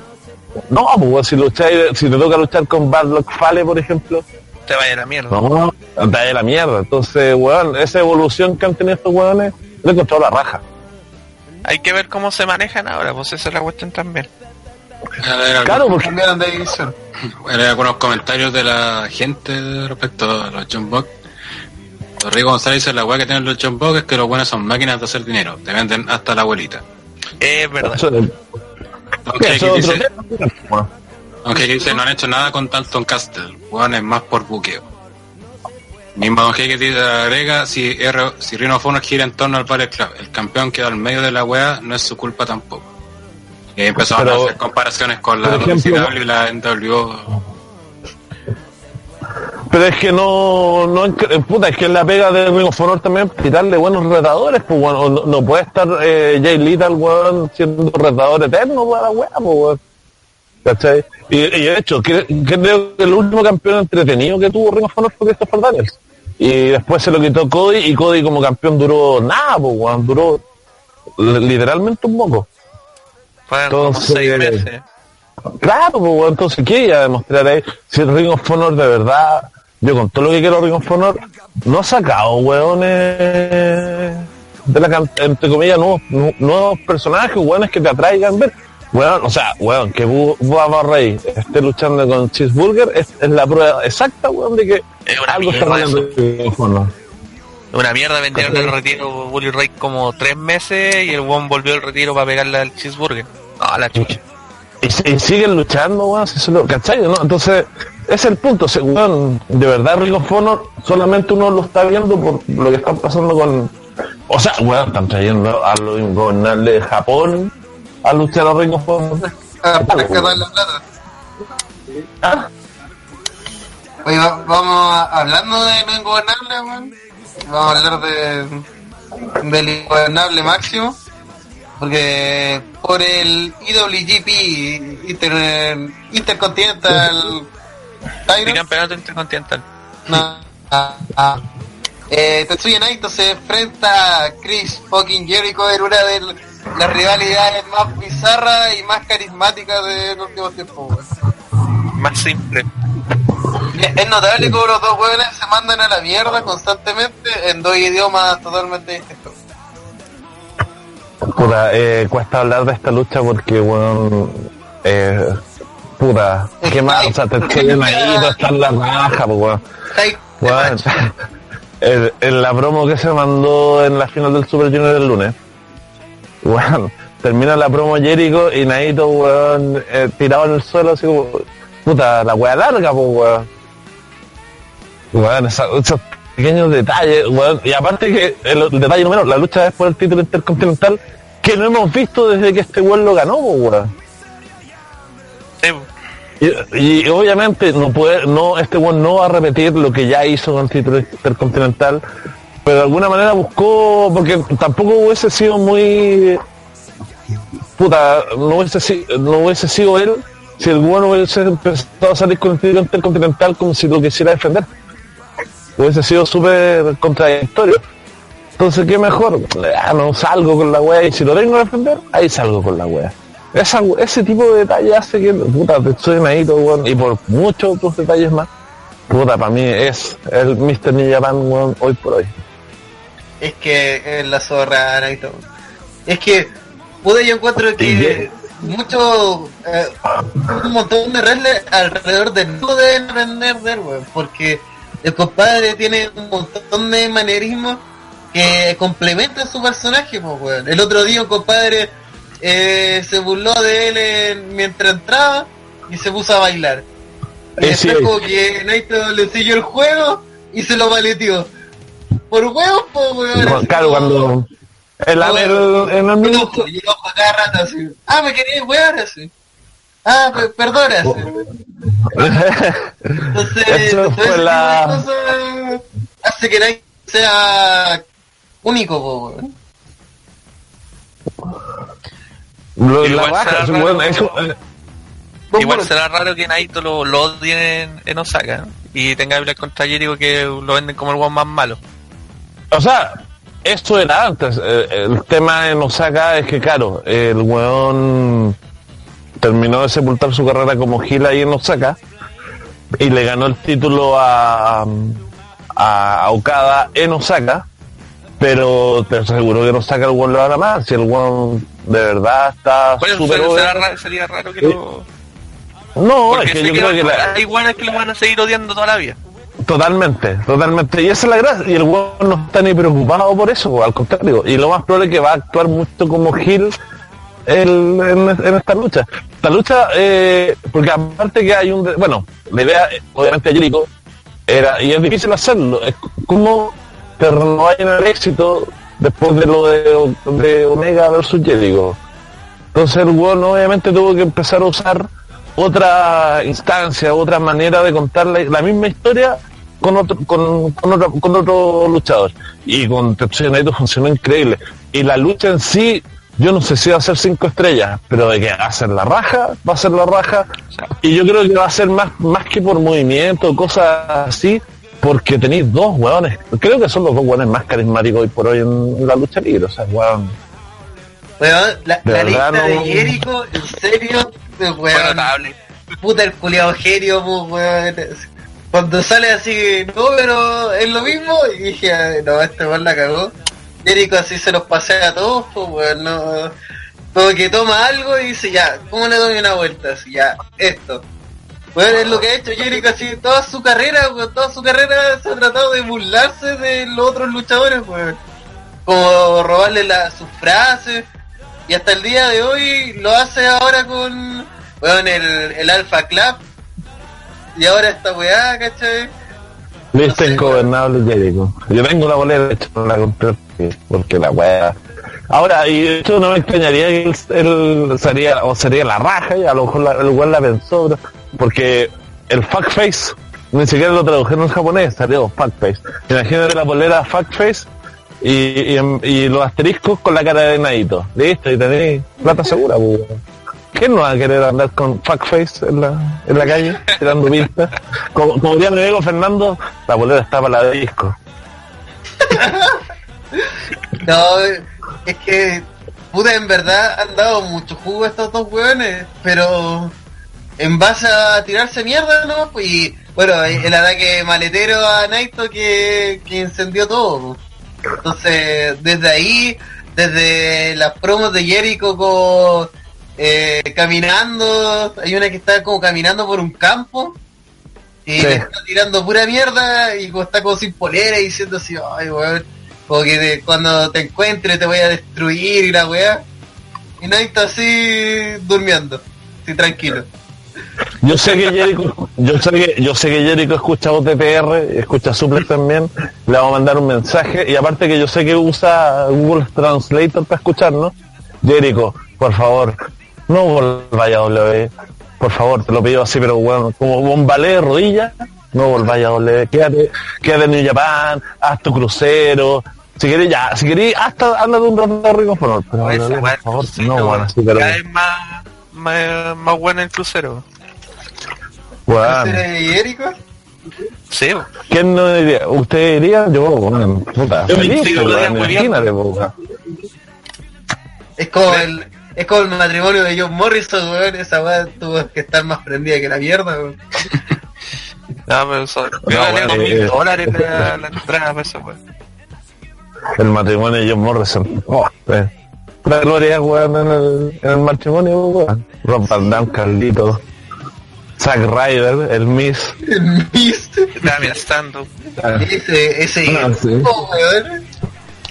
no pues, weón, si lucháis, si te toca luchar con Barlock Fale, por ejemplo, Te vaya a la mierda. no, te de la mierda. Entonces, weón, esa evolución que han tenido estos weones, le he encontrado la raja. Hay que ver cómo se manejan ahora, pues esa es la cuestión también. A ver, Claro, porque Cambiaron de división. Hay algunos comentarios de la gente respecto a los John Buck. Rico González dice la weá que tienen los John Buck es que los buenos son máquinas de hacer dinero, te venden hasta la abuelita. Es verdad. eso es- Aunque dice, aunque dice no han hecho nada con Dalton Castle, weón es más por buqueo. Mismo Don dice, agrega, si, R, si gira en torno al Ballet Club, el campeón queda al medio de la weá, no es su culpa tampoco. Y ahí Pero- a hacer comparaciones con la WCW y la NWO. Pero es que no, no, puta, es que la pega de Ring of Honor también tirarle buenos retadores, pues bueno, no, no puede estar eh, Jay Little, weón, siendo retador eterno para la weá, pues weón. ¿Cachai? Y, y de hecho, cre- creo que el último campeón entretenido que tuvo Ring of Honor fue Christopher Daniels. Y después se lo quitó Cody y Cody como campeón duró nada, pues weón, duró li- literalmente un poco. Fueron como Entonces- seis meses. Claro, pues entonces ¿qué iba a demostrar ahí? Si el Ring of Honor de verdad, yo con todo lo que quiero Ring of Honor, no ha sacado weones de la entre comillas nuevos, nu- nuevos personajes, weones que te atraigan ver. Weón, o sea, weón, que Bu- Bubba Rey esté luchando con Cheeseburger es, es la prueba exacta, weón, de que Es una algo está mal en. Una mierda vendieron el retiro Bully Ray como tres meses y el one volvió al retiro para pegarle al cheeseburger. No, la chucha. Y, si- y siguen luchando, weón, si lo, ¿cachai? ¿no? Entonces, ese es el punto, weón, de verdad Ring of Honor solamente uno lo está viendo por lo que están pasando con... O sea, weón, están trayendo a los ingobernables de Japón a luchar a Ring of Honor. Ah, para rescatar la plata. Ah, Oye, va- vamos a- hablando de lo ingobernable. Vamos a hablar de del ingobernable máximo. Porque por el IWGP Inter, Intercontinental Title, Bicampeonato intercontinental. no, ah, ah, eh, Tetsuya Naito se enfrenta a Chris fucking Jericho en una de las rivalidades más bizarras y más carismáticas de los últimos tiempos. weón. Más simple. Es notable como los dos hueones se mandan a la mierda constantemente en dos idiomas totalmente distintos. puta, eh, cuesta hablar de esta lucha porque, weón, eh, puta, qué mal, o sea, te estoy ahí, está en la raja, pues, weón. Bueno, en la promo que se mandó en la final del Super Junior del lunes, bueno, termina la promo Jericho y Naito, weón, eh, tirado en el suelo, así como, puta, la weá larga, pues, weón. Weón, esos pequeños detalles, weón, y aparte que el, el detalle número, la lucha es por el título intercontinental, que no hemos visto desde que este weón lo ganó, pues, weón. Y, y obviamente no puede, no, este weón no va a repetir lo que ya hizo con el título intercontinental, pero de alguna manera buscó, porque tampoco hubiese sido muy puta, no hubiese, sido él si el weón hubiese empezado a salir con el intercontinental como si lo quisiera defender. Hubiese sido súper contradictorio. Entonces, ¿qué mejor? Ah, no salgo con la wea y si lo tengo que defender, ahí salgo con la wea. Esa, ese tipo de detalle hace que, puta, te estoy Naito, weón, y por muchos otros detalles más, puta, para mí es el Mr. New weón, hoy por hoy. Es que es la zorra Naito. Es que, pude yo encuentro que mucho, eh, un montón de wrestlers alrededor de no deben aprender de él, weón, porque el compadre tiene un montón de manerismos que complementan su personaje, pues, weón. El otro día un compadre eh, se burló de él en- mientras entraba y se puso a bailar. Y Eh, después como que Naito le siguió el juego y se lo maleteó. Por huevos, pues, weón. Juan Carlos, cuando el, el, en el minuto, Y yo cada rato así. Ah, me quería wear así. Ah, pe- perdona. así. Entonces, Eso fue la- hace que Nike sea único, po, weón. Lo- la Igual raja, será sí, raro, weón, eso, eh, Igual será raro que Naito lo, lo odien en, en Osaka ¿no? y tenga que hablar contra Jericho que lo venden como el one más malo. O sea, esto era antes. eh, El tema en Osaka es que, claro, el weón terminó de sepultar su carrera como Gil ahí en Osaka y le ganó el título a, a Okada en Osaka. Pero te aseguro que en Osaka el weón lo gana más. Si el weón de verdad está será raro- sería raro que lo... No, Porque es que yo creo que van- la, hay iguales que lo van a seguir odiando toda la vida. Totalmente, totalmente. Y esa es la gracia. Y el weón no está ni preocupado por eso, al contrario. Y lo más probable es que va a actuar mucho como Gil en, en esta lucha. Esta lucha, eh, porque aparte que hay un... de- Bueno, la idea, obviamente, a Jericho era, y es difícil hacerlo, es como que renovayan el éxito después de lo de, Omega versus Jericho. Entonces el weón obviamente tuvo que empezar a usar otra instancia, otra manera de contar la misma historia con otro, con, con otro, con otro luchador. Y con Tetsuya Naito funcionó increíble. Y la lucha en sí, yo no sé si va a ser cinco estrellas, pero de que va a ser la raja, va a ser la raja. Y yo creo que va a ser más, más que por movimiento, cosas así, porque tenéis dos hueones. Creo que son los dos hueones más carismáticos hoy por hoy en, la lucha libre. O sea, hueón. Weón, la, lista de Jericho, en serio, weón. notable. Puta el culiado genio, pues, weón. Cuando sale así, no, pero es lo mismo, y dije, "Ay, no, este weón la cagó. Jericho así se los pasea a todos, pues, weón, no. Como que toma algo y dice, ya, ¿cómo le doy una vuelta? Así, ya, esto. Weón, es lo que ha hecho Jericho así toda su carrera, weón, toda su carrera se ha tratado de burlarse de los otros luchadores, weón. Como robarle la, sus frases. Y hasta el día de hoy lo hace ahora con weón, el, el Alpha Club. Y ahora esta weá, ¿cachai? Lista ingobernable Jericho. Yo tengo una bolera, de hecho, no la compré porque, la weá. Ahora, y de hecho no me extrañaría que él, él sería, o sería la raja, y a lo mejor la, el weón la pensó, porque el fuckface, ni siquiera lo tradujeron en japonés, salió fuckface. Imagínate la bolera fuckface y, y, y los asteriscos con la cara de Naito. Listo, y tenéis plata segura, weón. ¿Quién no va a querer andar con fuckface en la, en la calle, tirando pistas? Como, como diría mi amigo Fernando, la bolera está para la disco. No, es que, puta, en verdad han dado mucho jugo estos dos weones, pero en base a tirarse mierda, ¿no? Pues, Y bueno, el ataque maletero a Naito que, que incendió todo. Entonces, desde ahí, desde las promos de Jericho con, eh, caminando, hay una que está como caminando por un campo y Sí. le está tirando pura mierda y como está como sin polera y diciendo así, ay weón, como que te- cuando te encuentre te voy a destruir y la weá. Y Naito así durmiendo, así tranquilo. Yo sé que Jericho, yo sé que, yo sé que Jericho escucha OTPR, escucha Suplex también, le vamos a mandar un mensaje, y aparte que yo sé que usa Google Translator para escucharnos, Jericho, por favor, no volváis a W, por favor, te lo pido así, pero bueno, como un ballet de rodillas, no volváis a W, quédate, quédate en New Japan, haz tu crucero, si querés ya, si querés, hasta anda de un rato de rico, pero, pero Esa W, weá por favor, del no, bueno, pero, Cada vez más, más, más bueno el crucero. ¿Y Jericho? Sí. ¿Quién no diría? ¿Usted diría? Yo, bueno, puta, Yo me feliz, bien. imagínate. Es como el, es como el matrimonio de John Morrison, weón, esa weá tuvo que estar más prendida que la mierda, weón. No, pero son, No, mil eh, dólares la, la entrada para eso, weón. El matrimonio de John Morrison. Oh, eh. La gloria, weón, en el, en el matrimonio, weón. Rob Van Dam, Carlito. Zack Ryder, el Miss. El Mist, Damian Stando. ese, ese Ah, sí. weón.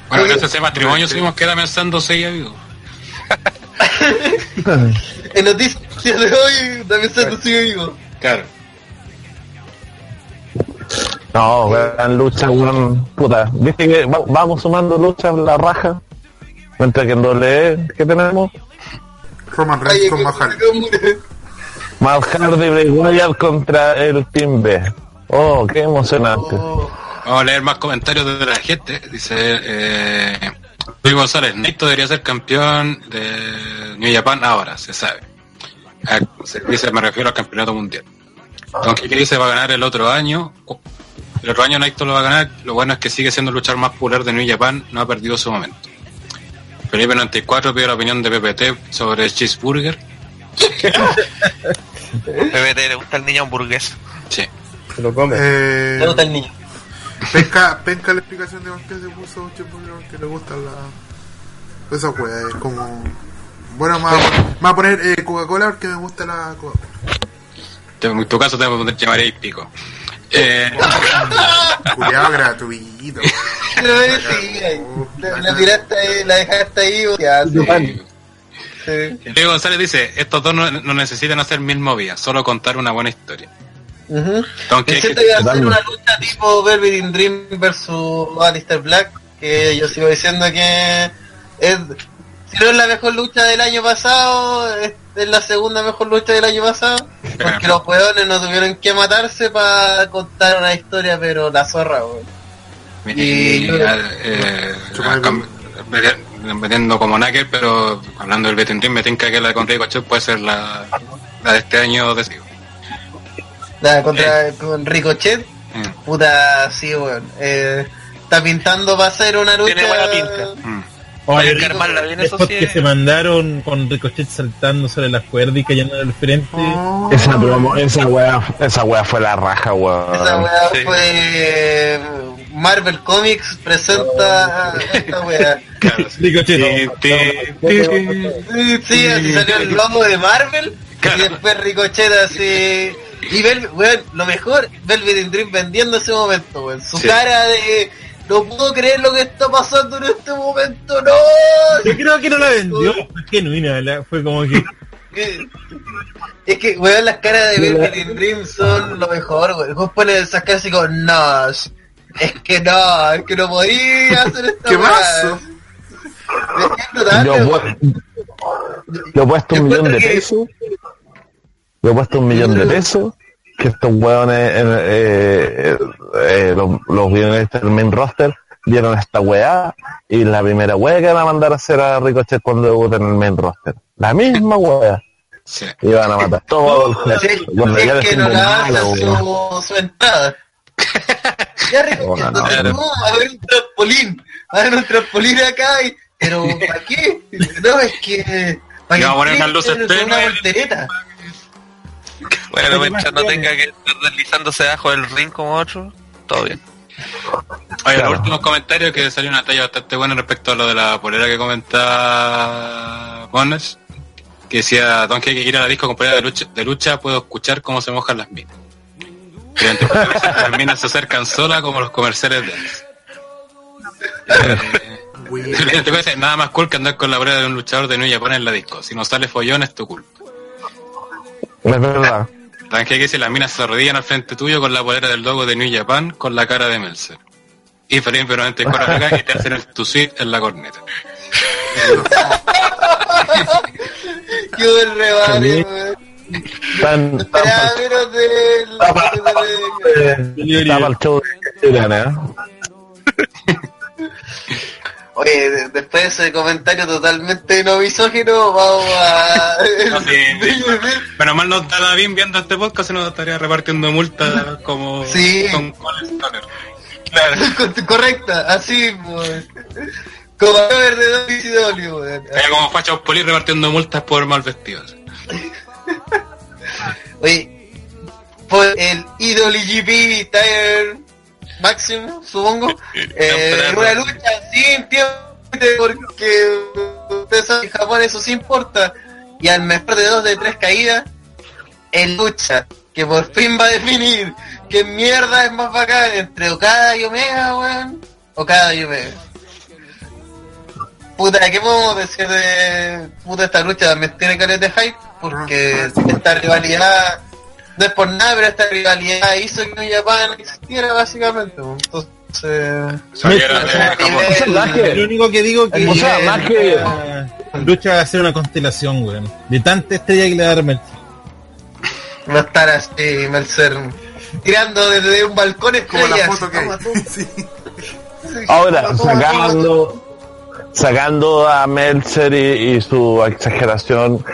Bueno, gracias a ese matrimonio seguimos queda pensando seis amigos. En noticias de hoy, también se sigue vivo. Claro. No, weón, lucha, weón. Puta, viste que va- vamos sumando luchas la raja. Mientras que en doble ¿qué tenemos? Roman Reigns con que- Mahal. que- Hardy, Bray Wyatt contra el Team B. Oh, qué emocionante. Oh, Vamos a leer más comentarios de la gente. Dice eh, Luis González, Neto debería ser campeón de New Japan ahora, se sabe. Se dice, me refiero al campeonato mundial. Aunque que dice va a ganar el otro año. El otro año Naito lo va a ganar. Lo bueno es que sigue siendo el luchador más popular de New Japan, no ha perdido su momento. Felipe 94 pide la opinión de PPT sobre Cheeseburger. PBT le gusta el niño hamburguesa. Sí. Se lo come. Eh, Le gusta el niño. Penca, penca la explicación de se puso cheeseburger que le gusta la. Esa wea es como. Bueno, me voy a poner, me voy a poner eh, Coca-Cola porque me gusta la Coca-Cola. En tu caso te llamaré y pico. Eh, Culeado gratuito. Pero eh, sí, ahí. la, tiraste ahí, la dejaste ahí, ya, sí. Sí. Diego González dice, estos dos no, no necesitan hacer mil movidas, solo contar una buena historia. Ujú. Aunque Es cierto que ser una lucha tipo Velvet in Dream versus Alistair Black, que yo sigo diciendo que es, si no es la mejor lucha del año pasado, es, es la segunda mejor lucha del año pasado, porque los hueones no tuvieron que matarse para contar una historia, pero la zorra, weón. Y, Y- eh, metiendo como Knuckle, pero hablando del Betting Dream, me tinca que la con Ricochet puede ser la, la de este año de La contra con Ricochet, Mm. puta, sí, weón. Eh, está pintando para hacer una lucha. Tiene buena pinta. Mm. A armarla bien, eso Después sí. que es- se mandaron con Ricochet saltando sobre las cuerdas y cayendo del frente. Esa promo, esa wea, esa wea fue la raja, Esa weón. weá Sí. fue Marvel Comics presenta esta weá. Claro, sí. Ricochet. Sí, sí, así salió el logo de Marvel Claro. y después Ricochet así. Y Vel, weón, lo mejor, Velvet in Dream vendiendo ese momento, weón. Su Sí. cara de no puedo creer lo que está pasando en este momento, no. Yo creo que no la vendió, fue genuina, la- fue como que Es que, weón, las caras de Velvet in Dream son lo mejor, weón. Vos pones esas caras así como, no, es que no, es que no podía hacer esta ¿Qué weá". pasó? Me siento tan- Yo, pu- yo he puesto un millón de pesos. Yo he puesto un millón de pesos. Que estos hueones, eh, eh, eh, los, los guionistas del main roster, vieron esta weá. Y la primera weá que van a mandar a hacer a Ricochet cuando debute en el main roster. La misma weá. Sí. Y van a matar todo el es. Cuando ya es que no la malo, su, su entrada. Ya Ricochet, no, no, no. no, a ver un trampolín, a ver un trampolín acá, y, pero ¿para qué? No, es que... para a poner una tenues. voltereta. Bueno, mientras no tenga que estar deslizándose debajo del ring como otro, todo bien. Oye, Claro. los últimos comentarios que salió una talla bastante buena respecto a lo de la polera que comentaba Bonners, que decía, Don que ir a la disco con polera de lucha, de lucha puedo escuchar cómo se mojan las minas. Pero entre las minas se acercan solas como los comerciales de antes. Eh, nada más cool que andar con la polera de un luchador de New Japan en la disco. Si no sale follón es tu culpa. Es verdad. Que dice, las minas se arrodillan al frente tuyo con la polera del logo de New Japan con la cara de Melzer. Y Felipe 94 acá y te hacen el tu suite en la corneta. Qué buen. Tan, el show de ¿eh? Oye, de- después de ese comentario totalmente no misógino, vamos a... No, sí, sí. Menos mal no está bien viendo este podcast, si no estaría repartiendo multas como Sí. con. Cor- Correcta, así, pues. Como a ver de WCW, weón. Era como fachos poli repartiendo multas por mal vestidos. Oye, por el IWGP Tire Máximo, supongo. Eh, en una lucha sin tiempo, porque ustedes saben que en Japón eso sí importa. Y al mejor de dos de tres caídas, en lucha, que por fin va a definir qué mierda es más bacán entre Okada y Omega, weón. Okada y Omega. Puta, ¿qué podemos decir de puta esta lucha? También tiene caleta de hype, porque Ah, esta rivalidad, no es por nada, pero esta rivalidad hizo que New Japan existiera básicamente. pues. Entonces, lo único que digo que O sea, nivel- más que- lucha va a ser una constelación, weón. De tanta estrella que le va a dar Meltzer. va a estar así, Mercer, tirando desde un balcón Como la estrellas. foto que. Sí. Ahora, sacando, sacando a Meltzer y, y su exageración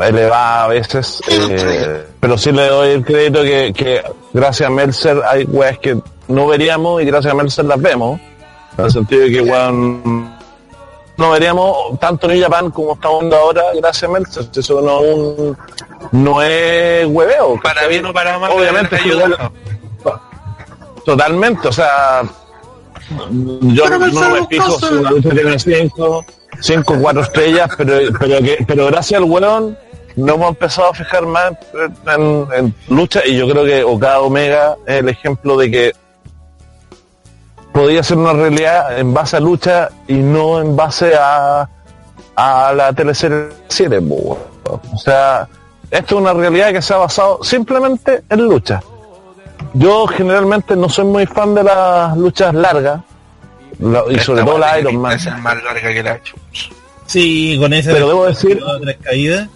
elevada a veces, eh, pero sí le doy el crédito que, que gracias a Meltzer hay weas que no veríamos y gracias a Meltzer las vemos, en el sentido de que weón, no veríamos tanto New Japan como estamos viendo ahora gracias a Meltzer, eso no, es un- no es hueveo. Para bien o para mal, Obviamente Totalmente, o sea, yo no me fijo si una lucha tiene 5, 5, 4 estrellas, pero, pero, que, pero gracias al weón no hemos empezado a fijar más en, en lucha y yo creo que Okada Omega es el ejemplo de que podía ser una realidad en base a lucha y no en base a, a la teleserie 7. po, weón. O sea, esto es una realidad que se ha basado simplemente en lucha. Yo generalmente no soy muy fan de las luchas largas, la- y sobre todo la Iron Man. Es más larga que la Sí, con ese Pero debo decir- tres caídas.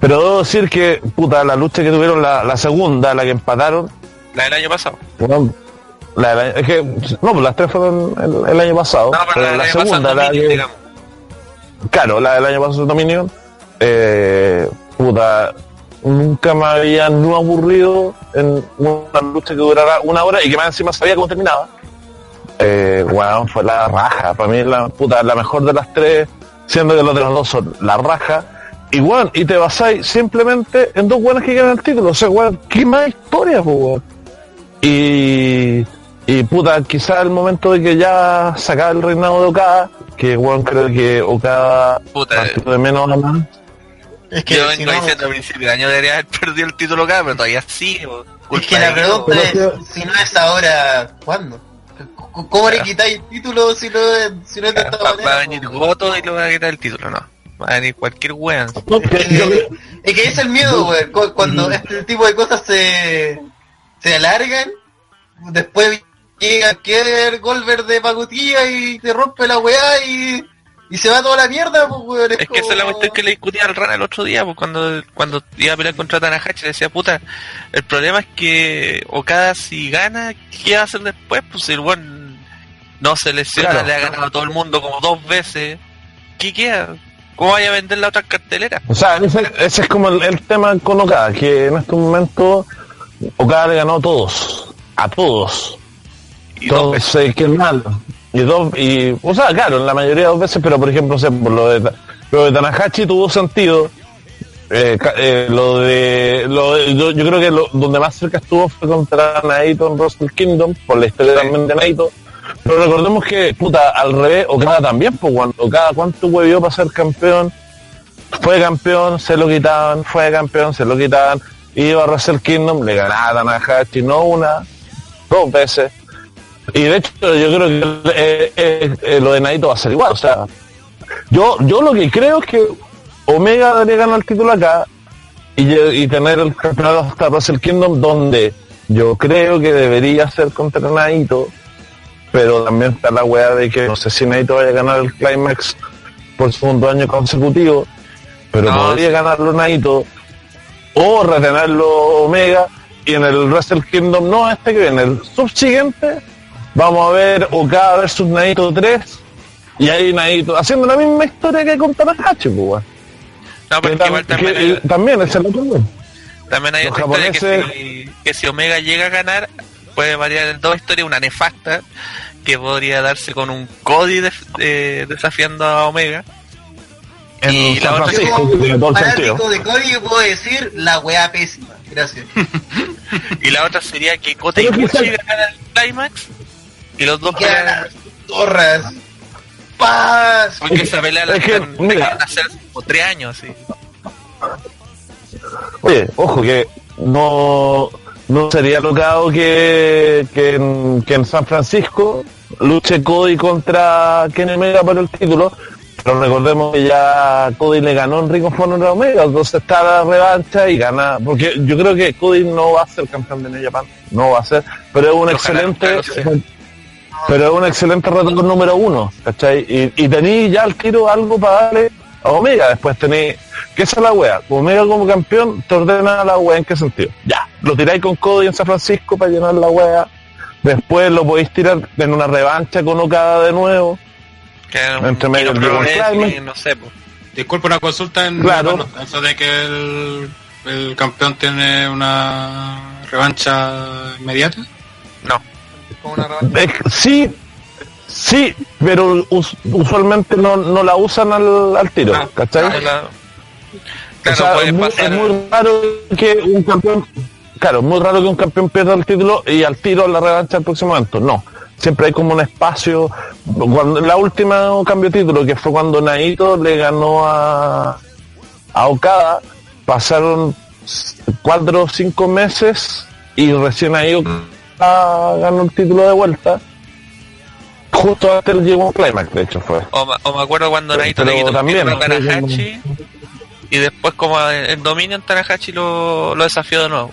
Pero debo decir que, puta, la lucha que tuvieron la, la segunda, la que empataron, La del año pasado. bueno, la, la- es que, no, pues las tres fueron el, el año pasado, No, pero pero la del la año pasado segunda, la Dominion, que- claro, la del año pasado Dominion, eh, puta, nunca me había no aburrido en una lucha que durara una hora y que más encima sabía cómo terminaba. Eh, fue la raja, para mí la puta, la mejor de las tres, siendo que los de los dos son la raja. Y weón, y te basáis simplemente en dos weones que ganan el título, o sea, weón, ¿qué más historia, weón? Y, y puta, quizás el momento de que ya sacaba el reinado de Okada, que weón creo que Okada Puta, de menos a más. Es que Yo si vengo no- diciendo a principio de año debería haber perdido el título acá, pero todavía sigue. po. Es que la pregunta es, si no es ahora, ¿cuándo? ¿Cómo le quitáis el título si no es, si no es de esta Va, va a manera? venir Goto y le va a quitar el título, no. Va a venir cualquier weón. No, Es que es el miedo, cu- Cuando este tipo de cosas se, se alargan, después llega Kerr, Goldberg de Pacutilla y te rompe la weá y, y se va toda la mierda, pues, weón. Es que esa es la cuestión que le discutía al Rana el otro día, pues cuando, cuando iba a pelear contra Tanahashi, le decía, puta, el problema es que Okada si gana, ¿qué va a hacer después? Pues el weón no se lesiona, Claro. le ha ganado a todo el mundo como dos veces. ¿Qué queda? ¿Cómo vaya a vender la otra cartelera? O sea, ese, ese es como el, el tema con Okada, que en este momento Okada le ganó a todos, a todos. Y. Entonces, qué malo. Y dos, y, o sea, claro, en la mayoría de dos veces, pero por ejemplo, o por lo de, lo de Tanahashi tuvo sentido. Eh, eh, lo de, lo de- yo, creo que lo, donde más cerca estuvo fue contra Naito en Wrestle Kingdom, por la historia también de Naito. Pero recordemos que, puta, al revés, Okada también, pues, cuando Okada, ¿cuánto huevió para ser campeón? Fue campeón, se lo quitaban, fue campeón, se lo quitaban, iba a Wrestle Kingdom, le ganaba a Tanahashi, no una, dos veces. Y de hecho, yo creo que eh, eh, eh, lo de Naito va a ser igual. O sea, yo, yo lo que creo es que Omega debería ganar el título acá y, y tener el campeonato hasta Wrestle Kingdom, donde yo creo que debería ser contra Naito, pero también está la weá de que no sé si Naito vaya a ganar el Climax por segundo año consecutivo, pero No, podría ganarlo Naito o retenerlo Omega y en el Wrestle Kingdom, no este que viene, el subsiguiente, vamos a ver Okada versus Naito 3 y ahí Naito haciendo la misma historia que con Tanahashi, pues. No, Que pero que tam- igual que- también, hay, también es el otro, weón. también hay los otra historia que japoneses- si, que si Omega llega a ganar, puede variar en dos historias, una nefasta, que podría darse con un Cody def- eh, desafiando a Omega. En Y la San otra- Francisco, que el fanático sentido. de Cody yo puedo decir la weá pésima. Gracias. Y la otra sería que Kota y Bushi ganan el Climax y los dos pelean. las zorras. Paz. Porque esa pelea la es que, mira. hacer tres años, sí. Oye, ojo que no, no sería locado que, que, en, que en San Francisco luche Cody contra Kenny Omega por el título, pero recordemos que ya Cody le ganó en Ring of Honor a Omega, entonces está la revancha y gana, porque yo creo que Cody no va a ser campeón de New Japan, no va a ser, pero es un Ojalá excelente, sea. Pero es un excelente retador número uno, ¿cachai? Y, y tenéis ya al tiro algo para darle a Omega, después tenéis, que esa es la wea, Omega como campeón te ordena la wea en qué sentido, ya, lo tiráis con Cody en San Francisco para llenar la wea, Después lo podéis tirar en una revancha con Okada de nuevo. Que Entre medio del no sé, pues. Disculpa una consulta en Claro. bueno, eso de que el, el campeón tiene una revancha inmediata. No. Como. Eh, sí, sí, pero us- usualmente no, no la usan al, al tiro, No, ¿cachai? no, la- O Claro, sea, es, muy, pasar. es muy raro que un campeón, claro, muy raro que un campeón pierda el título y al tiro la revancha al próximo evento. No, siempre hay como un espacio. Cuando la última cambio de título, que fue cuando Naito le ganó a, a Okada, pasaron cuatro o cinco meses y recién ahí ganó el título de vuelta. Justo antes llegó un climax, de hecho fue. O, me acuerdo cuando Pero- Naito pero le quitó el también, a ¿no? Tanahashi y después como en en Dominion Tanahashi lo, lo desafió de nuevo.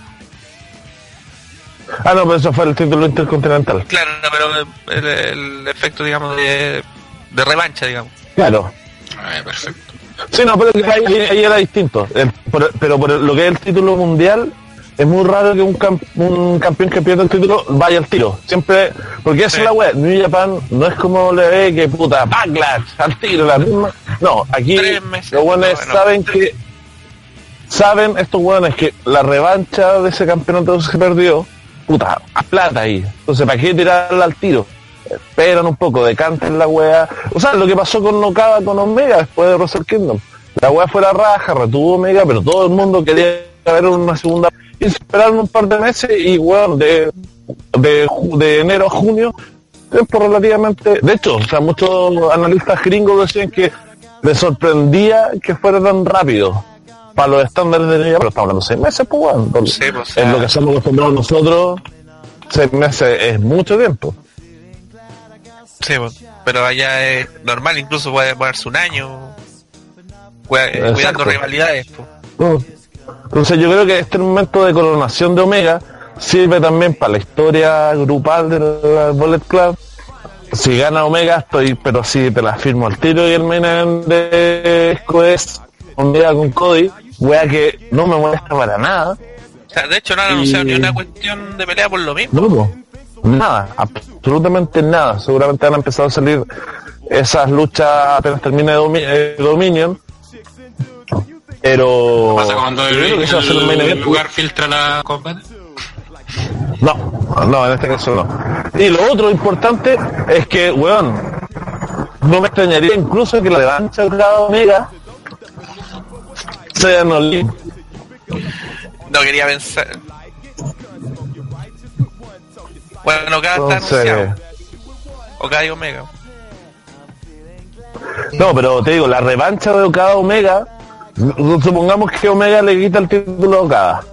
Ah, no, pero eso fue el título intercontinental. Claro, no, pero el, el efecto, digamos, de, de revancha, digamos. Claro. Eh, perfecto. Sí, no, pero ahí, era distinto. El- por- pero por lo que es el título mundial, es muy raro que un, cam- un campeón que pierda el título vaya al tiro. Siempre, porque esa Sí. es la web. New Japan no es como le ve que puta, backlash, al tiro, la misma. No, aquí los buenos no, no. saben que, saben estos buenos que la revancha de ese campeonato que se perdió, puta, a plata ahí. Entonces, ¿para qué tirarla al tiro? Esperan un poco, decanten la wea. O sea, lo que pasó con Nokada con Omega después de Wrestle Kingdom. La wea fue la raja, retuvo Omega, pero todo el mundo quería ver una segunda. Y esperaron un par de meses y, weón, de, de, de enero a junio, tiempo relativamente. De hecho, o sea, muchos analistas gringos decían que les sorprendía que fuera tan rápido para los estándares de Japan, pero estamos hablando de seis meses, pues, weón. Sí, pues, o Es sea, lo que somos acostumbrados nosotros, seis meses es mucho tiempo. sí, pues, pero allá es normal, incluso puede ponerse un año eh, cuidando Exacto. rivalidades. pues. Entonces yo creo que este momento de coronación de Omega sirve también para la historia grupal del Bullet Club. Si gana Omega, estoy, pero sí te la firmo al tiro y el main event de Esco es Omega con Cody, wea que no me molesta para nada. O sea, de hecho no han Y- anunciado ni una cuestión de pelea por lo mismo. No, nada, absolutamente nada. Seguramente han empezado a salir esas luchas apenas termine Domi- eh, Dominion. Pero ¿Pasa cuando el, el main el event. lugar filtra la combate? No, no, en este caso no. Y lo otro importante es que, weón, no me extrañaría incluso que la revancha de cada Omega sea en In. No quería pensar. Bueno, cada está anunciado. O cada y Omega. no, pero te digo, la revancha de Okada Omega, supongamos que Omega le quita el título a Okada.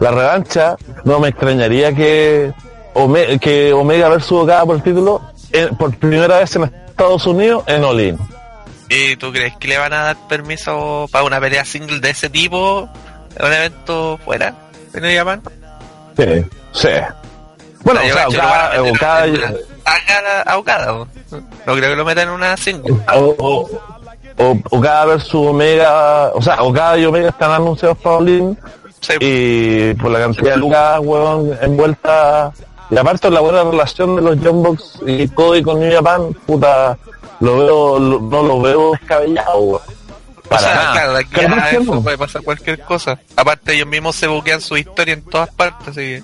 La revancha, no me extrañaría que, Ome- que Omega versus Okada por el título eh, por primera vez en Estados Unidos en All In. ¿Y tú crees que le van a dar permiso para una pelea single de ese tipo en un evento fuera de New Japan? Sí, sí. Bueno, o sea, Okada, Okada- a Okada-. No creo que lo metan en una single. o, o, Okada versus Omega, o sea, Okada y Omega están anunciados para All In, Sí, y por la cantidad de lugares, huevón, envuelta, y aparte la buena relación de los Young Bucks y Cody con New Japan, puta, lo veo, lo- no lo veo descabellado, weón. o sea, nada. claro, aquí a eso puede pasar cualquier cosa. Aparte ellos mismos se buquean su historia en todas partes, así que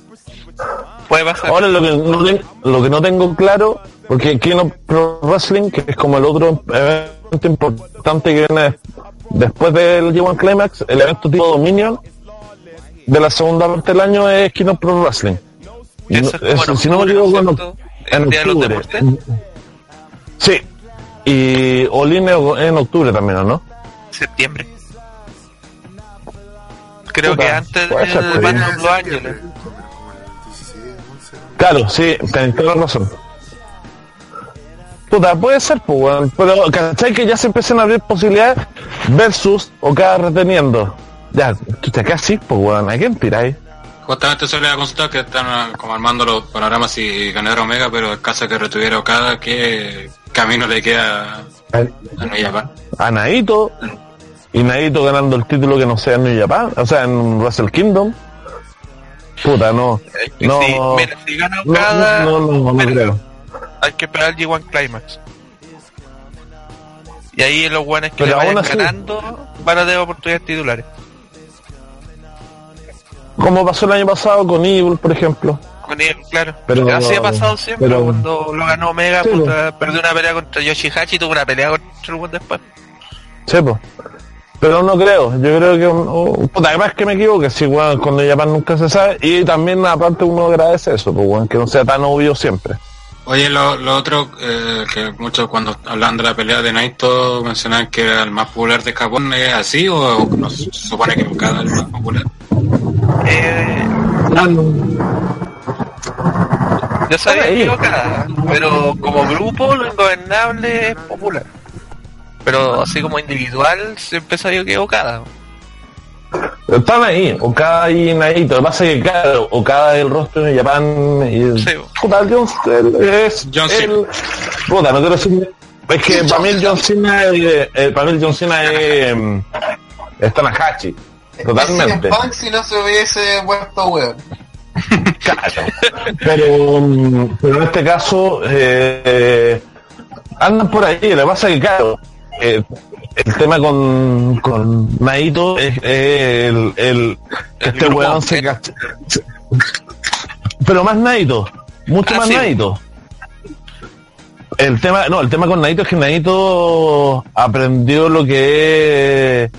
puede pasar. Ahora lo que, no lo que no tengo claro, porque aquí no Pro Wrestling, que es como el otro evento importante que viene después del G1 Climax, el evento tipo Dominion de la segunda parte del año es Kino Pro Wrestling. Eso es si no me equivoco, ¿no en, en El Día de los octubre. Deportes. Sí. Y Olin en octubre también, ¿o ¿no? Septiembre. Creo Puta, que antes of Los Ángeles. Claro, sí, tenés toda la razón. Puta, puede ser, pues, weón. Pero, ¿cachai? Que ya se empiezan a abrir posibilidades versus o cada reteniendo. Ya, chucha, ¿qué así, pues, weón? ¿A quién tiráis? Justamente eso le iba a consultar que están ah, como armando los panoramas y ganador Omega, pero en caso de que retuviera Okada, ¿qué camino le queda a New Japan? A Naito. Y Naito ganando el título que no sea en New Japan, o sea, en Wrestle Kingdom. puta, no. No, Sí, mira, si gana no, Okada, no, no, no, no creo. Hay que esperar el G1 Climax. Y ahí los guanes que Pero le vayan así- ganando van a tener oportunidades titulares. Como pasó el año pasado con Evil, por ejemplo. Con él, claro. Pero- Así ha pasado siempre. pero- cuando lo ganó Omega, Sí, puta, perdió una pelea contra Yoshihashi y tuvo una pelea contra el buen después. Sí. Pero no creo, yo creo que, oh, puta, además que me equivoque, si weón, con el Japan nunca se sabe, y también aparte uno agradece eso, pues weón, que no sea tan obvio siempre. Oye, lo, lo otro, eh, que muchos cuando hablan de la pelea de Naito mencionaban que era el más popular de Japón, ¿es así o no se supone que es el más popular? Eh, yo sabía equivocada, pero como grupo lo ingobernable es popular. Pero así como individual siempre sabía equivocada. Están ahí, Okada y Naito, lo que pasa es que claro, Okada es el rostro de Japan y el, Sí. puta, el John Cena es John el, puta, no quiero decir, es que para mí el John Cena es, eh, para mí el John Cena es, mm, es Tanahashi, totalmente. Es si no se hubiese vuelto weón. Claro. Pero, mm, pero en este caso eh, andan por ahí. Lo que pasa es que, claro, eh, el tema con, con Naito es, es el, el este grupo. weón se se- Pero más Naito, mucho Ah, más sí. Naito. El tema, no, el tema con Naito es que Naito aprendió lo que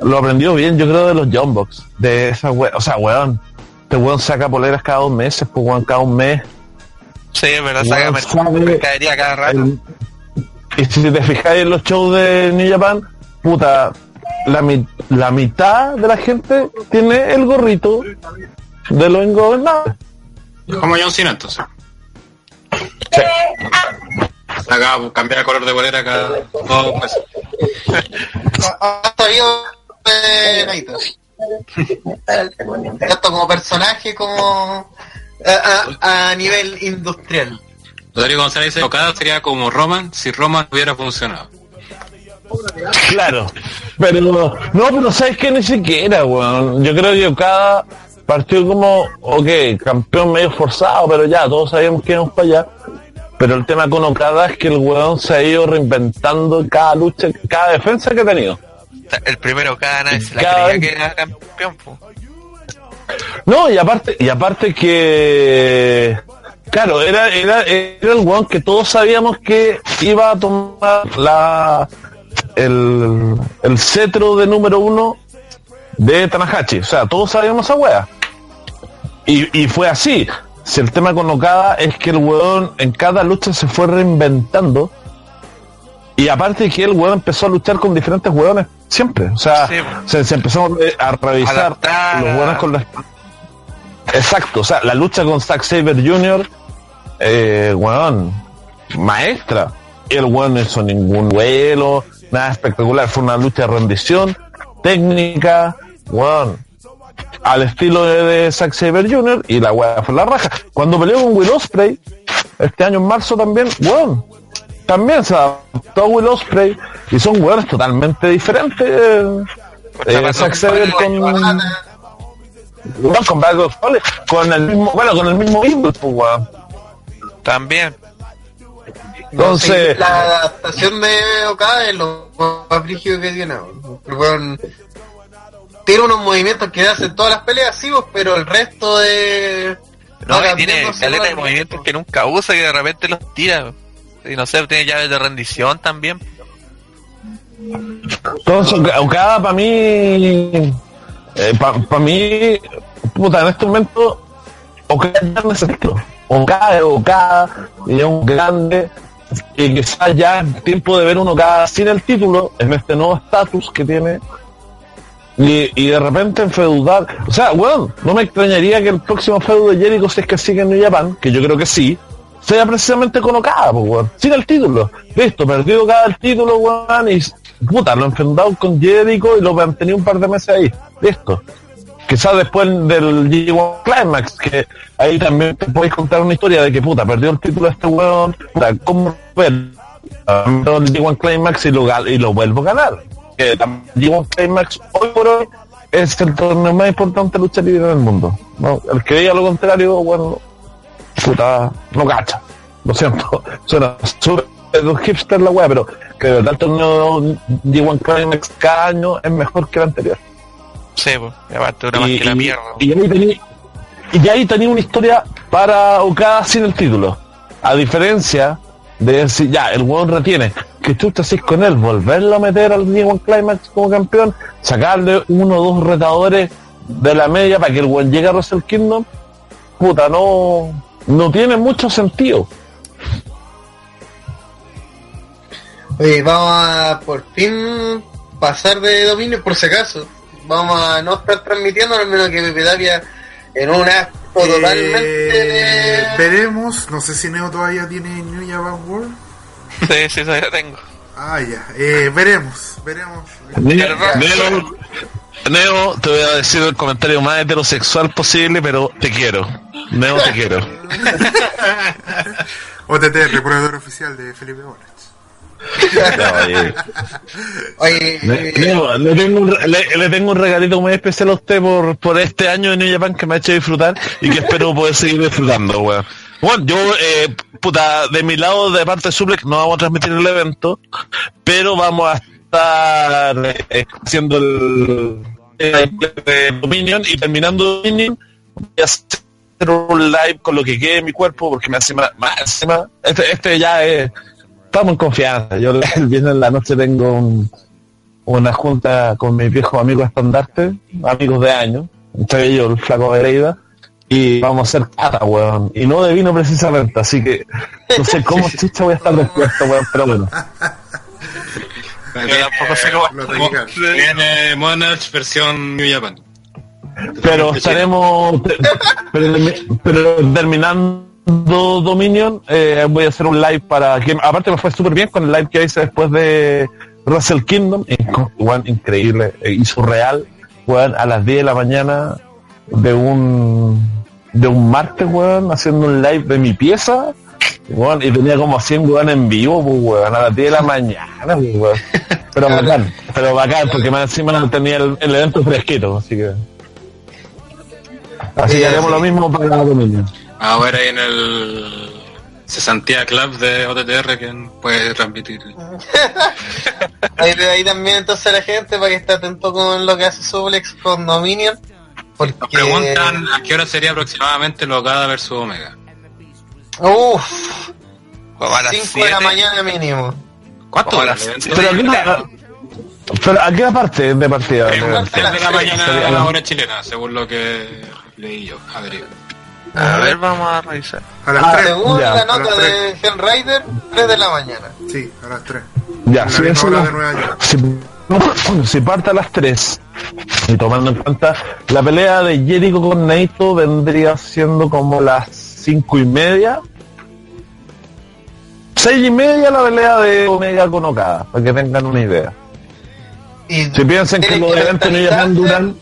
lo aprendió bien, yo creo, de los Jumbox, de esa we, o sea, weón, este weón saca poleras cada dos meses, pues weón, cada un mes. Sí, es verdad, saca mercadería cada rato. El- y si te fijáis en los shows de New Japan, puta, la, mi- la mitad de la gente tiene el gorrito de los ingobernables. Como John Cena entonces. Acá cambiar el color de bolera cada dos meses. Hasta yo de Naito. Tanto como personaje como a, a- a nivel industrial. Rodrigo González dice, Okada sería como Roman si Roman hubiera funcionado. Claro. Pero, no, pero sabes que ni siquiera, weón. Yo creo que cada partido como, ok, campeón medio forzado, pero ya, todos sabíamos que íbamos para allá. Pero el tema con Okada es que el weón se ha ido reinventando en cada lucha, cada defensa que ha tenido. El primero cada nadie se la Cada creía que era campeón. po. No, y aparte, y aparte que claro, era, era, era el weón que todos sabíamos que iba a tomar la el, el cetro de número uno de Tanahashi. O sea, todos sabíamos esa wea. Y, y fue así. Si el tema con Okada es que el weón en cada lucha se fue reinventando. Y aparte que el weón empezó a luchar con diferentes weones siempre. O sea, Sí. se, se empezó a revisar Adaptar los weones con las... Exacto, o sea, la lucha con Zack Saber Jr., eh, weón, maestra. El weón no hizo ningún vuelo, nada espectacular. Fue una lucha de rendición, técnica, weón, al estilo de, de Zack Saber Jr. y la weá fue la raja. Cuando peleó con Will Ospreay, este año en marzo también, weón, también se adaptó a Will Ospreay y son weones totalmente diferentes. eh, Zack Saber con, con con el mismo, bueno, con el mismo Evil, pues, weón. También. Entonces, la adaptación de Okada es lo más brígido que tiene. Weón tiene unos movimientos que hacen todas las peleas, sí, pero el resto de. No, y tiene caleta de movimientos que nunca usa y de repente los tira. Y no sé, tiene llaves de rendición también. Entonces, Okada para mí, para mí, puta, en este momento, Okada ya no Okada es Okada, y es un grande, y quizás ya es tiempo de ver un Okada sin el título, en este nuevo estatus que tiene, y, de repente enfeudar. O sea, bueno, no me extrañaría que el próximo feudo de Jericho, si es que sigue en New Japan, que yo creo que sí, sea precisamente con Okada, pues, weón. Sin el título. Listo, perdió Okada el título, weón, y puta, lo enfrentado con Jericho y lo han tenido un par de meses ahí. Listo. Quizás después del G1 Climax, que ahí también te podéis contar una historia de que puta, perdió el título este weón, puta, ¿cómo ver? el G1 Climax y lo, y lo vuelvo a ganar. Que también G1 Climax hoy por hoy es el torneo más importante de lucha libre del mundo. ¿no? El que diga lo contrario, bueno, puta, no cacha. Lo siento, suena súper de un hipster la weá, pero que de verdad el torneo de One Climax cada año es mejor que el anterior. Sí, pues, y aparte dura más que la mierda. y ahí tenía y ahí tenía una historia para Okada sin el título. A diferencia de decir, ya, el weón retiene, que tú estás con él, volverlo a meter al One Climax como campeón, sacarle uno o dos retadores de la media para que el weón llegue a Wrestle Kingdom, puta, no, no tiene mucho sentido. Oye, vamos a por fin pasar de dominio por si acaso. Vamos a no estar transmitiendo, al menos que Pepe Tapia en un acto totalmente... Eh, veremos, no sé si Neo todavía tiene New Japan World. Sí, sí, todavía tengo. Ah, ya. Eh, veremos, veremos. Neo, Neo, Neo, te voy a decir el comentario más heterosexual posible, pero te quiero. Neo, te quiero. OTT, proveedor oficial de Felipe Bonas. Oye, Oye, Le, eh, le tengo un, le, le tengo un regalito muy especial a usted por, por este año de New Japan que me ha hecho disfrutar y que espero poder seguir disfrutando, weón. Bueno, yo, eh, puta, de mi lado, de parte de Suplex, no vamos a transmitir el evento, pero vamos a estar eh, haciendo el, el de Dominion y terminando Dominion, voy a hacer un live con lo que quede en mi cuerpo porque me hace más, más encima, este, este ya es, estamos en confianza. Yo el viernes en la noche tengo un, una junta con mis viejos amigos estandartes, amigos de años, entre ellos el flaco Vereida, y vamos a hacer cata, weón. Y no de vino precisamente, así que no sé cómo chucha voy a estar despierto, weón, pero bueno. Yo tampoco sé cómo. Lo tenía. Viene Monarch versión New Japan. Pero estaremos, pero, pero terminando Dominion, eh, voy a hacer un live para que, aparte me fue súper bien con el live que hice después de Russell Kingdom, increíble, eh, y surreal, weón, a las 10 de la mañana de un, de un martes, weón, haciendo un live de mi pieza, weón, y tenía como 100 weón en vivo, pues, weón, a las 10 de la mañana, pues, weón. Pero bacán, pero bacán, porque más encima tenía el, el evento fresquito, así que... Así Sí, que haremos así. lo mismo para Dominion. Ahora ahí en el Cesantía Club de OTTR que puede transmitir. ahí, ahí también entonces la gente para que esté atento con lo que hace Suplex con Dominion. Porque... Nos preguntan a qué hora sería aproximadamente Locada versus Omega. Uff, Como a las 5 de la 7. mañana mínimo. ¿Cuánto evento? Pero aquí pero a qué parte de partida. Tres de de la mañana a la hora chilena, según lo que leí yo. A ver, A ver, vamos a revisar. A las Ah, 3. Según ya, la a las nota de Hell Rider, 3 de la mañana. Sí, a las 3. Ya, si, eso hora lo- de Nueva York. si, si parte a las 3 y tomando en cuenta la pelea de Jericho con Naito vendría siendo como las 5 y media 6 y media la pelea de Omega con Okada para que tengan una idea Y si piensan que los eventos no mentalizarse duran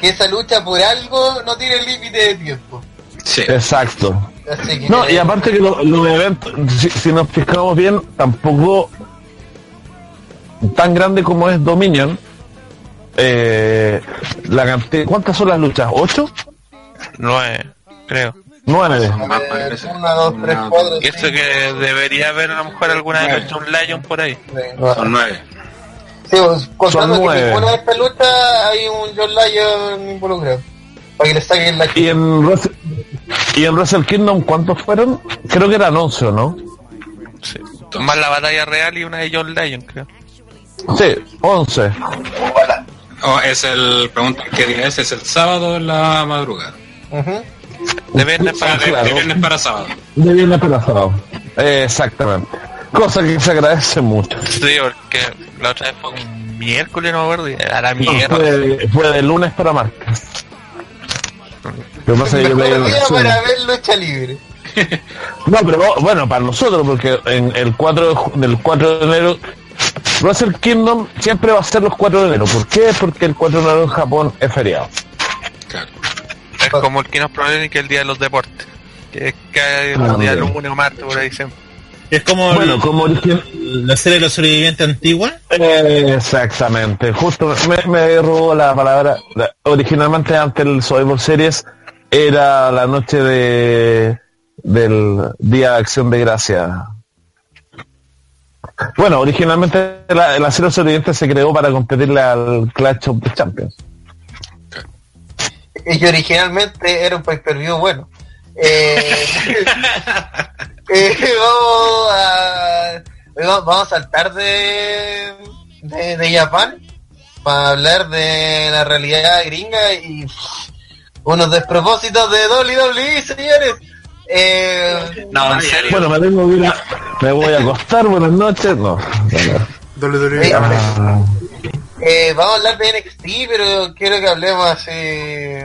Que esa lucha por algo no tiene límite de tiempo. Sí. exacto que No, y aparte que lo- eventos, si, si nos fijamos bien, tampoco tan grande como es Dominion. Eh, la cantidad, ¿Cuántas son las luchas? ¿Ocho? 9, creo. ¿Nueve? Más parece. 1, 2, 3, Una, 4, Y esto que debería haber a lo mejor alguna de John Lion por ahí. Son nueve. Sí, pues, contando Son que nueve. ninguna de estas luchas hay un John Lyon involucrado. Para que le saquen la ¿Y en, ¿Y en Wrestle Kingdom cuántos fueron? Creo que eran 11, ¿o ¿no? Sí. Más la batalla real y una de John Lion, creo. Sí, 11. Oh, es el, preguntan qué día es, es el sábado en la madrugada. Ujú. De viernes para De, de Claro. viernes para sábado. De viernes para sábado. Eh, exactamente. Cosa que se agradece mucho. Sí, porque la otra vez fue un miércoles, no me acuerdo, y a la No, mierda. fue, fue de lunes para martes. Lo que pasa es que yo el resumen. para ver lucha libre. No, pero bueno, para nosotros, porque en el 4 de, del 4 de enero, Wrestle Kingdom siempre va a ser los 4 de enero. ¿Por qué? Porque el 4 de enero en Japón es feriado. Claro. Es como el que nos propone que el día de los deportes. Que es que el Ah, día lunes o martes por ahí siempre. Es como Bueno, el- como origen... la serie de los sobrevivientes antigua. Eh, exactamente, justo me, me robó la palabra. La- Originalmente antes del Survivor Series era la noche de del Día de Acción de Gracia. Bueno, originalmente la, la Serie Oriente se creó para competirle al Clash of the Champions. Y originalmente era un pay per view bueno. Eh, eh, vamos, a, vamos vamos a saltar de, de, de Japón para hablar de la realidad gringa y unos despropósitos de WWE, señores. Eh, No, en serio. Bueno, me tengo que ir a- me voy a acostar, buenas noches. No, WWE. Ah, Eh, vamos a hablar de NXT, pero quiero que hablemos así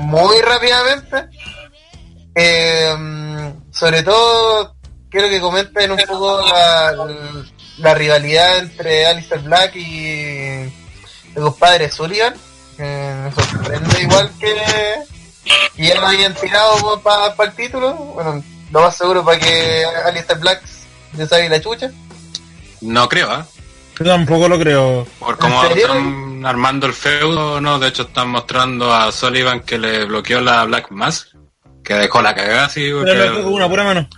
muy rápidamente. Eh, sobre todo, quiero que comenten un poco la, la rivalidad entre Alistair Black y el compadre Sullivan. Me sorprende igual que, que ya lo habían tirado para el título. Bueno, lo más seguro para que Alistair Black le saque la chucha. No creo, ¿ah? Yo tampoco lo creo. Por cómo están armando el feudo, no, de hecho están mostrando a Sullivan que le bloqueó la Black Mass, que dejó la cagada así, porque una pura mano.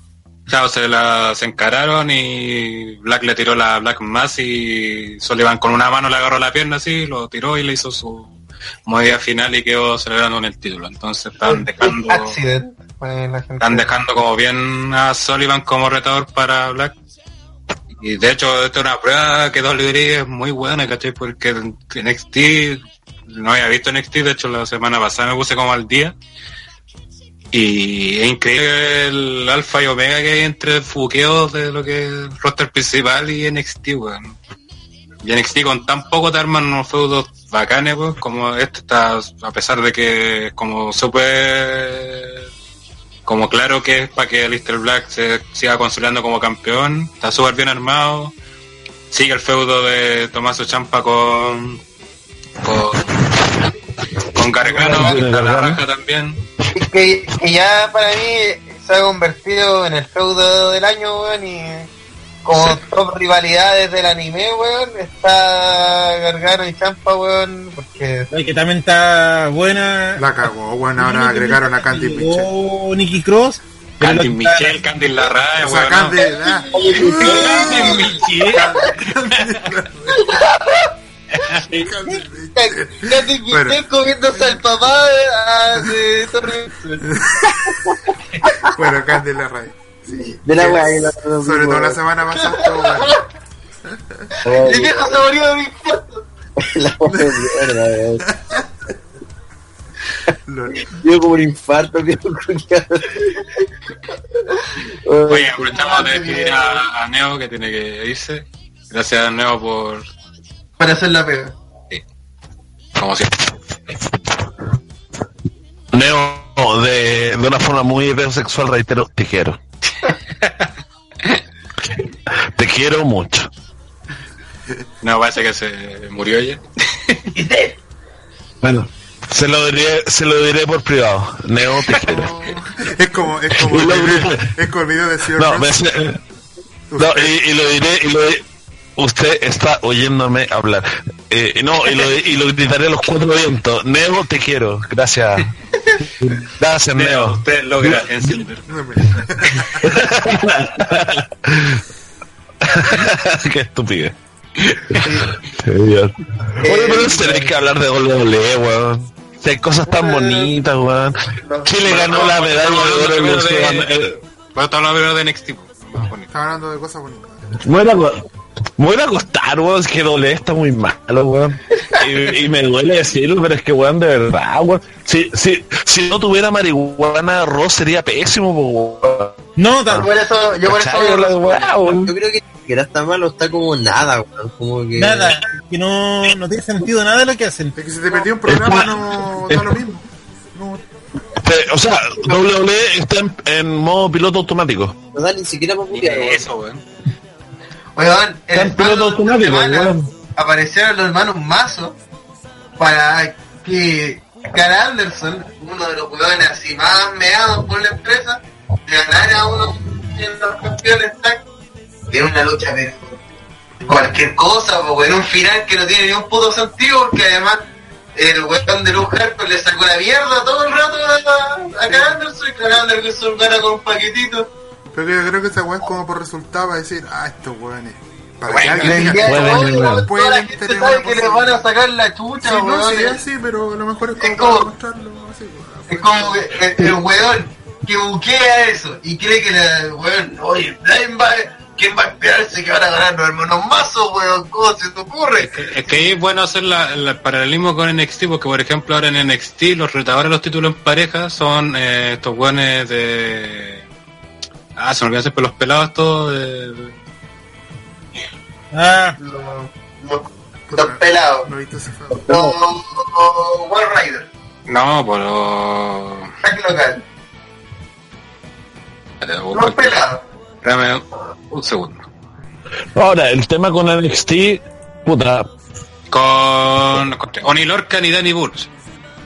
claro, se la se encararon y Black le tiró la Black Mass y Sullivan con una mano le agarró la pierna así, lo tiró y le hizo su movida final y quedó celebrando en el título. Entonces están dejando, Accident. están dejando como bien a Sullivan como retador para Black. Y de hecho, esto es una prueba que WWE es muy buena, ¿cachai? Porque NXT, no había visto NXT, de hecho la semana pasada me puse como al día. Y es increíble el alfa y omega que hay entre fuqueos de lo que es el roster principal y NXT, weón. Y NXT con tan poco te arman unos feudos bacanes, pues, como este está, a pesar de que es como súper como claro que es para que Alistair Black se siga consolidando como campeón, está súper bien armado, sigue el feudo de Tomaso Champa con con, con Gargano, que está la raja también. Y que, que ya para mí se ha convertido en el feudo del año, weón, y como top rivalidades del anime, weón, está Gargano y Champa, weón, porque Ay, que también está buena. La cagó, bueno, ahora agregaron a Candy Mitchell. Llegó Nicky Cross. Candy Michelle, Candy Larrae, O sea, weón, Candy, ¿no? ah, Candy Michelle. Michelle comiéndose al papá de, ah, bueno, Candy la raíz. Sí. De la weá, la- Sobre todo la semana pasada. El viejo se murió de mi infarto. La mierda, Dio como un infarto, culiado. Oye, aprovechamos de despedir a, a Neo que tiene que irse. Gracias Neo por, Para hacer la pega. como siempre. Neo, de, de una forma muy heterosexual, reitero, te quiero. te quiero mucho. No, parece que se murió ella. Bueno, se lo diré, se lo diré por privado. Neo, te quiero. Es como, es como, el es como el video de Sir No, me no, y, y lo diré, y lo di- Usted está oyéndome hablar. Eh, no, y lo, y lo gritaré a los cuatro vientos. Neo, te quiero. Gracias. Gracias, Neo, Neo. usted logra en Silver. Qué estúpido. Oye, pero en serio hay que hablar de WWE, weón. Si hay cosas tan bonitas, weón. Chile ganó la medalla de oro en los de... Bueno, estamos hablando de NXT. más bonito. Está hablando de cosas bonitas. Aco- me voy a acostar, weón. Es que doble está muy malo, weón. Y, y me duele decirlo, pero es que, weón, de verdad, weón. Si, si, si no tuviera marihuana, Ross sería pésimo, weón. No, tal- Por eso, yo por eso weón. Yo creo que siquiera está malo, está como nada, weón. Como que. nada. Que no, no tiene sentido nada de lo que hacen. Es que si te perdió un programa no da lo mismo. No, Te- O sea, WWE está en, en modo piloto automático. No da ni siquiera para. Eso, weón. Weón, en automático, weón. aparecieron los hermanos Mazo para que Carl Anderson, uno de los weones así más meados por la empresa, ganara a uno de los campeones tag de una lucha pero cualquier cosa, pues weón, un final que no tiene ni un puto sentido, porque además el weón de Luz Harper le sacó la mierda todo el rato a, a Carl Anderson y Carl Anderson gana con un paquetito. Pero yo creo que esa weá es como por resultado para decir, ah, estos weones. Para que Bueno, alguien el diga, de Pueden, Pueden tener sabe que les van a sacar la chucha, Sí, no, sí, es- es así, pero a lo mejor es como Es como- para mostrarlo así, weón. Es como que el, el weón que buquea eso y cree que la weón, oye, ¿quién va, ¿quién va a esperarse que van a ganar los hermanos mazos, weón? ¿Cómo se te ocurre? Es que ahí es bueno hacer la- la- el paralelismo con NXT, porque por ejemplo ahora en NXT los retadores de los títulos en pareja son eh, estos buenos de... Ah, se me olvidó hacer por los pelados todos de... Ah, Los, pelados. No viste. Los Rider. No, por los... Local. Los el- pelados. Dame un segundo. Ahora, el tema con NXT, puta, Con, con Oni Lorcan y Danny Burch.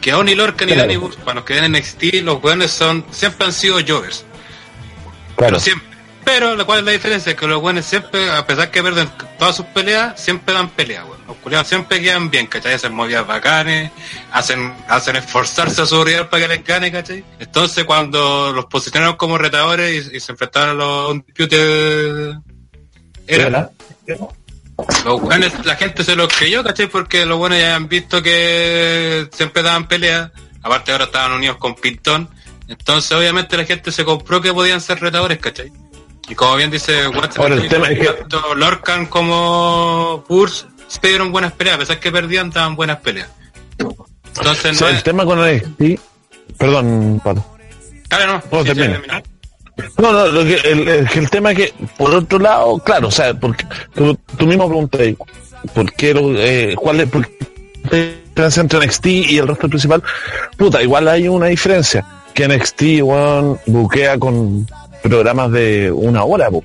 Que Oni Lorcan y Claro. Danny Burch, para los que ven NXT, los buenos son, siempre han sido jovers. Claro. Pero siempre. Pero la cual es la diferencia, que los buenos siempre, a pesar que pierden todas sus peleas, siempre dan pelea, weón. Los culiados siempre quedan bien, ¿cachai? Hacen movidas bacanes, hacen, hacen esforzarse a su rival para que les gane, ¿cachai? Entonces cuando los posicionaron como retadores y, y se enfrentaron a los Undisputed Era, los buenos, la gente se los creyó, ¿cachai? Porque los buenos ya han visto que siempre daban pelea. Aparte ahora estaban unidos con Pintón. Entonces obviamente la gente se compró que podían ser retadores, ¿cachai? Y como bien dice Watson, Ahora, el tema es que- tanto Lorcan como Purs se dieron buenas peleas, a pesar que perdían, daban buenas peleas. Entonces no el es... tema con NXT, perdón, Pato. Dale, no, sí, sí, termina. termina. No, no, lo que, el, el- tema es que, por otro lado, claro, o sea, porque tú, tú mismo preguntas, ¿por qué, lo- eh, cuál es por qué la diferencia entre NXT y el resto principal? Puta, igual hay una diferencia, que NXT, weón, buquea con programas de una hora, po,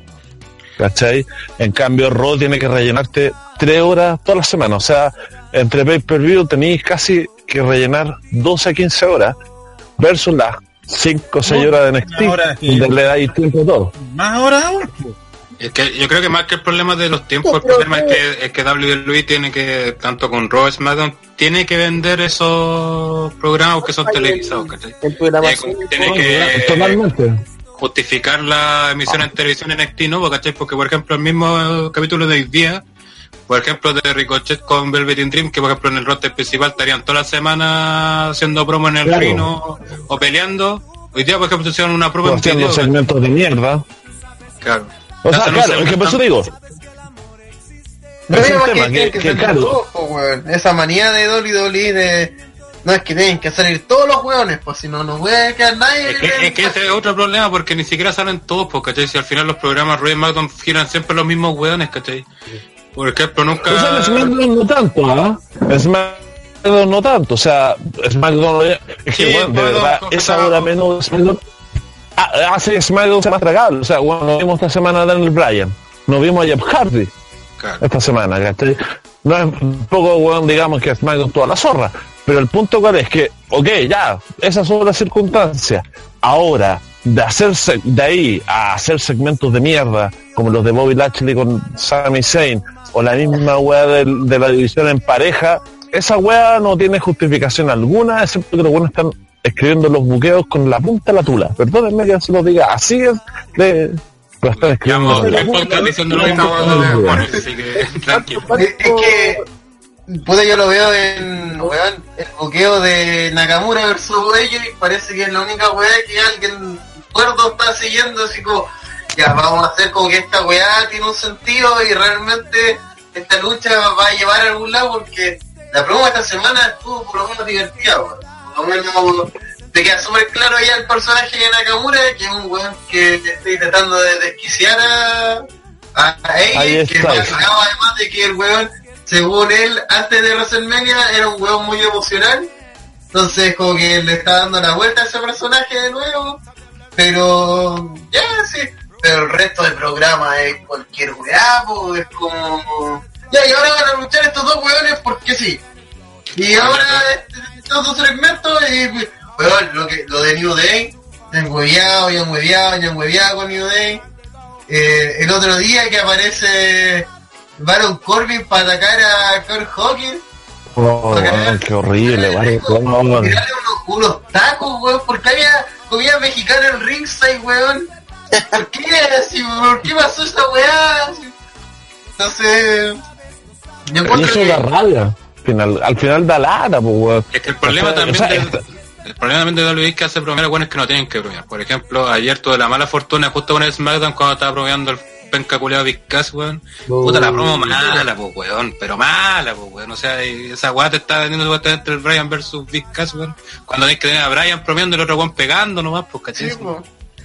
¿cachai? En cambio, Raw tiene que rellenarte tres horas toda la semana, o sea, entre pay-per-view tenéis casi que rellenar 12 a 15 horas, versus las 5 o 6 No, horas de NXT, ahora donde le dais tiempo a todo. más ahora aún. po. Es que yo creo que más que el problema de los tiempos, el problema es que, es que WWE tiene que, tanto con Raw SmackDown, tiene que vender esos programas que son televisados. Tiene, que Totalmente. justificar la emisión en televisión en NXT, ¿no? ¿cachai? Porque, por ejemplo, el mismo capítulo de hoy día, por ejemplo, de Ricochet con Velvet Dream, que por ejemplo en el roster principal estarían toda la semana haciendo promo en el Claro. ring o, peleando. Hoy día, por ejemplo, hicieron una promo en segmentos de mierda. Claro. O sea, claro, es que por eso digo, No Es un tema que, que- claro. Esa manía de WWE de. No es que tienen que salir todos los weones, pues si no, no puede quedar nadie. Es que, es que ese es otro problema porque ni siquiera salen todos, pues, ¿cachai? Si al final los programas Roy McDonald giran siempre los mismos hueones, ¿cachai? Por ejemplo, nunca... o sea, SmackDown no tanto, ¿ah? En SmackDown no tanto, o sea, SmackDown es que, Sí, bueno, de verdad, confesar esa algo. hora menos SmackDown hace SmackDown sea más tragable. O sea, bueno, nos vimos esta semana a Daniel Bryan, nos vimos a Jeff Hardy Claro. esta semana, ¿cachai? No es un poco, bueno, digamos que SmackDown toda la zorra, pero el punto cuál es que, ok, ya, esas son las circunstancias. Ahora, de hacerse de ahí a hacer segmentos de mierda, como los de Bobby Lashley con Sami Zayn, o la misma weá de, la división en pareja, esa weá no tiene justificación alguna, excepto que los buenos están escribiendo los buqueos con la punta de la tula. Perdónenme que se lo diga así es de lo están escribiendo con la punta diciendo lo así que tranquilo. Es, que. Puta, yo lo veo en. Weón, el buqueo de Nakamura versus ellos y parece que es la única weá que alguien cuerdo está siguiendo, así como. Ya, vamos a hacer como que esta weá tiene un sentido y realmente esta lucha va a llevar a algún lado porque la promo de esta semana estuvo por lo menos divertida, weón. Menos te queda súper claro ya el personaje de Nakamura, que es un weón que estoy tratando de desquiciar a, a, a Ahí ella, que está. me acaba además de que el weón, según él, antes de WrestleMania era un weón muy emocional. Entonces como que le está dando la vuelta a ese personaje de nuevo. Pero ya sí. Pero el resto del programa es cualquier weá, es como. Ya, y ahora van a luchar estos dos weones porque sí. Y ahora este- estos dos segmentos y weón, lo que lo de New Day, han hueveado y han hueveado y han hueveado con New Day. Eh, el otro día que aparece Baron Corbin para atacar a Kurt Hawkins. Oh, weón, qué horrible. Tirarle unos, unos tacos, weón, porque había comida mexicana en ringside, weón. ¿Por qué? Así, ¿Por qué pasó esa weá? Entonces, yo eso que... da rabia. Al final, al final da lata, pues, weón. Es que el problema O sea, también o sea, de, esta- el problema también de WWE es que hace bromear a buenos que no tienen que bromear. Por ejemplo, ayer tuve la mala fortuna justo con el SmackDown cuando estaba bromeando el penca culeado Big Cass, weón. Puta la promo mala, pues weón, pero mala, pues weón. O sea, esa weá te está vendiendo supuestamente el Brian versus Big Cass, weón. Cuando tenés que tener a Brian bromeando y el otro weón pegando nomás, pues cachai. Sí.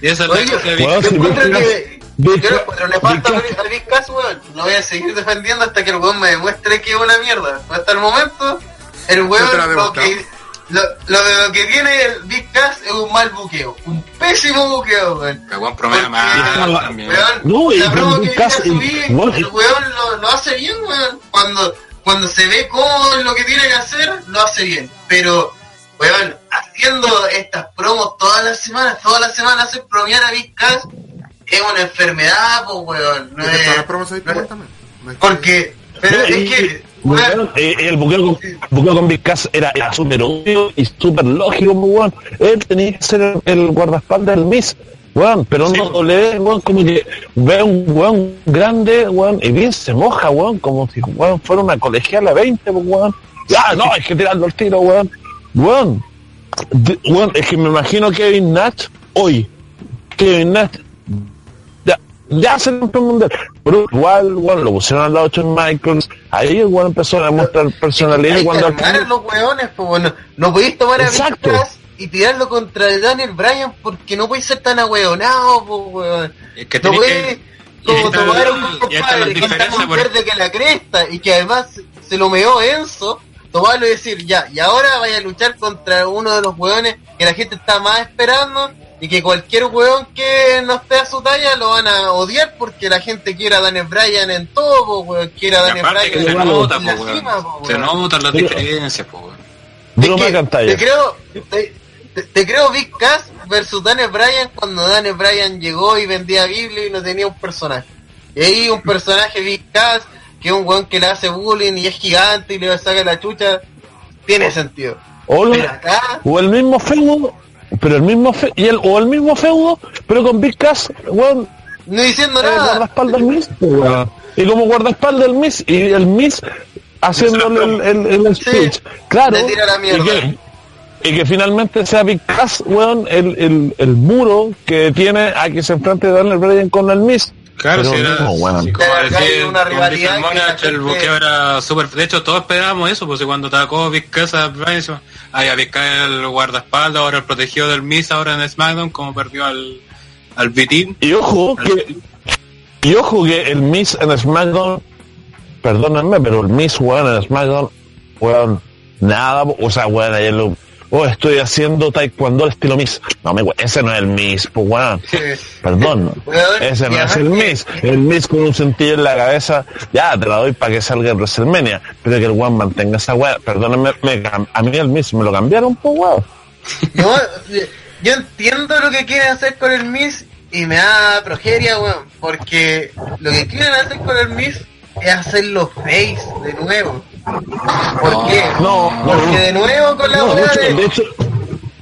Y esa es Yo encuentro Big que... Yo lo encuentro nefasto Big Cass, weón. Lo voy a seguir defendiendo hasta que el weón me demuestre que es una mierda. Hasta el momento, el weón, lo que, lo, lo, de lo que tiene el Big Cass es un mal buqueo. Un pésimo buqueo, weón. El weón también. weón, No, y la promo Big que Cass, a subir, el weón lo, lo hace bien, weón. Cuando, cuando se ve cómo es lo que tiene que hacer, lo hace bien. Pero, weón, haciendo estas promos todas las semanas, todas las semanas hacer bromear a Big Cass es una enfermedad, pues, weón. No Es todas las promos ahí no es- igual también. No es que- porque, pero es que, Weón, weón, eh, el buqueo con, con Big Cass era, era súper obvio y súper lógico, weón. Él tenía que ser el, el guardaespaldas del Miss, weón. Pero no doble, weón, como que ve un weón grande, weón, y bien se moja, weón, como si weón fuera una colegiala 20, pues, weón. Ya, no, hay que tirarlo al tiro, weón. Weón, de- weón, es que me imagino Kevin Nash hoy. Kevin Nash ya, ya se campeón mundial. Pero igual, bueno, lo pusieron al lado de Shawn Michaels. Ahí el weón empezó a mostrar personalidad hay que cuando final- los weones, pues, bueno. No podéis tomar a Exacto. Cass y tirarlo contra el Daniel Bryan porque no podéis ser tan ahueonado, pues, weón. Es que No que... y como tomar a un compadre que está más verde que la cresta y que además se lo meó Enzo, tomarlo y decir, ya, y ahora vaya a luchar contra uno de los hueones que la gente está más esperando y que cualquier hueón que no esté a su talla lo van a odiar porque la gente quiere a Daniel Bryan en todo, po, weón, quiere a Daniel que Bryan se en nota, la po, cima, po, Se weón. notan las diferencias, po, weón. Te creo, te, te- te creo Big Cass versus Daniel Bryan cuando Daniel Bryan llegó y vendía Biblia y no tenía un personaje. Y ahí un personaje Big Cass, que un weón que le hace bullying y es gigante y le saca la chucha, tiene sentido. O, lo- Pero acá, o el mismo feudo, pero el mismo fe, y el, o el mismo feudo, pero con Big Cass, weón, no diciendo eh, nada. guardaespaldas del Miss, pues, weón. Y como guardaespaldas del Miss, y el Miss haciéndole el, el, el speech. claro. le tira la y mierda. que, y que finalmente sea Big Cass, weón, el, el, el muro que tiene a que se enfrente Daniel Bryan con el Miss. Claro, Pero si era, no, weón. si como hay una rivalidad el buqueo era súper... De hecho, todos esperábamos eso, pues y cuando atacó Big Cass a Brian, decimos, ya Big Cass el guardaespaldas, ahora el protegido del Miss, ahora en SmackDown, como perdió al, al B-Team. Y ojo que y ojo que el Miss en SmackDown, perdónenme, pero el Miss weón en SmackDown, weón, nada, o sea, weón, ayer lo, oh, estoy haciendo taekwondo al estilo Miss. No, me, ese no es el Miss, pues weón. Perdón, ese no es el Miss. El Miss con un cintillo en la cabeza, ya, te la doy para que salga en WrestleMania. Pero que el weón mantenga esa weá, perdónenme, me a mí el Miss me lo cambiaron, pues weón. No, yo entiendo lo que quieren hacer con el Miss y me da progeria, weón. Porque lo que quieren hacer con el Miss es hacerlo face de nuevo. ¿Por qué? No, no, Porque de nuevo con la weá hecho, de- de hecho,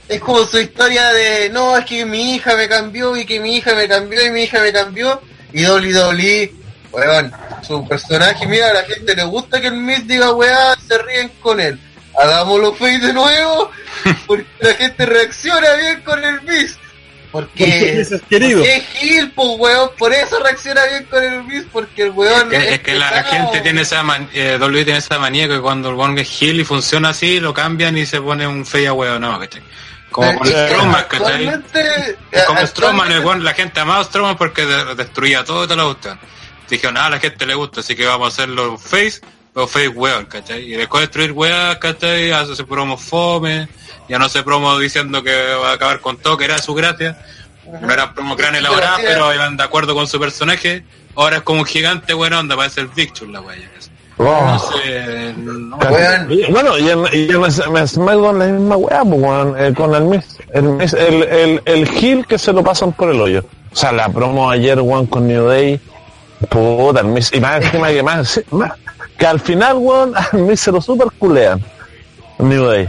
Es como su historia de, no, es que mi hija me cambió y que mi hija me cambió y mi hija me cambió. Y WWE, weón, su personaje, mira, a la gente le gusta que el Miss diga weá, se ríen con él. Hagámoslo face de nuevo, porque la gente reacciona bien con el Miss. Porque es querido. porque es Gil, pues weón, por eso reacciona bien con el Miss, porque el weón Es que, es que la gente tiene esa man, eh, tiene esa manía que cuando el one es heel y funciona así, lo cambian y se pone un fea huevo, no, ¿cachai? Como con Eh, Strowman, ¿cachai? como Strowman, el one, la gente amaba a Strowman porque de- destruía todo y toda la cuestión. Dijeron, ah, a la gente le gusta, así que vamos a hacerlo face, face weón, ¿cachai? Y después de destruir weas, ¿cachai? Hace promo fome, ya no se promo diciendo que va a acabar con todo, que era su gracia. No era promo gran elaborada, Pero iban de acuerdo con su personaje. Ahora es como un gigante, buena onda, parece el Victor la wea. Entonces, no. Y, bueno, y en, y en Sm- en SmackDown la misma weá, pues, eh, con el Miz. El, Miz, el, el, el heel que se lo pasan por el hoyo. O sea, la promo ayer, weón, con New Day, Puta, el Miz, y más encima que más, más- que al final, weón, al Miz se lo super culean. New Day.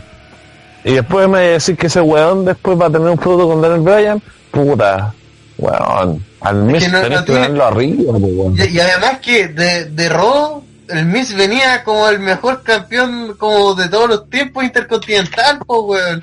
Y después me decir que ese weón después va a tener un feudo con Daniel Bryan, puta, weón, al Miz que no- tenés no que tenerlo arriba, weón. Y, y además que de, de Raw, el Miz venía como el mejor campeón como de todos los tiempos intercontinental, weón.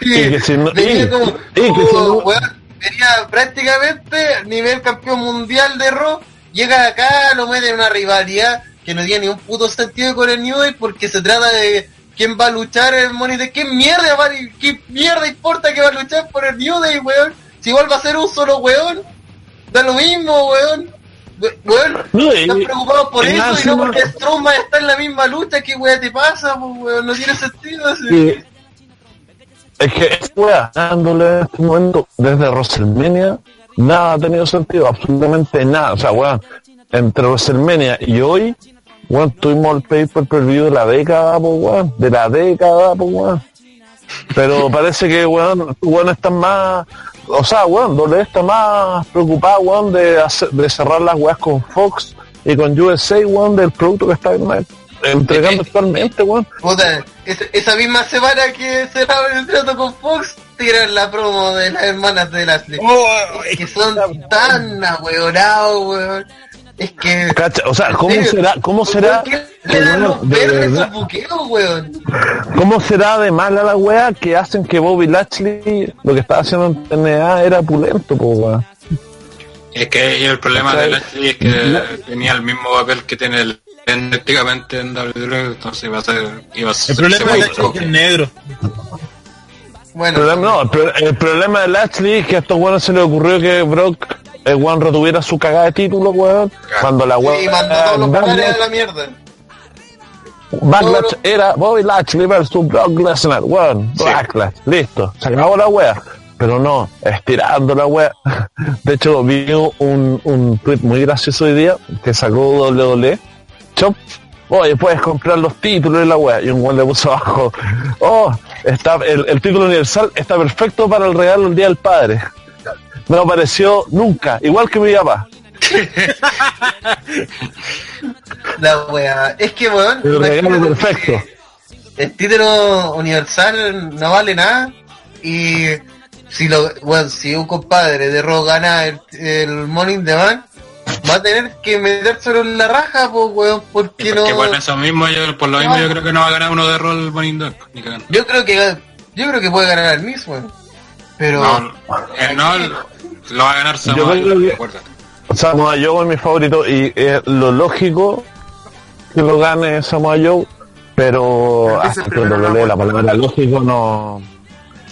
Sí, Y que si no- venía y- como, y que como, si no- weón, venía prácticamente nivel campeón mundial de Raw, llega acá, lo mete en una rivalidad que no tiene ni un puto sentido con el New Day porque se trata de quién va a luchar el Money de qué mierda va, qué mierda importa que va a luchar por el New Day, weón. Si igual va a ser un solo weón, da lo mismo, weón. We- Weón, No, y- estás preocupado por eso y no porque Strowman está en la misma lucha, ¿qué weón te pasa, weón? No tiene sentido ese. Y- es que esta weá, dándole en este momento, desde WrestleMania, nada ha tenido sentido, absolutamente nada. O sea, weón, entre WrestleMania y hoy, weón, tuvimos el paper per view de la década, po, weón, de la década, po, weón. Pero parece que, weón, weón están más, o sea, weón, doble está más preocupado, weón, de, hacer- de cerrar las weas con Fox y con USA, weón, del producto que está entregando actualmente, weón. Puta, esa, esa misma semana que cerraron el trato con Fox, tiran la promo de las hermanas de Lashley. es que son tan ahueonados, weón. Es que. Cacha, o sea, ¿cómo será, cómo será, ¿Por qué le dan bueno, los de verdes verdad, esos buqueos, weón? cómo será de mala la wea que hacen que Bobby Lashley lo que estaba haciendo en TNA era pulento, po, weón? Es que el problema de Lashley es que tenía el mismo papel que tiene el prácticamente en WWE, entonces iba a ser, iba a ser El problema muy es que es negro. Bueno, El problema, no, el, pro- el problema de Lashley es que a estos weones se le ocurrió que Brock, el weón retuviera su cagada de título, weón, cuando la weón mandó todos los canales a la mierda. Backlash era Bobby Lashley versus Brock Lesnar, weón, Backlash, listo, se acabó la wea. Pero no, estirando la wea. De hecho, vi un, un tweet muy gracioso hoy día que sacó WWE. Chop, oye, puedes comprar los títulos y la wea. Y un weón le puso abajo, oh, está, el, el título universal está perfecto para el regalo el Día del Padre. No apareció nunca, igual que mi papá. La wea. Es que, weón. El regalo perfecto. El título universal no vale nada. Y si lo, bueno, si un compadre de Raw gana el, el Money in the Bank, va a tener que metérselo en la raja, pues, weón, porque no. Que por eso mismo, yo, por lo mismo yo creo que no va a ganar uno de rol Bank, ni cagando. Yo creo que yo creo que puede ganar al mismo, weón. Pero No, eh, no, lo va a ganar Yo Samoa Joe, que-. Samoa Joe es mi favorito y es lo lógico que lo gane Samoa Joe, pero hasta que primero lo la lee la palabra lógico no.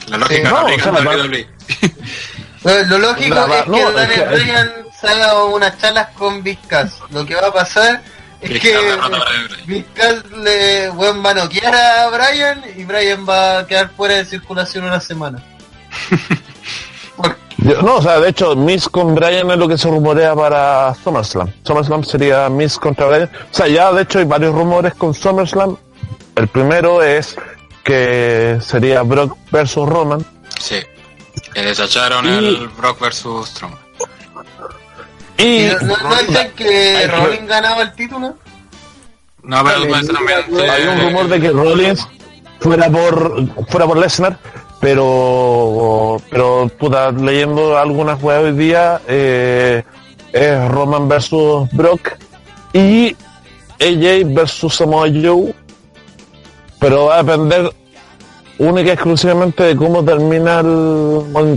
La lógica no, no, o sea, la- lo lógico La- es no, que es Daniel que- Bryan salga unas charlas con Vizcas. Lo que va a pasar es Vizcas que. Vizcas le weón, va a noquear a Bryan y Bryan va a quedar fuera de circulación una semana. Yo- no, o sea, de hecho, Miss con Bryan es lo que se rumorea para SummerSlam. SummerSlam sería Miss contra Bryan. O sea, ya de hecho hay varios rumores con SummerSlam. El primero es que sería Brock versus Roman. Sí. Que desacharon Y- el Brock versus Strowman. Y ¿Y no, no, no dicen que Rollins ganaba el título? No, pero puede ser también. hay un rumor de que Rollins fuera por fuera por Lesnar, pero pero puta, leyendo algunas weas hoy día eh, es Roman versus Brock y AJ versus Samoa Joe, pero va a depender única y exclusivamente de cómo termina el Money.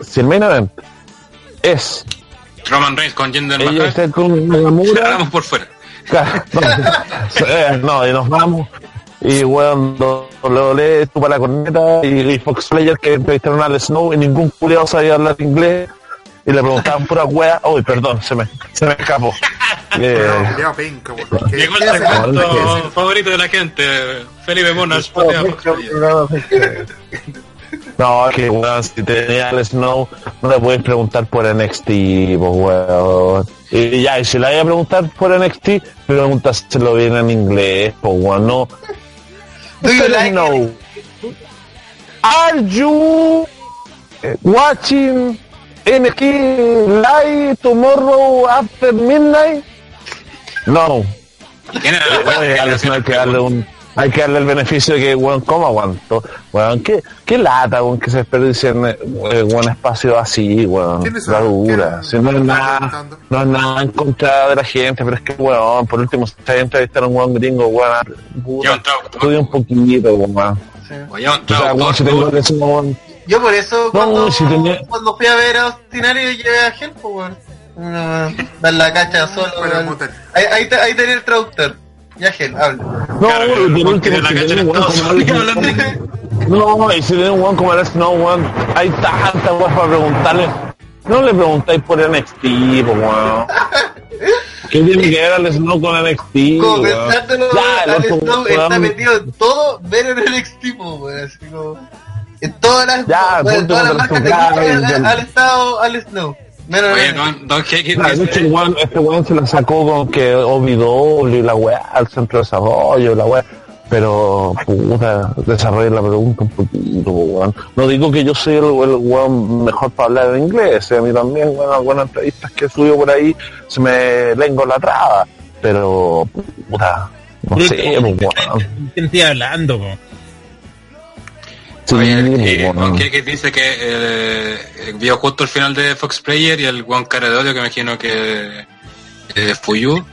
Si el main event es Roman Reigns con Jinder Mahal. Styles con Nakamura, Cerramos por fuera. No, no, y nos vamos. Y lo, lo lee tú la corneta y, y Fox Player que entrevistaron al Snow y ningún culiado sabía hablar inglés y le preguntaban pura wea. Uy, perdón, se me, se me escapó. Eh, No, culiao penca, weón. ¿Qué- Llegó el segmento favorito de la gente. Felipe Monas no, que weón, si tenía al Snow, no le puedes preguntar por NXT, pues weón. Y ya, y si le vaya a preguntar por NXT, pregúntaselo bien en inglés, pues weón, no. Do you like no. Are you watching NXT Live Tomorrow After Midnight. No. ¿Quién era la Oye, a Lesnar hay que darle un hay que darle el beneficio de que weón cómo aguanto weón qué, qué lata weón que se desperdicien eh, weón espacio así weón ¿Quiénes la dura ¿Quién- si no es nada no es nada en contra de la gente pero es que weón por último si te entrevistar a un weón gringo weón estudia un poquito weón Oye, un o sea, traductor, weón, si tengo que ser weón Yo por eso No, cuando, si tenía- cuando fui a ver a Ostinario llevé a pues weón. No, dar la cacha solo. Weón. Ahí, ahí, te- ahí tenía el traductor. Ya Gel, habla. no último de la tenés en Estados Unidos No, y si tiene un weón como el Snow, weón, hay tantas weas para preguntarle. No le preguntáis por NXT, weón. ¿Qué tiene que ver al Snow con NXT? Alex otro Snow está metido en todo, ver en tipo, weón. Así como. En todas las, Ya, todas las marcas de tucán, al, al estado Alex Snow. Menos Oye, en- Don, weón- este weón se la sacó con que OVW y la weá, al centro de desarrollo, la weá. Pero, puta, desarrolla la pregunta un poquito, po, weón. No digo que yo soy el, el weón mejor para hablar en inglés, eh, a mí también, weón, algunas entrevistas que he subido por ahí se me lengo la traba. Pero, puta, no sé, weón. ¿Quién estoy hablando, po? Sí, Oye, eh. Don Jekyll dice que eh, vio justo el final de Fox Player y el One cara de odio que me imagino que eh, Fuyu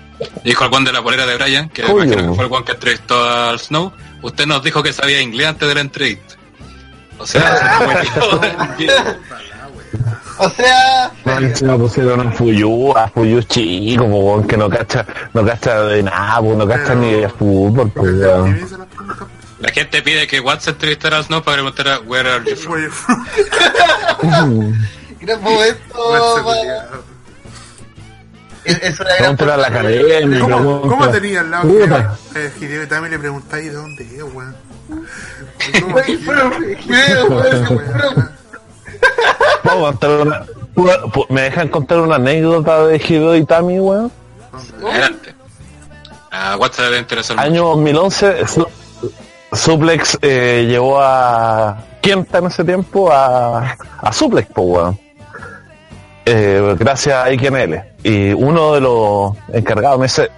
dijo al Juan de la polera de Brian, que imagino que fue el Juan que entrevistó al Snow. Usted nos dijo que sabía inglés antes de la entrevista. O sea, se O sea, me pusieron a Fuyu, a Fuyu chico, po, que no cacha, no cacha de nada, po, no cacha ni de fútbol, po, La gente pide que Watts entrevistara al Snow para preguntar a Where are you from? Gran momento. Culiao. Es, es una gran a la academia, ¿Cómo. ¿Cómo tenía al lado que eh, Hideo también le preguntáis de dónde es, weón? ¿Cómo? Oye, pero, creo, weón, pero- ¿Puedo contar una, puedo- pu- ¿Me dejan contar una anécdota de Hideo Itami, weón? Adelante. A Watts le debe interesar mucho. Año 2011, Su- Suplex eh, llevó a Kenta en ese tiempo a, a Suplex, po, weón. Eh, gracias a IKNL. Y uno de los encargados me dice,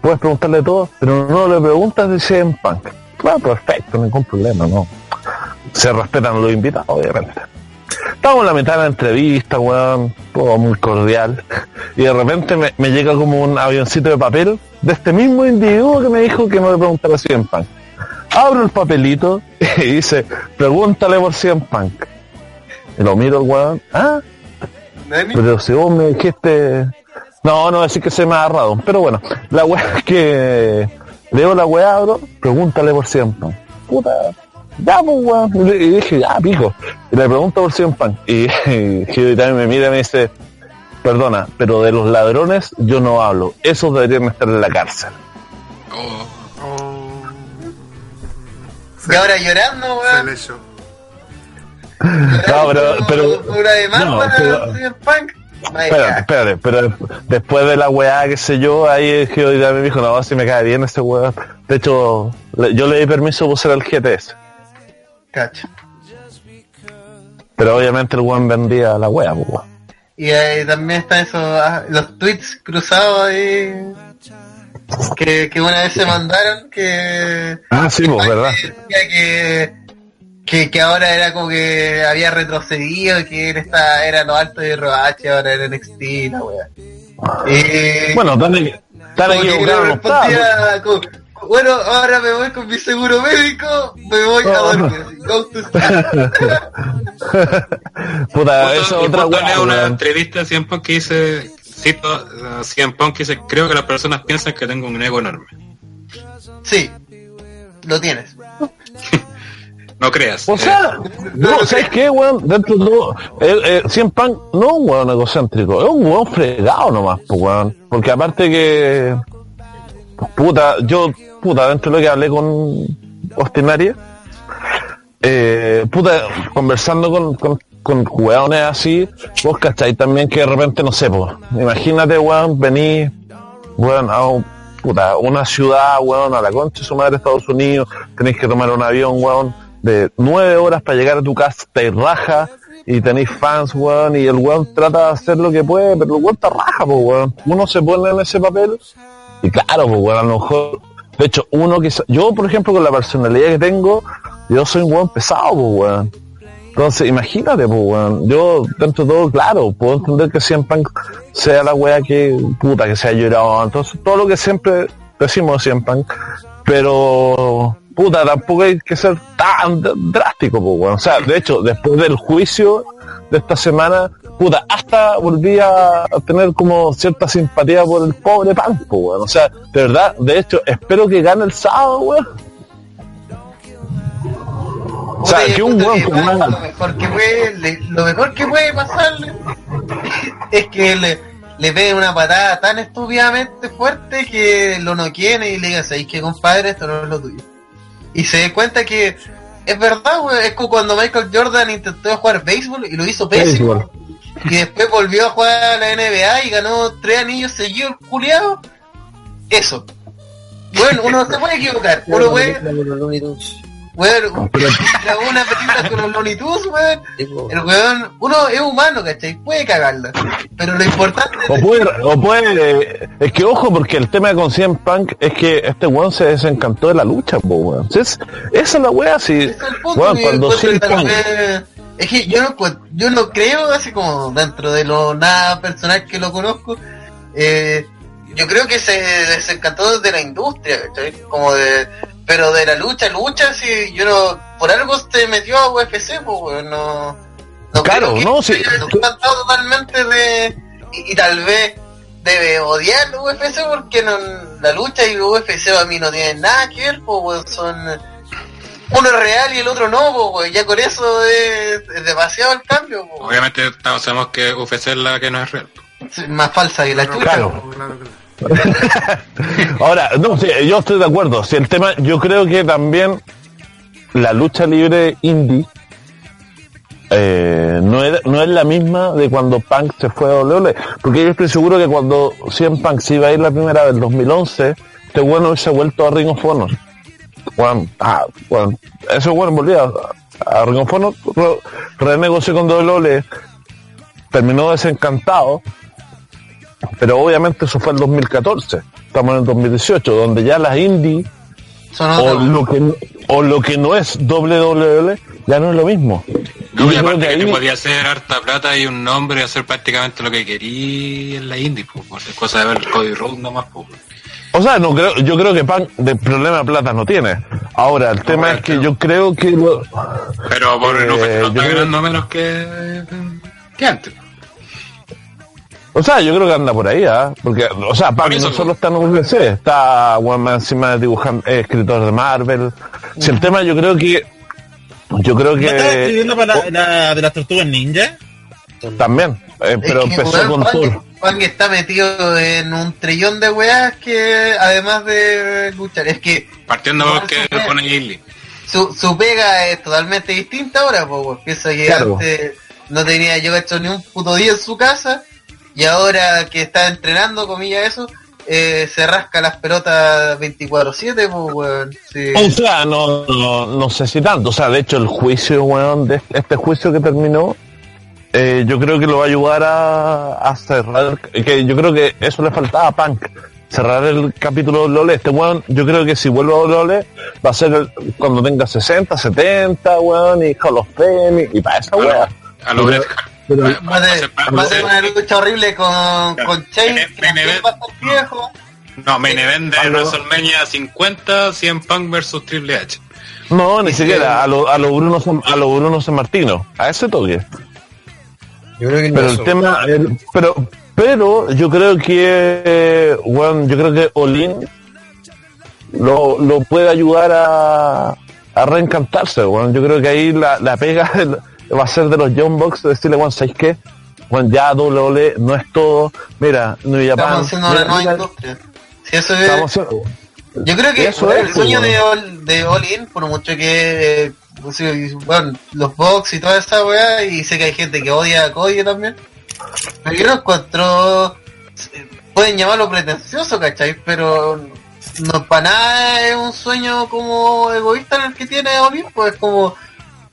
puedes preguntarle todo, pero no le preguntas de CM Punk. Claro, perfecto, ningún problema, no. Se respetan los invitados, obviamente. Estamos en la mitad de la entrevista, weón, todo muy cordial. Y de repente me, me llega como un avioncito de papel de este mismo individuo que me dijo que no le preguntara a CM Punk. Abro el papelito y dice, pregúntale por CM Punk. Y lo miro el weón, ah, pero si vos me dijiste... No, no decir que se me ha agarrado. Pero bueno, la weá es que leo la weá, abro, pregúntale por siempre. Puta, ya pues weón. Y Y dije, ya pico. Y le pregunto por siempre. Y, y, Hideo también me mira y me dice, perdona, pero de los ladrones yo no hablo. Esos deberían estar en la cárcel. Oh, y ahora llorando, weón. No, pero, pero, una demanda no, para Punk. Espérate, espérate, pero después de la weá, qué sé yo, ahí el Hideo Itami me dijo, no, si me cae bien ese weón. De hecho, le- yo le di permiso por ser el GTS. Cacho. Pero obviamente el weón vendía la wea, pues, weón. Y ahí también están esos, ah, los tweets cruzados ahí que, que una vez se mandaron que Ah, sí, pues, verdad. que decía que, que, ahora era como que había retrocedido, que él está, era lo alto de ROH, ahora era NXT, la wea. Y, Bueno, equi- tan equivocado no bueno, ahora me voy con mi seguro médico, me voy a Oh. dormir. Go to. Puta, Justo- otra leo una entrevista Punk que dice, cito a CM Punk que dice, creo que las personas piensan que tengo un ego enorme. Sí, lo tienes. No creas. O sea, no, ¿sabes qué, weón? Dentro de todo, eh, eh, Cien Pan no es un weón egocéntrico, es un weón fregado nomás, pues, weón. Porque aparte que, puta, yo, puta, dentro de lo que hablé con Ostinaria, eh, puta, conversando con, con, con weones así, vos cacháis también que de repente, no sé, pues, imagínate, weón, venís, weón, a un- puta, una ciudad, weón, a la concha de su madre, Estados Unidos, tenéis que tomar un avión, weón, de nueve horas para llegar a tu casa, te raja, y tenéis fans, weón, y el weón trata de hacer lo que puede, pero el weón está raja, pues, weón. Uno se pone en ese papel y claro, pues, weón, a lo mejor, de hecho, uno que, yo, por ejemplo, con la personalidad que tengo, yo soy un weón pesado, pues, weón. Entonces, imagínate, pues, weón. Yo, de todo, claro, puedo entender que Punk sea la wea que, puta, que se ha llorado. Entonces, todo lo que siempre decimos Punk, pero, puta, tampoco hay que ser tan drástico, pues, weón. O sea, de hecho, después del juicio de esta semana, puta, hasta volví a tener como cierta simpatía por el pobre Punk, pues, weón. O sea, de verdad, de hecho, espero que gane el sábado, weón. O sea, Puta, que un puta, weón que con pasa, una- lo mejor que puede, lo mejor que puede pasarle es que le, le pegue una patada tan estúpidamente fuerte que lo no quiere y le diga, ¿sabes que compadre? Esto no es lo tuyo. Y se dé cuenta que es verdad, güey, es como cuando Michael Jordan intentó jugar béisbol y lo hizo pésimo. Béisbol. Y después volvió a jugar a la NBA y ganó tres anillos seguidos, el culiado. Eso. Bueno, uno se puede equivocar. Uno puede, Weón, grabó una película con los Looney Tunes, weón. El weón, uno es humano, ¿cachai? Puede cagarla. Pero lo importante O puede, o puede, es que ojo, porque el tema con CM Punk es que este weón se desencantó de la lucha, po, weón. Es- esa es la wea, si, es el punto weón, cuando Punk, vez- Es que yo no, yo no creo, así como dentro de lo nada personal que lo conozco, eh, yo creo que se desencantó de la industria, ¿cachai? Como de, pero de la lucha, lucha, sí, yo no, por algo se metió a UFC, pues, weón, no, no Claro, no, sí. totalmente de, y, y tal vez debe odiar la UFC porque no, la lucha y la UFC a mí no tienen nada que ver, pues, weón, son, uno es real y el otro no, pues, weón, ya con eso es, es demasiado el cambio, pues. Obviamente todos sabemos que UFC es la que no es real. Sí, más falsa que la chucha. Claro. Claro que- ahora, no, sí, yo estoy de acuerdo, si el tema, yo creo que también la lucha libre indie eh, no, es, no es la misma de cuando Punk se fue a WWE, porque yo estoy seguro que cuando CM Punk se iba a ir la primera vez en 2011, este bueno hubiese vuelto a Ring of Honor. Bueno, ah, bueno, eso bueno volvía a, Ring of Honor, re- renegoció con WWE, terminó desencantado, pero obviamente eso fue en 2014, estamos en el 2018, donde ya las indie Son o otros. lo que o lo que no es WWE ya no es lo mismo. No, y aparte que que ahí- tú podías hacer harta plata y un nombre y hacer prácticamente lo que querías en la indie, pues, por es cosa de ver el Cody Rhodes nomás, pues. O sea, no creo, yo creo que Pan de problema de plata no tiene. Ahora, el tema es que yo creo que lo- Pero por Eh, el no está ganando menos que, que antes. O sea, yo creo que anda por ahí, ¿ah? Porque, o sea, eso, no solo está en UFC, está bueno, encima dibujando, es escritor de Marvel. Si el tema yo creo que, yo creo ¿No estaba que escribiendo para la, la de las tortugas ninja? también, eh, pero Es que, empezó con Thor. Juan que está metido en un trillón de weas que además de luchar, es que Partiendo No, porque pone Gilly. su, su pega es totalmente distinta ahora, pues piensa que Claro. antes no tenía yo hecho ni un puto día en su casa y ahora que está entrenando, comillas eso, eh, se rasca las pelotas 24-7, pues weón. Sí. O sea, no, no, no sé si tanto. O sea, de hecho, el juicio, weón, de este juicio que terminó, eh, yo creo que lo va a ayudar a, a cerrar. Que yo creo que eso le faltaba a Punk. Cerrar el capítulo de Lole. Este weón, yo creo que si vuelve a Lole, va a ser el- cuando tenga 60, 70, weón, y Hall of Fame, y, y para esa A lo, weón. a lo Bret Hart. Pero- Va- Va a va a ser, una lucha horrible con, con Chain, Main- que va a estar viejo. No, main event de A lo- WrestleMania 50, 100 Punk versus Triple H. No, ni siquiera, a lo, a lo Bruno, San- a lo Bruno San Martino. A ese toque. Yo creo que Pero el tema, el- pero, pero yo creo que, bueno, yo creo que Olin lo, lo puede ayudar a, a reencantarse, bueno. Yo creo que ahí la, la pega va a ser de los John Box, decirle, bueno, ¿sabéis qué? Bueno, ya WWE no es todo. Mira, New Japan. Estamos haciendo mira, nueva industria. Si eso es, Yo creo que Eso el sueño de All, de All In, por mucho que, eh, bueno, los box y toda esa weá, y sé que hay gente que odia a Cody también, pero yo no encuentro, pueden llamarlo pretencioso, ¿cachai? Pero no para nada es un sueño como egoísta en el que tiene In, pues es como,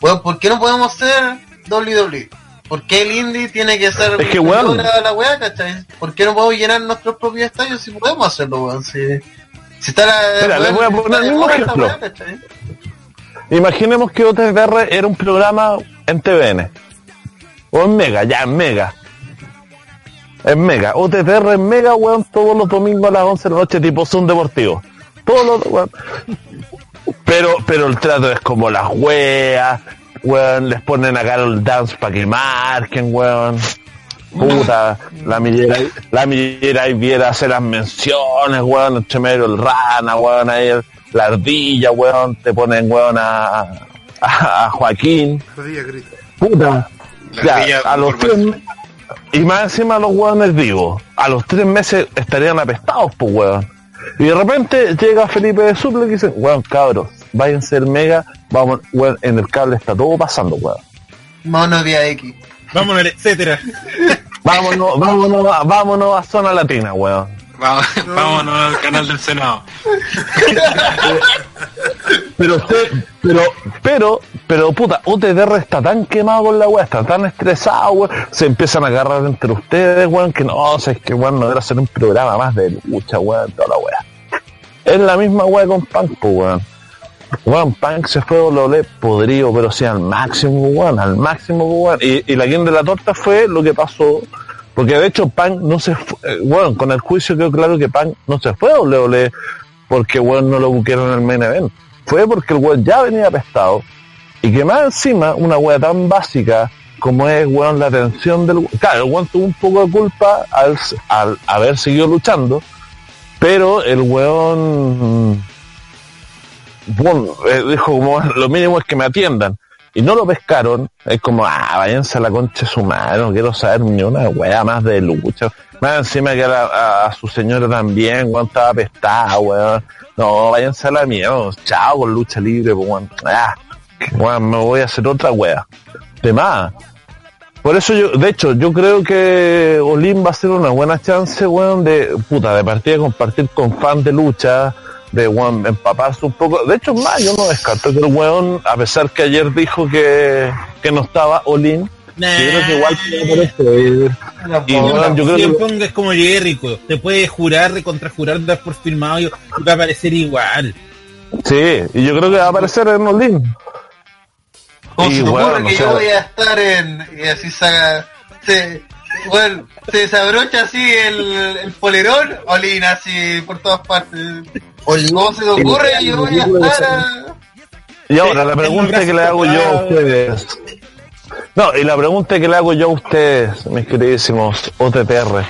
bueno, ¿por qué no podemos ser WWE? ¿Por qué el indie tiene que ser Es que, la weá, cachai? ¿Por qué no podemos llenar nuestros propios estadios si podemos hacerlo, weón? Si, si está la. Mira, les voy a poner el mismo ejemplo. weá. Imaginemos que OTR era un programa en TVN. O en Mega, ya en Mega. En Mega. OTR en Mega, weón, todos los domingos a las 11 de la noche, tipo Zoom Deportivo. Todos los, weón. Pero, pero el trato es como las weas, weón, les ponen a Carol Dance para que marquen, weón. Puta, la millera, la millera y viera hacer las menciones, weón, entre medio el rana, weón, ahí el- la ardilla, weón, te ponen, weón, a, a, a Joaquín. Puta. La Ya, a los tres me- y más encima los weones vivos. A los tres meses estarían apestados, pues weón. Y de repente llega Felipe de Suple y dice, weón, cabros, váyanse el mega, vamos, weón, en el cable está todo pasando, weón. Mono día X. Vámonos, etcétera. Vámonos, vámonos, a- vámonos a zona latina, weón. Vamos, vámonos al canal del Senado. Pero usted, pero, pero, pero puta, UTR está tan quemado con la weá, está tan estresado, weón, se empiezan a agarrar entre ustedes, weón, que no, o sea, es que weón, no era hacer un programa más de lucha, weón, toda la weá. Es la misma weá con Punk, pues, weón. Weón, Punk se fue WWE podrido, pero sí al máximo, weón, al máximo, weón. Y, y la guinda de la torta fue lo que pasó, porque de hecho Punk no se fue, eh, weón, con el juicio quedó claro que Punk no se fue a WWE porque weón no lo buquearon en el main event. Fue porque el weón ya venía apestado y que más encima una weá tan básica como es weón la atención del claro, el weón tuvo un poco de culpa al, al haber seguido luchando, pero el weón mm, bueno, eh, dijo como lo mínimo es que me atiendan y no lo pescaron, es como, ah, váyanse a la concha de su madre, no quiero saber ni una weá más de lucha. Más encima que a, la- a- su señora también, weón, estaba apestada, weón. No, váyanse a la mierda, chao con lucha libre, pues, weón. Ah, weón, me voy a hacer otra weá. De más. Por eso yo, de hecho, yo creo que Olin va a ser una buena chance, weón, de, puta, de partir a compartir con fans de lucha, de, weón, empaparse un poco. De hecho, más, yo no descarto que el weón, a pesar que ayer dijo que, que no estaba Olin, Nah. yo creo que igual puede aparecer. Y, weón, yo creo que, es como Jericho, te puede jurar, recontrajurar, dar por filmado y y va a aparecer igual. sí, y yo creo que va a aparecer en Olin. Como Y, se te ocurre weón, que sea- yo voy a estar en. Y así saca. Se, bueno, se desabrocha así el, el polerón, Olina, así por todas partes. ¿Cómo se te ocurre? Yo voy a estar. a- Y ahora la pregunta que le hago yo a ustedes. No, y la pregunta que le hago yo a ustedes, mis queridísimos OTTR.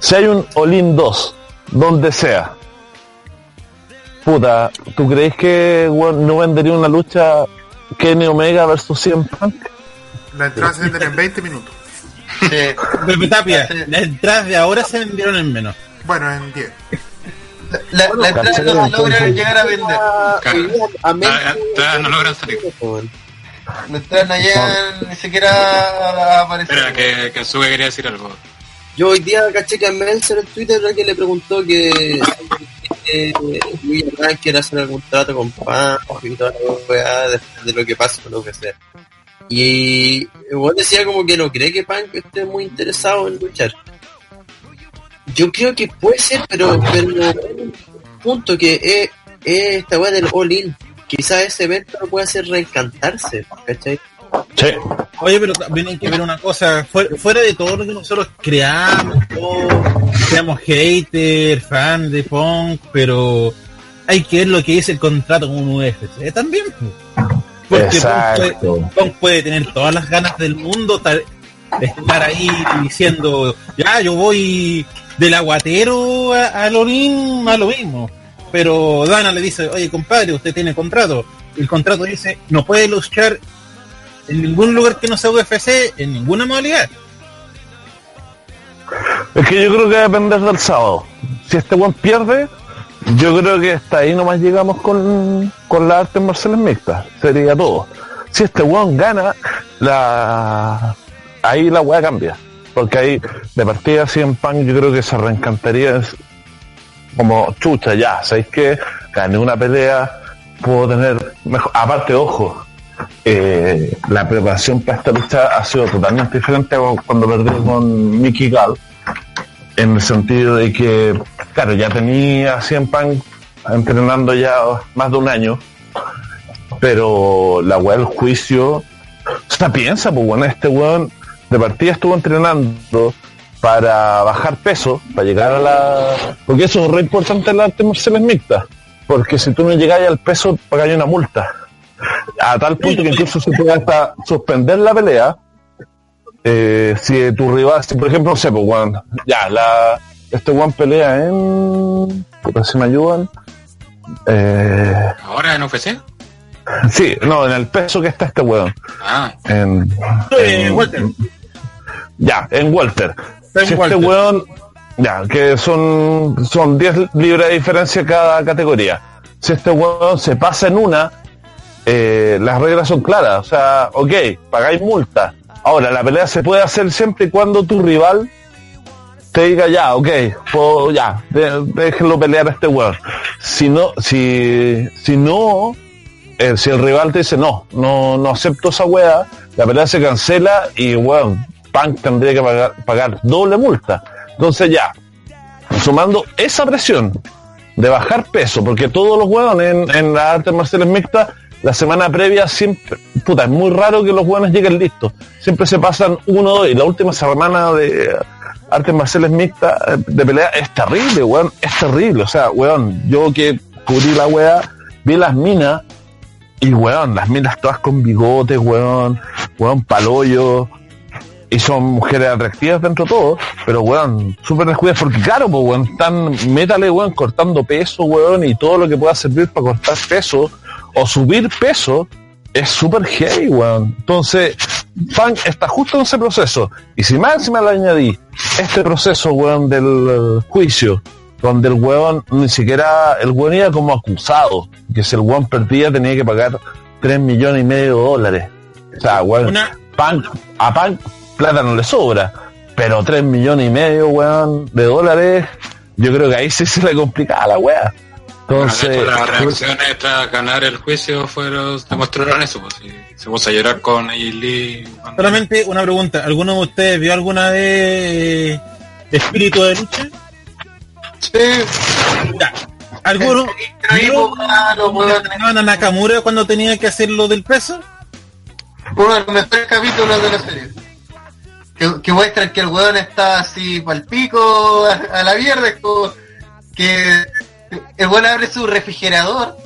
Si hay un Olin 2, donde sea, puta, ¿tú crees que no vendería una lucha Kenny Omega versus 100 Punk? La entrada se venden en 20 minutos. Sí. Pepe Tapia, las entradas de ahora se vendieron en menos. Bueno, en 10. La, la entrada no se logra entonces- llegar a vender. Ah, ah, ah, no logran salir. La entrada no llegan ni siquiera a aparecer. Espera, que, que Sube quería decir algo. Yo hoy día caché que a Meltzer en Twitter que le preguntó que eh, Luis Hernán quiere hacer algún trato con Pam y toda la weá después de lo que pasa con lo que sea. Y igual decía como que no cree que Punk esté muy interesado en luchar. Yo creo que puede ser, pero, pero punto que es, es esta weá del all-in. Quizás ese evento lo puede hacer reencantarse, ¿cachai? Sí. Oye, pero también hay que ver una cosa, fuera, fuera de todo lo que nosotros creamos, todo, seamos haters, fan de punk, pero hay que ver lo que es el contrato con un UFC también. pues. Porque Exacto. puede, tener todas las ganas del mundo tal- de estar ahí diciendo, ya, yo voy del aguatero a- al Orín a lo mismo. Pero Dana le dice, oye compadre, usted tiene contrato. El contrato dice, no puede luchar en ningún lugar que no sea UFC, en ninguna modalidad. Es que yo creo que va a depender del sábado. Si este buen pierde, yo creo que hasta ahí nomás llegamos con, con las artes marciales mixtas. Sería todo. Si este weón gana, la ahí la weá cambia. Porque ahí, de partida así en pan, yo creo que se reencantaría como chucha, ya, ¿sabéis que Gané una pelea, puedo tener mejor. Aparte, ojo, eh, la preparación para esta lucha ha sido totalmente diferente cuando perdió con Mickey Gall, en el sentido de que, claro, ya tenía 100 Punk entrenando ya más de un año, pero la weá del juicio, o piensa, pues bueno, este weón de partida estuvo entrenando para bajar peso, para llegar a la... Porque eso es re importante en las artes marciales mixtas, porque si tú no llegas al peso, pagáis una multa. A tal punto que incluso se puede hasta suspender la pelea, eh, si tu rival, si por ejemplo, no sé, pues, weón, ya, la, este weón pelea en... Puta, si me ayudan. Eh, ¿Ahora en UFC? sí, no, en el peso que está este weón. Ah, En, en- Walter. Ya, en Walter. En si Walter. este weón, ya, que son, son 10 libras de diferencia cada categoría. Si este weón se pasa en una, eh, las reglas son claras. O sea, ok, pagáis multa. Ahora, la pelea se puede hacer siempre y cuando tu rival diga ya, ok, puedo, ya, de- déjenlo pelear a este weón. Si no, si, si no, eh, si el rival te dice no, no, no acepto esa weá, la pelea se cancela y weón, Punk tendría que pagar, pagar doble multa. Entonces ya, sumando esa presión de bajar peso, porque todos los weones en, en las artes marciales mixtas, la semana previa siempre, puta, es muy raro que los weones lleguen listos. Siempre se pasan uno y la última semana de artes marciales mixtas eh, de pelea es terrible, weón, es terrible. O sea, weón, yo que cubrí la weá, vi las minas y weón, las minas todas con bigotes, weón, weón, palollo. Y son mujeres atractivas dentro de todo, pero weón, súper descuidadas porque claro, pues weón, están, métale weón, cortando peso, weón, y todo lo que pueda servir para cortar peso o subir peso es súper heavy, weón. Entonces, Punk está justo en ese proceso. Y si más encima le añadí este proceso, weón, del eh, juicio, donde el weón ni siquiera, el weón iba como acusado, que si el weón perdía tenía que pagar 3 millones y medio de dólares. O sea, weón, Una- Punk, a Punk plata no le sobra, pero 3 millones y medio, weón, de dólares, yo creo que ahí sí se le complicaba la weá. bueno, de Entonces, hecho, las reacciones tras ganar el juicio fueron, demostraron eso. Pues, y se puso a llorar con Lee. cuando- Solamente una pregunta. ¿Alguno de ustedes vio alguna vez eh, Espíritu de Lucha? Sí, Ya. ¿Alguno weón. a Nakamura cuando tenía que hacer lo del peso? uno de los mejores capítulos de la serie. Que, que muestran que el weón está así pal pico, a, a la mierda, es como que el weón abre su refrigerador,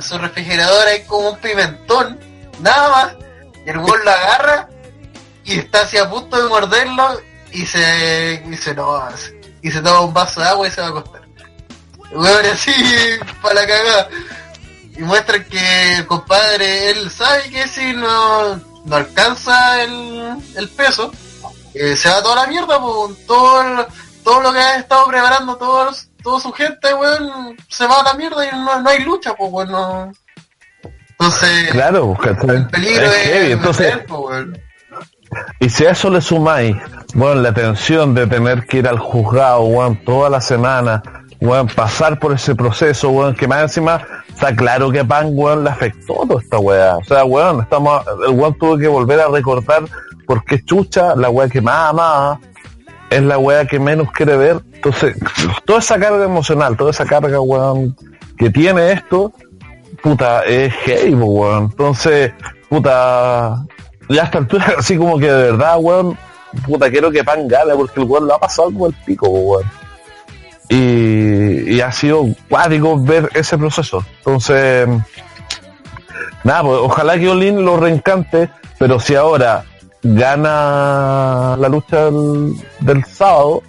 su refrigerador hay como un pimentón, nada más, el weón lo agarra y está así a punto de morderlo y se, y se, no, y se toma un vaso de agua y se va a acostar. Weón así, para la cagada y muestran que el compadre, él sabe que si no, no alcanza el, el peso, eh, se va toda la mierda, pues, todo, todo lo que ha estado preparando todos, toda su gente, weón, se va a la mierda y no, no hay lucha, pues, weón. Entonces, claro, el peligro Es es, heavy, entonces. Y si a eso le sumáis, bueno, la tensión de tener que ir al juzgado, weón, toda la semana, weón, pasar por ese proceso, weón, que más encima está claro que a Pan, weón, le afectó toda esta weá. O sea, weón, estamos, el weón tuvo que volver a recordar porque chucha, la weá que más amaba, es la weá que menos quiere ver. Entonces, toda esa carga emocional, toda esa carga, weón, que tiene esto, puta, es heavy, po, weón. Entonces, puta, ya a esta altura, así como que de verdad, weón, puta, quiero que Pan gane porque el weón lo ha pasado como el pico, weón. Y, y ha sido cuático ver ese proceso. Entonces, nada, pues ojalá que Olin lo reencante, pero si ahora gana la lucha del sábado,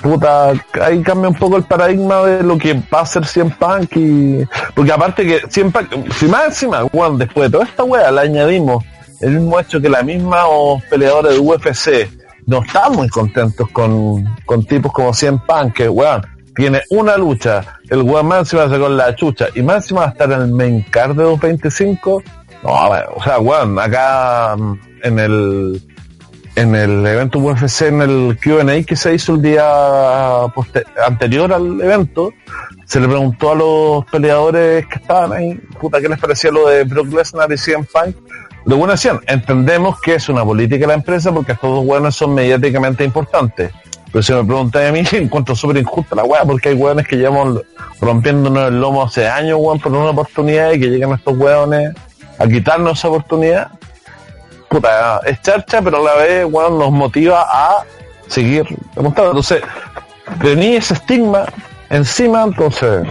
puta, ahí cambia un poco el paradigma de lo que va a ser Cien Punk y... Porque aparte que Cien Punk, si más encima, weón, después de toda esta wea le añadimos el mismo hecho que la misma o peleadores de UFC no están muy contentos con, con tipos como Cien Punk, que weón, tiene una lucha, el weón más encima se con la chucha y más va a estar en el main card de 225, no, o sea, weón, acá mm, en el en el evento UFC, en el Q&A que se hizo el día poste- anterior al evento, se le preguntó a los peleadores que estaban ahí, puta, ¿qué les parecía lo de Brock Lesnar y CM Punk? Los buenos decían, entendemos que es una política de la empresa porque estos dos hueones son mediáticamente importantes. Pero si me preguntáis a mí, encuentro súper injusta la weá, porque hay hueones que llevamos rompiéndonos el lomo hace años, weón, por una oportunidad y que llegan estos hueones a quitarnos esa oportunidad. Puta, es charcha, pero a la vez, weón, nos motiva a seguir demostrando. Entonces, tenía ese estigma encima, entonces,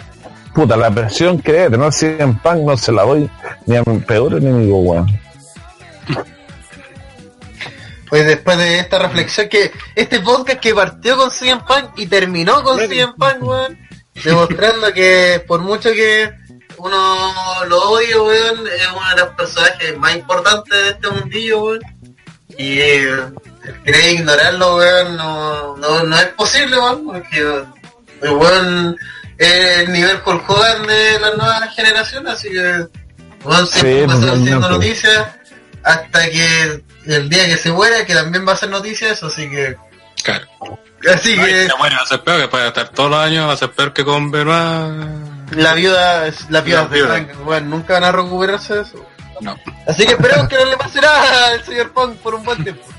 puta, la presión que debe tener en pan no se la doy ni a mi peor enemigo, weón. Pues después de esta reflexión que este podcast que partió con CM Punk y terminó con CM Punk, weón, demostrando que por mucho que uno lo odie, weón, es uno de los personajes más importantes de este mundillo, weón. Y eh, querer ignorarlo, weón, no, no, no es posible, weón, porque el weón es el nivel Hulk Hogan de las nuevas generaciones, así que weón siempre Sí, va a estar haciendo noticias hasta que el día que se muera, que también va a ser noticias, así que Claro. así No, que muere va a ser peor, que puede estar todos los años, va a ser peor que con Benoit. La viuda es la viuda de. Frank, bueno, nunca van a recuperarse de eso. No. Así que esperemos que no le pase nada al señor Punk por un buen tiempo.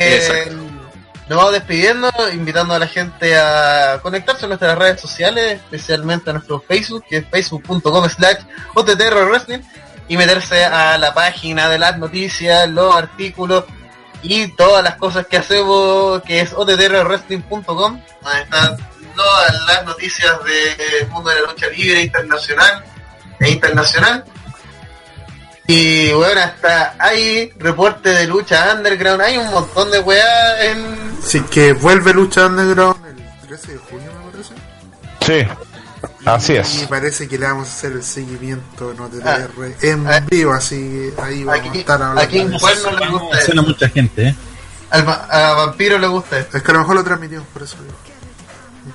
Eh, nos vamos despidiendo, invitando a la gente a conectarse a nuestras redes sociales, especialmente a nuestro Facebook, que es facebook.com slash Wrestling, y meterse a la página de las noticias, los artículos y todas las cosas que hacemos, que es ottrwrestling.com, donde están todas las noticias del mundo de la lucha libre internacional e internacional. Y bueno, hasta hay reporte de lucha underground, hay un montón de weá en... Así que vuelve Lucha Underground el 13 de junio, me parece. Sí, así Y es. parece que le vamos a hacer el seguimiento en OTTR Ah. en Ah. vivo, así que ahí vamos Aquí- a estar hablando. aquí en de eso. Juan no le gusta Suena eso. mucha gente, ¿eh? Al va- a Vampiro le gusta esto. Es que a lo mejor lo transmitimos por eso. digo.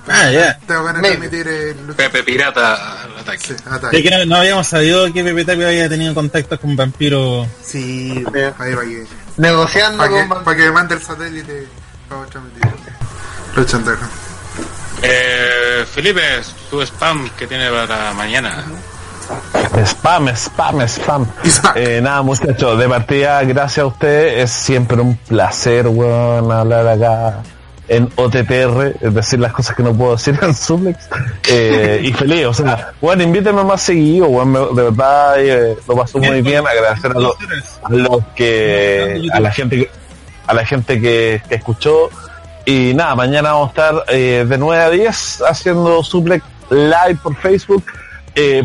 Ah, ya. Tengo ganas de Maybe. transmitir el Lucha Pepe Pirata al ataque. Sí, ataque. Que no, no habíamos sabido que Pepe Tapia había tenido contacto con Vampiro. Sí, ahí va que. Negociando Para que, con pa' que mande el satélite para transmitir. Lucha Underground. Eh, Felipe, tu spam que tiene para mañana. Spam, spam, spam. Spam. Eh, nada, muchachos, de partida, gracias a ustedes. Es siempre un placer, weón, hablar acá en OTTR, es decir, las cosas que no puedo decir en Suplex. Eh, y feliz, o sea, bueno, invítenme más seguido, me- de verdad eh, lo paso muy bien. Agradecer a, los a los que, a la gente que, a la gente que, que escuchó. Y nada, mañana vamos a estar eh, de 9 a 10 haciendo Suplex live por Facebook.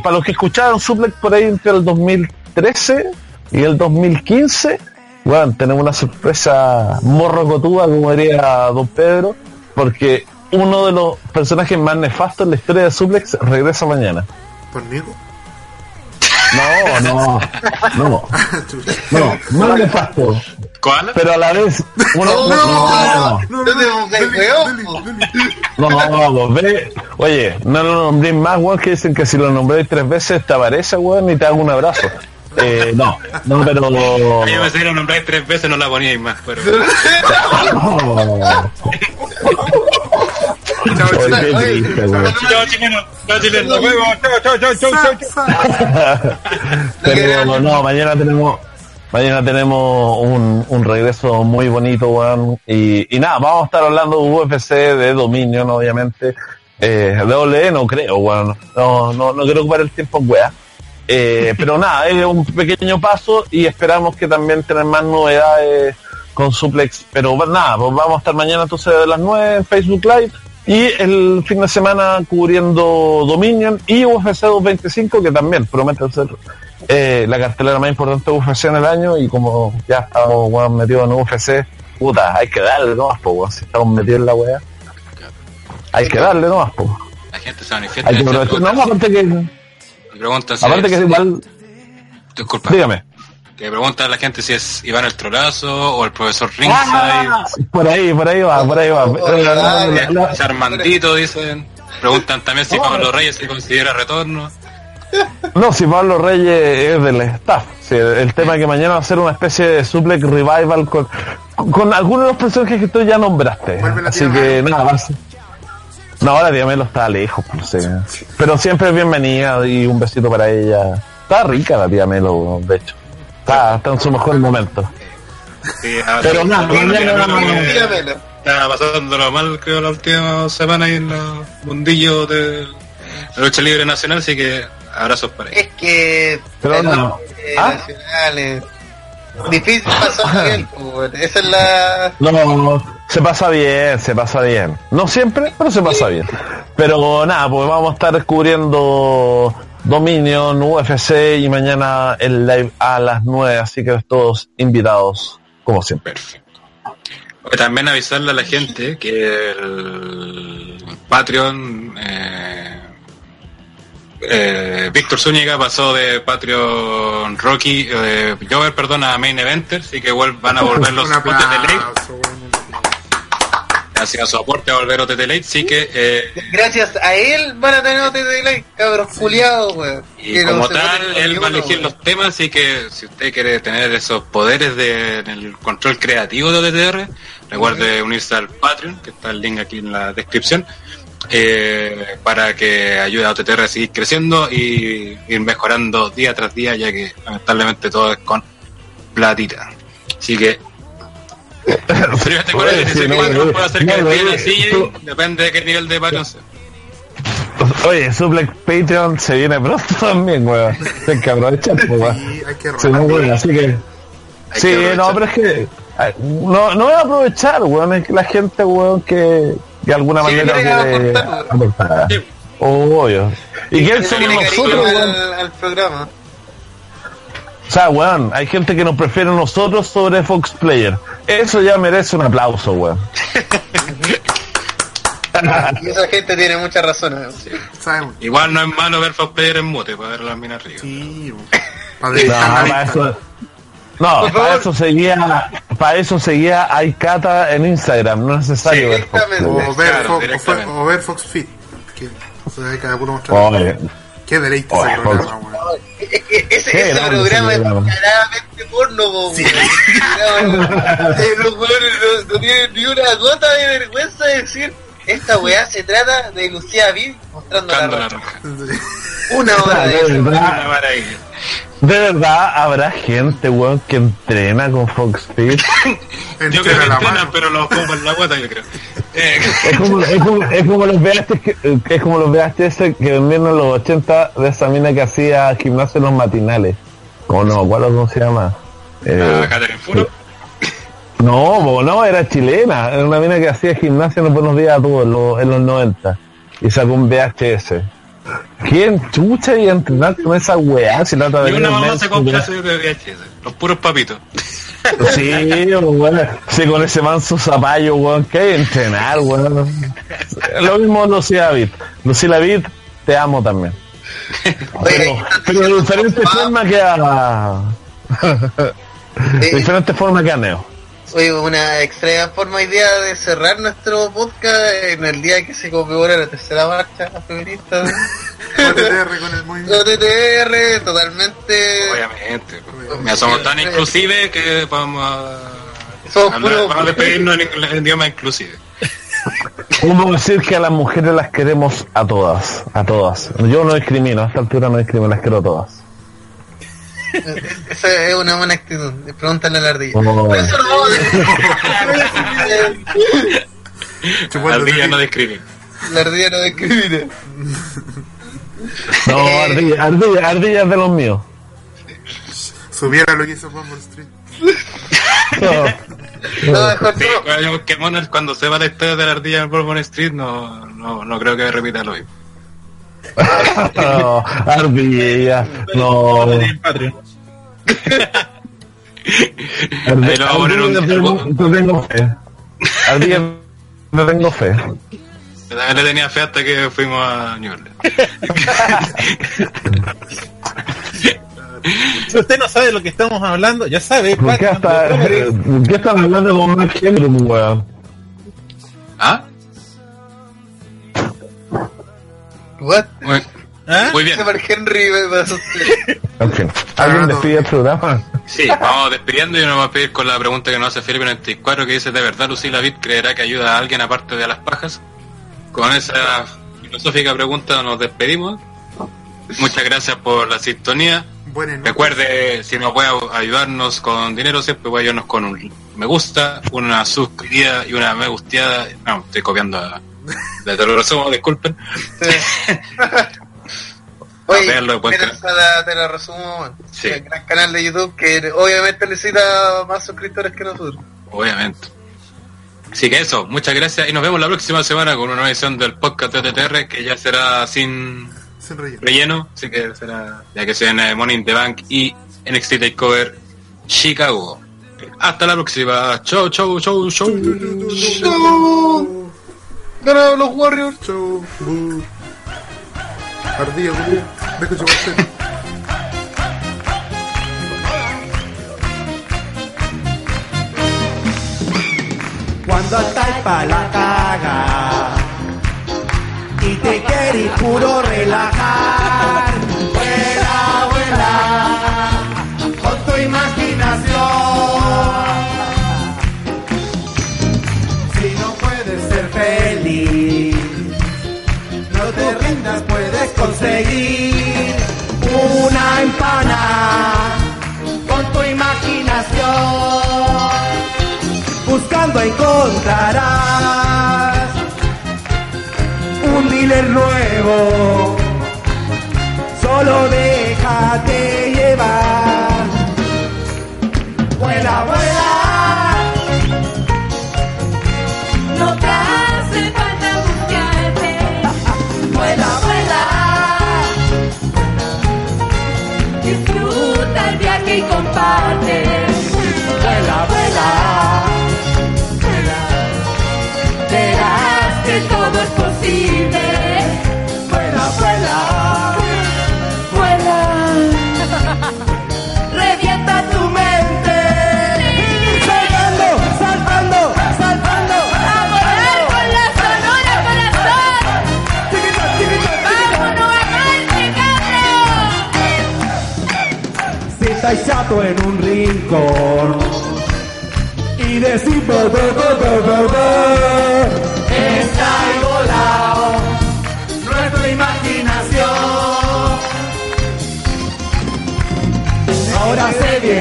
Para los que escucharon Suplex por ahí entre el 2013 y el 2015, bueno, tenemos una sorpresa morrocotuda, como diría Don Pedro, porque uno de los personajes más nefastos en la historia de Suplex regresa mañana. ¿Por Nico? No, no, no, no, no es nefasto, ¿Cuál? pero a la vez, uno, no, no, no. No. No, no, no, ve, oye, no lo nombréis más, weón, que dicen que si lo nombréis tres veces te aparece, weón, y te hago un abrazo. Eh, no, no, pero... A mí me salieron nombrar tres veces, no la poníais más, pero. No. Chao, chileno. Chao, chileno. Pero mañana tenemos mañana tenemos un, un regreso muy bonito, weón. Y, y nada, vamos a estar hablando de UFC, de Dominion, obviamente. Eh, de OLE no creo, weón. No, no, no quiero ocupar el tiempo en weá. Eh, pero nada, es un pequeño paso y esperamos que también tener más novedades con Suplex. Pero bueno, nada, pues vamos a estar mañana entonces de las 9 en Facebook Live y el fin de semana cubriendo Dominion y UFC 225 que también promete ser eh, la cartelera más importante de UFC en el año y como ya estamos weón, metidos en UFC, puta, hay que darle nomás, po, si estamos metidos en la weá. Hay que darle nomás, po. La gente se manifiesta. Hay que y aprovechar. No, aparte que, y pregunta si aparte que es- igual, Disculpa. dígame. Que pregunta a la gente si es Iván el Trolazo o el profesor Ringside. Ah, por ahí, por ahí va, por ahí va. Eh, la- la- la- la- Si Armandito, dicen. Preguntan también si Pablo Reyes se considera retorno. No, si Pablo Reyes es del staff. Sí, el tema es que mañana va a ser una especie de suplex revival con, con algunos de los personajes que tú ya nombraste. Así que nada, va a ser- No, ahora tía Melo está lejos, no sé. Pero siempre es bienvenida y un besito para ella. Está rica la tía Melo, de hecho. está, está en su mejor momento. Sí, ah, Pero sí, nada, Dígamelo. Estaba pasándolo mal, creo, la última semana ahí en los mundillos de la lucha libre nacional, así que abrazos para ellos. Es que Pero no. ¿Ah? nacional es difícil pasar bien, pues, esa es la No, se pasa bien, se pasa bien. No siempre, pero se pasa bien. Pero nada, pues vamos a estar descubriendo Dominion, UFC y mañana el live a las 9, así que todos invitados, como siempre. Perfecto. También avisarle a la gente que el Patreon, eh, eh, Víctor Zúñiga pasó de Patreon Rocky, eh, Jover, perdón, a Main Eventer, así que vuel- van a volver los de ley. Aplauso, weón. Hacia soporte a volver OTT Late, así que eh, gracias a él van a tener otro delay, cabros culiados, weón. Y como tal, él va a elegir los temas, así que si usted quiere tener esos poderes de, en el control creativo de OTTR, recuerde unirse al Patreon, que está el link aquí en la descripción, eh, para que ayude a OTTR a seguir creciendo y ir mejorando día tras día, ya que lamentablemente todo es con platita. Así que... Pero te acuerdas que Patreon no, puede hacer que no, así, tú- depende de qué nivel de Patreon sea. Oye, Suplex Patreon se viene pronto también, weón. Hay que aprovechar, pues, weón. Sí, hay que Sí, no, así que. Hay Sí, que no, pero es que. ay, No, no voy a aprovechar, weón. Es que la gente, weón, que de alguna Sí, manera quiere quiere aportar, aportar. Sí. Obvio. ¿Y quién Que somos tiene cariño nosotros, weón? al, al programa. O sea, weón, hay gente que nos prefiere a nosotros sobre Fox Player. Eso ya merece un aplauso, weón. Y esa gente tiene muchas razones. Sabemos. Igual no es malo ver Fox Player en mute para ver las minas arriba. Sí. Para No, para eso, no, para eso seguía, para eso seguía Aikata en Instagram, no es necesario ver Fox. O ver, Claro, Fo- o o ver Fox Fit. Que se dedica a puro mostrar. Oye, Qué deleite Oye, ese programa, weón. Ese, programa es claramente porno, po, weón. Eh, Los weones no, no tienen ni una gota de vergüenza de decir esta weá se trata de Lucía Vid mostrando la roja. Una hora de eso. Una maravilla. de verdad habrá gente, weón, que entrena con Fox Fit. Yo creo que la entrenan, pero los pongo en la guata, yo creo. Es como, es como, es como los VHS que, es como los VHS que vendieron en los 80 de esa mina que hacía gimnasio en los matinales. Como no, ¿cuál cómo se llama? Eh, a Catherine Furo. no, era chilena. Era una mina que hacía gimnasio en los buenos días a todos en los 90. Y sacó un VHS. ¿Quién chucha y entrenar con esa weá? Si la otra Y vez una en mamá se compra de VHS. Los puros papitos. Sí, weón. Sí, con ese manso zapallo, weón. Que hay entrenar, weón. Lo mismo Lucía David. Lucía David, te amo también. Pero, pero de diferente forma que a. de Eh, diferente forma que a Neo. Oye, una extraña forma idea de cerrar nuestro podcast en el día que se conmemora la tercera marcha feminista. OTTR con el movimiento. OTTR, totalmente. Obviamente. pues. Mira, somos tan inclusive que vamos a. Somos vamos a despedirnos en, en idioma inclusive. Podemos decir que a las mujeres las queremos a todas. A todas. Yo no discrimino, a esta altura no discrimino, las quiero a todas. Esa es una buena actitud. Pregúntale a la ardilla. Oh. Por eso no vamos a- Chupando Ardilla no discrimina. La ardilla no discrimina. No, ardilla, ardilla, ardilla es de los míos. Subiera lo que hizo Bumble Street. No. No, mejor Sí, no. cuando- cuando sepa la historia de la ardilla en Bourbon Street, no, no, no creo que repita lo mismo. No, ardilla, no. Te tengo fe. Ardilla, te tengo fe. Le tenía fe hasta que fuimos a New Orleans. Si usted no sabe de lo que estamos hablando, ya sabe. ¿Por qué, hasta. ¿por qué están hablando con Mark Henry, weón? ¿Ah? What? Muy, ¿Ah? muy bien. Henry me fin, ¿alguien despide el programa? Sí, vamos despidiendo y nos vamos a pedir con la pregunta que nos hace Felipe 94 que dice, ¿de verdad Lucila Vid creerá que ayuda a alguien aparte de a las pajas? Con esa filosófica pregunta nos despedimos. Muchas gracias por la sintonía. Buenas. Recuerde, si no puede ayudarnos con dinero, siempre puede ayudarnos con un me gusta, una suscribida y una me gusteada. No, estoy copiando a, te lo resumo, disculpen. Oye, verlo, la- te lo resumo. Sí. El gran canal de YouTube que obviamente necesita más suscriptores que nosotros. Obviamente. Así que eso, muchas gracias y nos vemos la próxima semana con una nueva edición del podcast de TTR que ya será sin Sin relleno. relleno, así que será ya que se viene Money in the Bank y NXT Takeover Chicago. Hasta la próxima. Chau, chau, chau, chau. Ganaron los Warriors. Chau. Bu. Ardilla, culiao. Deja de chuparte. Cuando estáis pa' la caga y te querís puro relajar, vuela, vuela con tu imaginación. No te rindas, puedes conseguir una empana con tu imaginación buscando encontrarás un dealer nuevo. Solo déjate chato en un rincón y decís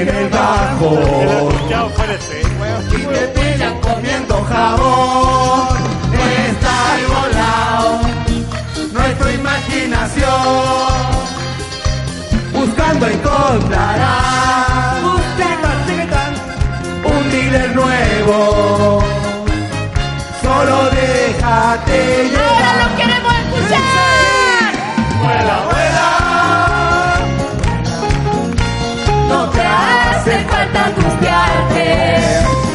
viene el bajo y te pillan comiendo jabón estáis volado nuestra imaginación buscando encontrarás un dealer nuevo. Solo déjate Ahora llevar. lo queremos escuchar. Vuela, vuela. importa angustiarte.